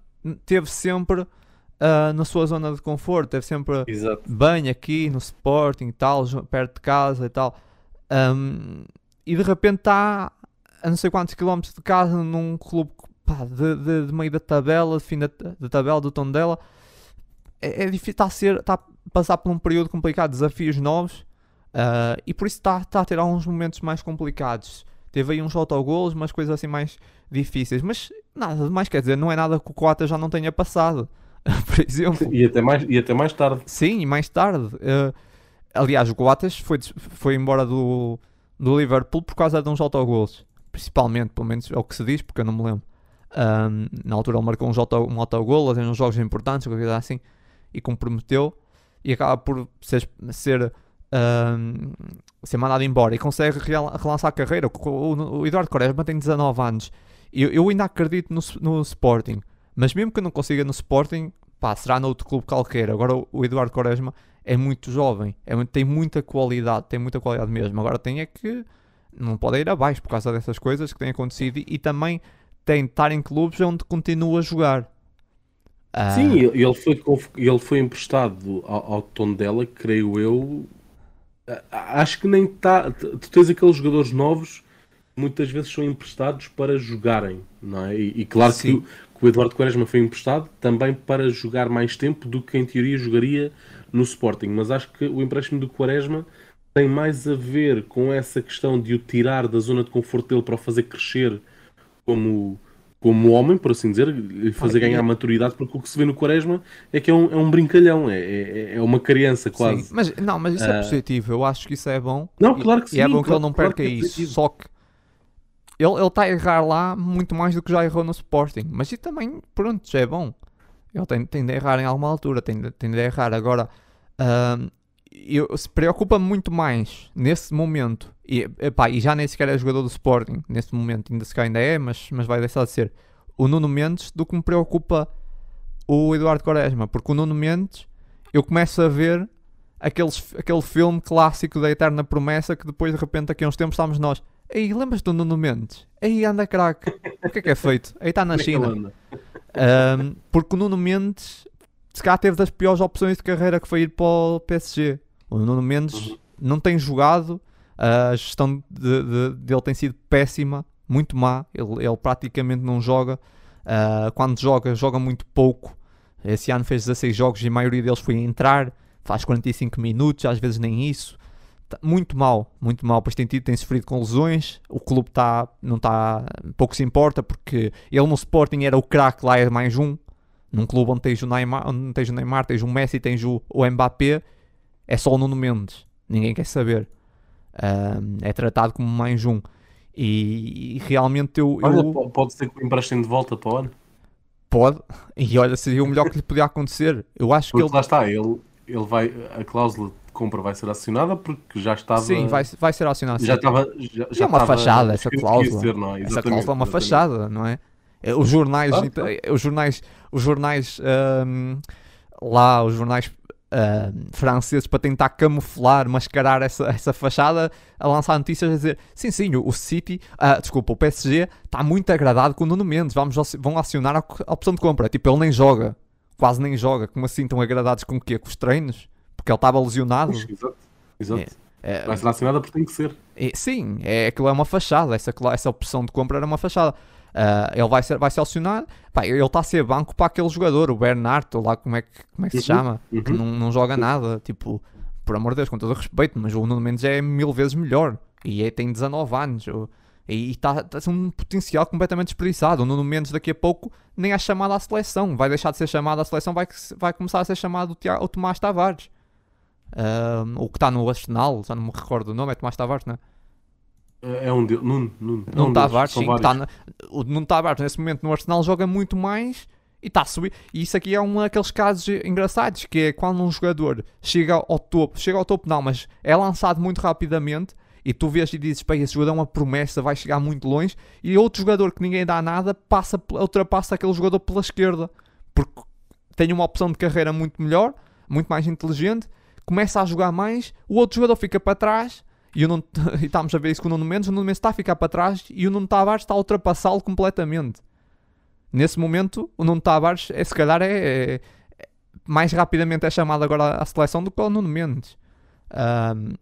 teve sempre uh, na sua zona de conforto, teve sempre exato. bem aqui no Sporting e tal, perto de casa e tal. Um, e de repente está a não sei quantos quilómetros de casa num clube pá, de, de, de, meio da tabela, de fim da, da tabela, do tom dela. É, é difícil, está a, ser, está a passar por um período complicado, desafios novos, uh, e por isso está, está a ter alguns momentos mais complicados. Teve aí uns autogolos, umas coisas assim mais difíceis, mas nada mais, quer dizer, não é nada que o Coata já não tenha passado, por exemplo. E até mais, e até mais tarde. Sim, e mais tarde. Uh, aliás, o Coates foi, foi embora do, do Liverpool por causa de uns autogolos. Principalmente, pelo menos é o que se diz, porque eu não me lembro. Um, na altura ele marcou um, auto, autogol em uns jogos importantes, coisa assim, e comprometeu. E acaba por ser, ser, um, ser mandado embora e consegue relançar a carreira. O, o, o Eduardo Quaresma tem 19 anos. Eu, eu ainda acredito no, no Sporting, Mas mesmo que não consiga no Sporting, pá, será noutro clube qualquer. Agora o Eduardo Quaresma é muito jovem, é tem muita qualidade, tem muita qualidade mesmo. Agora tem é que não pode ir abaixo por causa dessas coisas que têm acontecido e, e também tem de estar em clubes onde continua a jogar. Ah, Sim, ele foi, ele foi emprestado ao, ao Tondela, creio eu. Acho que nem está. Tu tens aqueles jogadores novos muitas vezes são emprestados para jogarem, não é? E, e claro que, que, o Eduardo Quaresma foi emprestado também para jogar mais tempo do que em teoria jogaria no Sporting, mas acho que o empréstimo do Quaresma tem mais a ver com essa questão de o tirar da zona de conforto dele para o fazer crescer como, como homem, por assim dizer, e fazer ganhar maturidade, porque o que se vê no Quaresma é que é um, é um brincalhão, é, é, é uma criança quase. Sim, mas, não, mas isso é ah. positivo, eu acho que isso é bom. Não, claro que sim. E é bom claro, que ele não perca claro é isso, só que ele está a errar lá muito mais do que já errou no Sporting. Mas isso também, pronto, já é bom. Ele tem, tem de errar em alguma altura, tem de, tem de errar. Agora, uh, eu, se preocupa muito mais nesse momento, e, epá, e já nem sequer é jogador do Sporting, nesse momento, ainda se ainda é, mas, mas vai deixar de ser, o Nuno Mendes, do que me preocupa o Eduardo Quaresma, porque o Nuno Mendes, eu começo a ver aqueles, aquele filme clássico da Eterna Promessa que depois de repente aqui a uns tempos estamos nós Aí, lembras do Nuno Mendes? Aí anda craque. O que é que é feito? Aí está na é China. Um, porque o Nuno Mendes, se calhar, teve das piores opções de carreira que foi ir para o PSG. O Nuno Mendes uhum. não tem jogado, a gestão de, de, dele tem sido péssima, muito má. Ele, ele praticamente não joga. Uh, quando joga, joga muito pouco. Esse ano fez 16 jogos e a maioria deles foi entrar, faz 45 minutos, às vezes nem isso. Tá muito mal, muito mal. Pois tem, tido, tem sofrido com lesões. O clube tá, não está. Pouco se importa porque ele no Sporting era o craque, lá é mais um. Num clube onde tens o Neymar, onde tens o Neymar, tens o Messi, tens o, o Mbappé, é só o Nuno Mendes. Ninguém quer saber. Um, é tratado como mais um. E, e realmente eu, olha, eu... Pode ser que o emprestem de volta para o ano. Pode. E olha, seria o melhor que lhe podia acontecer. Eu acho porque que ele. Lá está, ele, ele vai. A cláusula compra vai ser acionada porque já estava. Sim, vai, vai ser acionada. Já estava. Já, já é uma fachada essa cláusula. Ser, é? Essa cláusula é uma fachada, não é? é os jornais, ah, tá. os jornais, os jornais um, lá, os jornais uh, franceses para tentar camuflar, mascarar essa, essa fachada, a lançar notícias a dizer sim, sim, o City, uh, desculpa, o PSG está muito agradado com o Nuno Mendes, vamos, vão acionar a, a opção de compra. Tipo, ele nem joga, quase nem joga, como assim estão agradados com o quê? Com os treinos? porque ele estava lesionado. exato, exato. É, é, Vai ser assinada porque tem que ser. É, sim, é, aquilo é uma fachada. Essa, essa opção de compra era uma fachada. Uh, ele vai ser, vai ser acionado. Pá, ele está a ser banco para aquele jogador, o Bernardo, lá como é que, como é que se uhum, chama, uhum. que não, não joga nada. Tipo, por amor de Deus, com todo o respeito, mas o Nuno Mendes é mil vezes melhor e é, tem 19 anos. E está tá um potencial completamente desperdiçado. O Nuno Mendes daqui a pouco nem é chamado à seleção. Vai deixar de ser chamado à seleção, vai, vai começar a ser chamado o, o Tomás Tavares. Um, o que está no Arsenal, já não me recordo o nome, é Tomás Tavares, não é? É um deles, Nuno, Nuno, é um Tavares, sim, tá na, o Nuno Tavares nesse momento no Arsenal joga muito mais e está a subir. E isso aqui é um daqueles casos engraçados, que é quando um jogador chega ao topo, chega ao topo não, mas é lançado muito rapidamente e tu vês e dizes, esse jogador é uma promessa, vai chegar muito longe, e outro jogador que ninguém dá nada passa, ultrapassa aquele jogador pela esquerda, porque tem uma opção de carreira muito melhor, muito mais inteligente, começa a jogar mais, o outro jogador fica para trás e, não, e estamos a ver isso com o Nuno Mendes, o Nuno Mendes está a ficar para trás e o Nuno Tavares está a ultrapassá-lo completamente. Nesse momento, o Nuno Tavares, é, se calhar, é, é, mais rapidamente é chamado agora à seleção do que o Nuno Mendes. Um,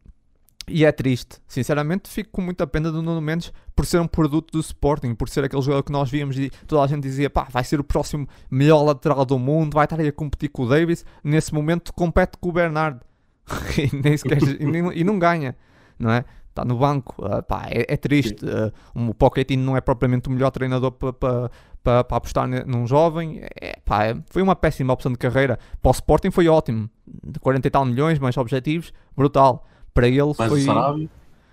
e é triste. Sinceramente, fico com muita pena do Nuno Mendes por ser um produto do Sporting, por ser aquele jogador que nós víamos e toda a gente dizia, pá, vai ser o próximo melhor lateral do mundo, vai estar aí a competir com o Davis. Nesse momento, compete com o Bernardo. e, nem sequer, e, nem, e, não ganha, não é? Está no banco, uh, pá, é, é triste. Uh, o Pochettino não é propriamente o melhor treinador para pa, pa, pa apostar num jovem. É, pá, é, foi uma péssima opção de carreira. Para o Sporting foi ótimo, de 40 e tal milhões, mais objetivos, brutal para ele Mas foi. O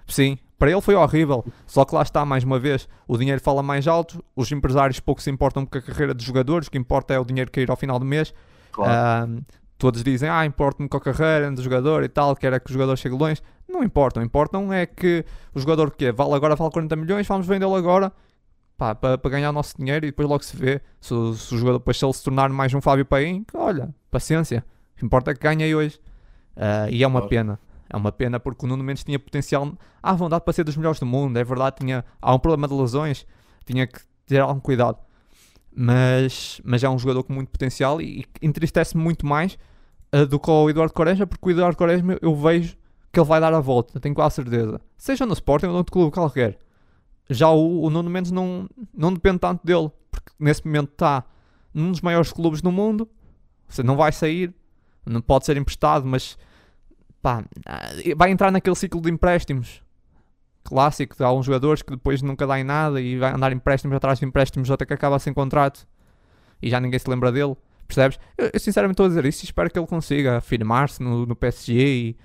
Sim, para ele foi horrível. Só que lá está, mais uma vez, o dinheiro fala mais alto, os empresários pouco se importam com a carreira dos jogadores, o que importa é o dinheiro cair ao final do mês. Claro. Todos dizem, ah, importa-me com a carreira do jogador e tal, quer é que o jogador chegue longe. Não importam, importam é que o jogador que vale agora vale 40 milhões, vamos vendê-lo agora. pá, para, para ganhar o nosso dinheiro e depois logo se vê. Se, se o jogador depois se ele se tornar mais um Fábio Paim, olha, paciência. O que importa é que ganhe hoje. Uh, e é uma Claro. pena. É uma pena porque o Nuno Mendes tinha potencial à vontade para ser dos melhores do mundo. É verdade, tinha, há um problema de lesões, tinha que ter algum cuidado. Mas, mas é um jogador com muito potencial e, e entristece-me muito mais do que o Eduardo Quaresma, porque o Eduardo Quaresma eu vejo que ele vai dar a volta, tenho quase certeza. Seja no Sporting ou no clube qualquer. Já o, o Nuno Mendes não, não depende tanto dele, porque nesse momento está num dos maiores clubes do mundo, você não vai sair, não pode ser emprestado, mas pá, ah, vai entrar naquele ciclo de empréstimos clássico. Há uns jogadores que depois nunca dá em nada e vai andar empréstimos atrás de empréstimos até que acaba sem contrato e já ninguém se lembra dele. Percebes? Eu, eu sinceramente estou a dizer isso e espero que ele consiga afirmar-se no, no PSG e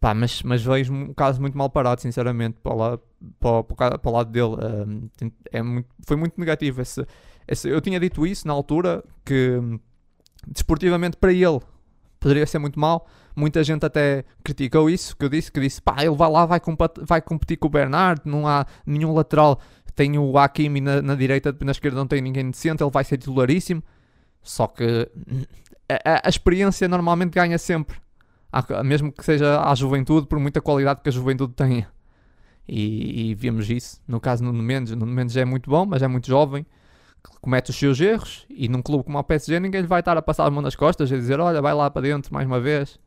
pá, mas, mas vejo um caso muito mal parado, sinceramente, para lado, para, para para o lado dele. É muito- foi muito negativo. Esse, esse- eu tinha dito isso na altura que desportivamente para ele poderia ser muito mal. Muita gente até criticou isso, que eu disse, que disse, pá, ele vai lá, vai, vai competir com o Bernardo, não há nenhum lateral, tem o Hakimi na, na direita, na esquerda não tem ninguém decente, ele vai ser titularíssimo. Só que a, a- experiência normalmente ganha sempre, mesmo que seja à juventude, por muita qualidade que a juventude tenha. E, e vimos isso, no caso do Nuno Mendes, o Nuno Mendes é muito bom, mas é muito jovem, comete os seus erros, e num clube como o PSG ninguém lhe vai estar a passar a mão nas costas e dizer, olha, vai lá para dentro mais uma vez.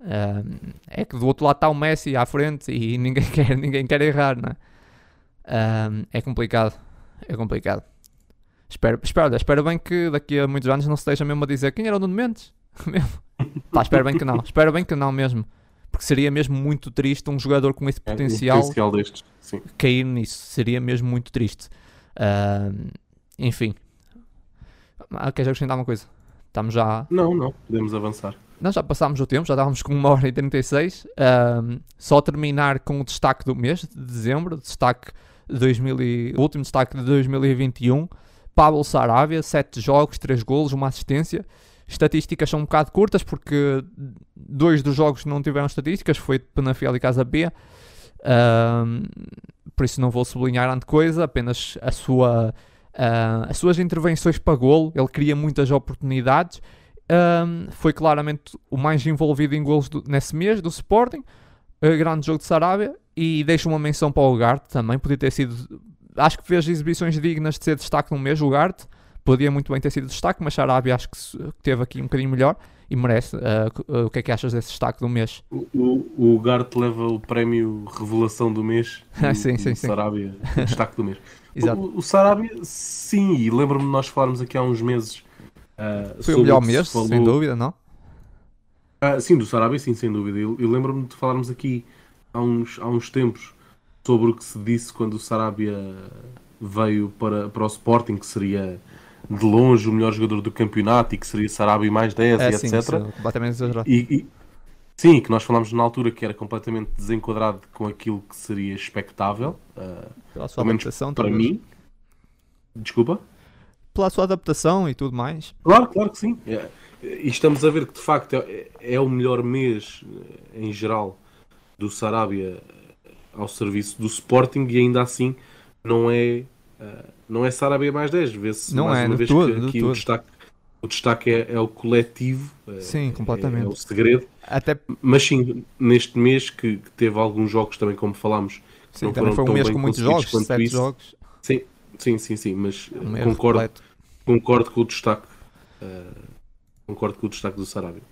Ahm, é que do outro lado está o Messi à frente e ninguém quer, ninguém quer errar, não é? É complicado, é complicado. Espero, espero, espero bem que daqui a muitos anos não se esteja mesmo a dizer quem era o Nuno Mendes. mesmo. Pá, espero bem que não, espero bem que não mesmo. Porque seria mesmo muito triste um jogador com esse É, um potencial potencial destes. Sim. cair nisso. Seria mesmo muito triste. Ahm, enfim. Ah, queres acrescentar uma coisa? Estamos já. Não, não, podemos avançar. Nós já passámos o tempo, já estávamos com uma hora e 36. Ahm, só terminar com o destaque do mês de dezembro, destaque de 2000 e- o último destaque de 2021. Pablo Sarabia, 7 jogos, 3 golos, uma assistência. Estatísticas são um bocado curtas porque dois dos jogos não tiveram estatísticas, foi Penafiel e Casa B. Ahm, por isso não vou sublinhar grande coisa, apenas a sua, ah, as suas intervenções para golo. Ele cria muitas oportunidades. Ahm, foi claramente o mais envolvido em golos do- nesse mês do Sporting. Uh, grande jogo de Sarabia. E deixo uma menção para o Ugarte também. Podia ter sido. Acho que fez exibições dignas de ser destaque no mês. O Ugarte podia muito bem ter sido destaque, mas Sarabia acho que teve aqui um bocadinho melhor e merece. Uh, uh, o que é que achas desse destaque do mês? O, o, o Gart leva o prémio Revelação do mês. Ah, sim, sim, sim. Sarabia, destaque do mês. Exato. O, o Sarabia, sim, e lembro-me de nós falarmos aqui há uns meses. ah, Foi o melhor se mês, falou- sem dúvida, não? Ah, sim, do Sarabia, sim, sem dúvida. Eu lembro-me de falarmos aqui há uns, há uns tempos sobre o que se disse quando o Sarabia veio para, para o Sporting, que seria de longe o melhor jogador do campeonato e que seria Sarabia mais 10 É e sim, etc. é completamente exagerado. E, e- sim, que nós falámos na altura que era completamente desenquadrado com aquilo que seria expectável, ah, Pela sua adaptação, para talvez. mim. Desculpa? Pela sua adaptação e tudo mais. Claro, claro que sim. É, E estamos a ver que de facto é, é o melhor mês eh, em geral do Sarabia ao serviço do Sporting e ainda assim não é, eh, não é Sarabia mais 10. Vê-se mais é, uma vez todo, que o destaque, o destaque é, é o coletivo. eh, Sim, é- completamente. É, o segredo. Até Mas sim, neste mês que, que teve alguns jogos também, como falámos, sim, não foram foi um tão mês bem com muitos jogos, sete isso. jogos. sim, sim, sim, sim mas Um concordo, concordo com o destaque. eh, concordo com o destaque do Sarabia.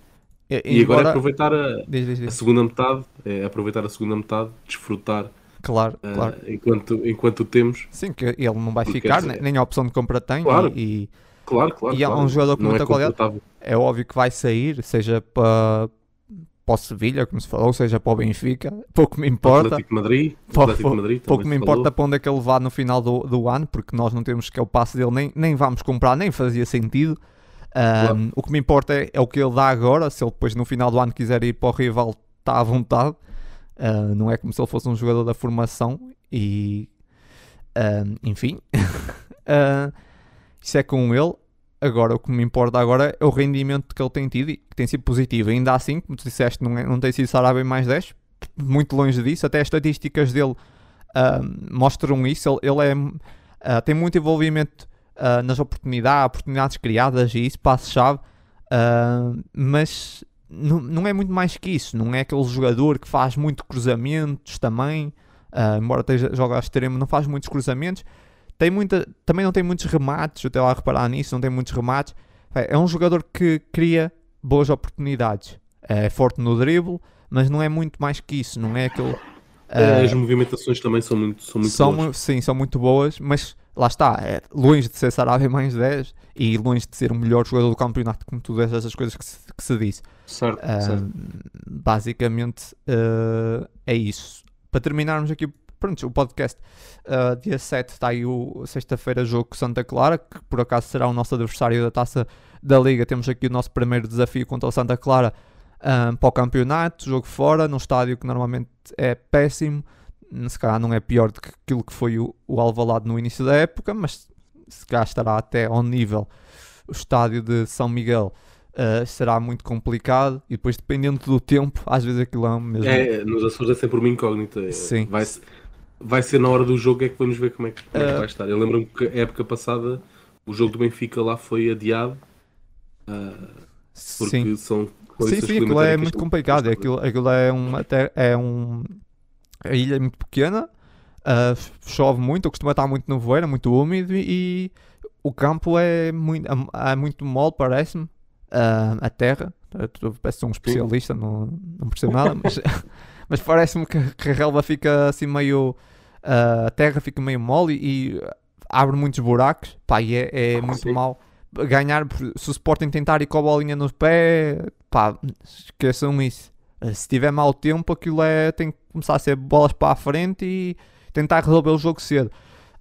E, agora embora- aproveitar a, Diz, diz, a diz. segunda metade, é aproveitar a segunda metade, desfrutar Claro, eh, claro. enquanto, enquanto temos. Sim, que ele não vai ficar, esse- nem, nem a opção de compra tem. Claro. E, Claro, claro. E é claro. um jogador com Não muita é qualidade. é óbvio que vai sair, seja para, para o Sevilha, como se falou, seja para o Benfica. Pouco me importa. Atlético Madrid, Atlético de Madrid Pouco me se falou. importa para onde é que ele vá no final do, do ano, porque nós não temos que é o passe dele, nem, nem vamos comprar, nem fazia sentido. Ahm, O que me importa é, é o que ele dá agora. Se ele depois no final do ano quiser ir para o rival, está à vontade. Ah, não é como se ele fosse um jogador da formação. E ahm, enfim, Ah, isso é com ele. Agora, o que me importa agora é o rendimento que ele tem tido e que tem sido positivo. Ainda assim, como tu disseste, não, é- não tem sido Sarabia mais 10, muito longe disso. Até as estatísticas dele ahm, mostram isso. Ele, ele é Uh, tem muito envolvimento uh, nas oportunidades, oportunidades criadas e isso, passe-chave, uh, mas não, é muito mais que isso. Não é aquele jogador que faz muito cruzamentos também, embora esteja, joga a extremo, não faz muitos cruzamentos. Tem muita, também não tem muitos remates, eu estou lá a reparar nisso, não tem muitos remates. É um jogador que cria boas oportunidades. É forte no drible, mas não é muito mais que isso. Não é aquele. As movimentações também são muito, são muito são, boas. Sim, são muito boas, mas lá está, é longe de ser Sarabia mais 10 e longe de ser o melhor jogador do campeonato, como tudo essas coisas que se, que se disse. Certo, uh, certo. Basicamente uh, é isso. Para terminarmos aqui pronto, o podcast, uh, dia 7 está aí o sexta-feira jogo com Santa Clara, que por acaso será o nosso adversário da taça da Liga. Temos aqui o nosso primeiro desafio contra o Santa Clara para o campeonato, jogo fora, num estádio que normalmente é péssimo se calhar não é pior do que aquilo que foi o, o Alvalade no início da época, mas se calhar estará até ao nível o estádio de São Miguel uh, será muito complicado e depois dependendo do tempo, às vezes aquilo é mesmo. É, nos Açores é sempre uma incógnita. Sim. Vai, vai ser na hora do jogo é que vamos ver como é que, como uh, é que vai estar. Eu lembro-me que a época passada o jogo do Benfica lá foi adiado uh, porque sim. são Sim, sim, aquilo é muito complicado. Aquilo, aquilo é um, até, é um a ilha é muito pequena, uh, chove muito, costuma estar muito nevoeiro, muito úmido e o campo é muito, é muito mole, parece-me. Uh, a terra, eu parece um especialista, não, não percebo nada, mas, mas parece-me que, a relva fica assim meio. Uh, a terra fica meio mole e, e abre muitos buracos, pá, e é, é ah, muito mal ganhar. Se o Sporting tentar ir com a bolinha no pé, pá, esqueçam isso. Se tiver mau tempo, aquilo é. tem que começar a ser bolas para a frente e tentar resolver o jogo cedo.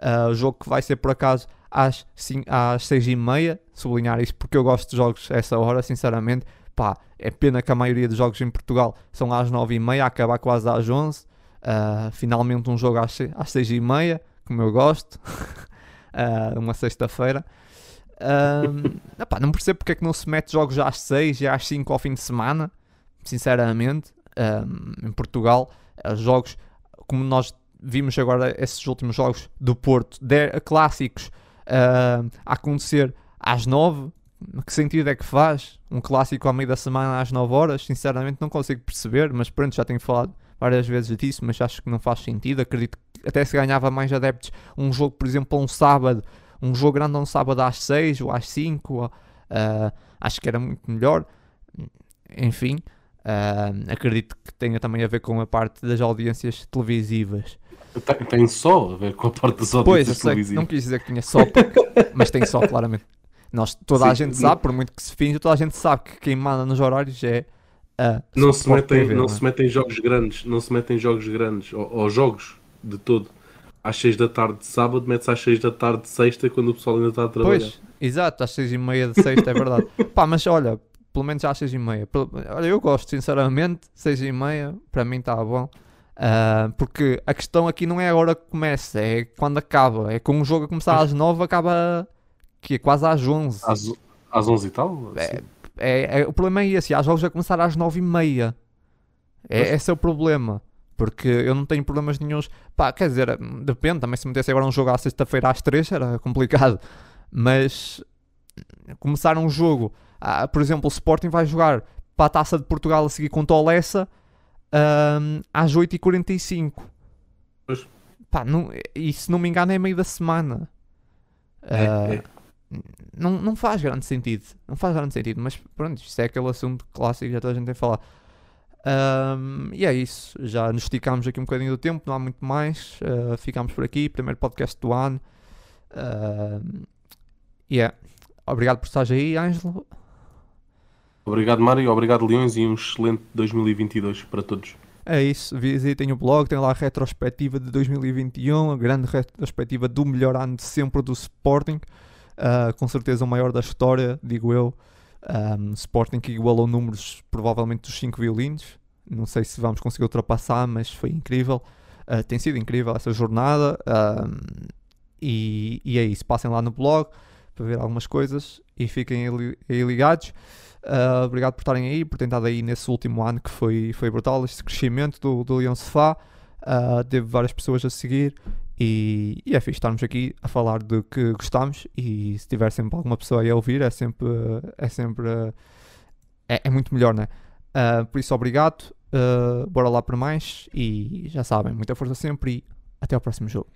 Uh, o jogo que vai ser por acaso às, sim, às 6 e meia, sublinhar isso porque eu gosto de jogos a essa hora, sinceramente. Pá, é pena que a maioria dos jogos em Portugal são às 9 e meia, acabar quase às 11. Uh, ah, finalmente um jogo às, às 6 e meia, como eu gosto. uh, uma sexta-feira. Um, não percebo porque é que não se mete jogos às 6 e às 5 ao fim de semana sinceramente, um, em Portugal, jogos como nós vimos agora esses últimos jogos do Porto, de, clássicos uh, a acontecer às 9, que sentido é que faz um clássico ao meio da semana às 9 horas? Sinceramente não consigo perceber, mas pronto, já tenho falado várias vezes disso, mas acho que não faz sentido. Acredito que até se ganhava mais adeptos um jogo, por exemplo, um sábado, um jogo grande um sábado às 6 ou às 5, uh, acho que era muito melhor. Enfim, Uh, acredito que tenha também a ver com a parte das audiências televisivas. Tem, tem só a ver com a parte das audiências pois, televisivas. Não quis dizer que tinha só, mas tem só, claramente. Nós, toda Sim, a gente sabe, por muito que se finja, toda a gente sabe que quem manda nos horários é a não se metem TV, não, não é? se metem jogos grandes, não se metem jogos grandes ou, ou jogos de todo às 6 da tarde de sábado, mete-se às 6 da tarde de sexta quando o pessoal ainda está a trabalhar. Pois, exato, às 6 e meia de sexta, é verdade. Pá, mas olha, pelo menos às 6 e meia. Olha, eu gosto, sinceramente, 6 e meia, para mim está bom. Uh, porque a questão aqui não é agora que começa, é quando acaba. É com o jogo a começar às 9, acaba que é quase às 11. Às, às 11 e tal? É, é, é, o problema é esse, há jogos a começar às 9 e meia. É, Mas... Esse é o problema. Porque eu não tenho problemas nenhums. Pá, quer dizer, depende, também se metesse agora um jogo à sexta-feira às 3 era complicado. Mas começar um jogo ah, por exemplo, o Sporting vai jogar para a Taça de Portugal a seguir contra o Lessa um, às 8h45. Pois. Pá, não, e se não me engano é meio da semana. É, uh, é. Não, não faz grande sentido. Não faz grande sentido, mas pronto, isto é aquele assunto clássico que já toda a gente tem a falar. Um, e é isso. Já nos esticámos aqui um bocadinho do tempo, não há muito mais. Uh, ficámos por aqui. Primeiro podcast do ano. Uh, yeah. Obrigado por estares aí, Ângelo. Obrigado, Mário. Obrigado, Leões. E um excelente 2022 para todos. É isso, visitem o blog, tem lá a retrospectiva de 2021, a grande retrospectiva do melhor ano de sempre do Sporting, uh, com certeza o maior da história, digo eu. Um, Sporting que igualou números provavelmente dos 5 violinos, não sei se vamos conseguir ultrapassar, mas foi incrível. Uh, tem sido incrível essa jornada um, e, e, é isso. Passem lá no blog para ver algumas coisas e fiquem aí ligados. Uh, obrigado por estarem aí, por estado aí nesse último ano que foi, foi brutal, este crescimento do, do Leão Sofá. Uh, teve várias pessoas a seguir E, e é fixe estarmos aqui a falar do que gostamos e se tiver sempre alguma pessoa aí a ouvir é sempre é sempre é, é muito melhor, né? Uh, por isso obrigado, uh, bora lá para mais e já sabem, muita força sempre e até ao próximo jogo.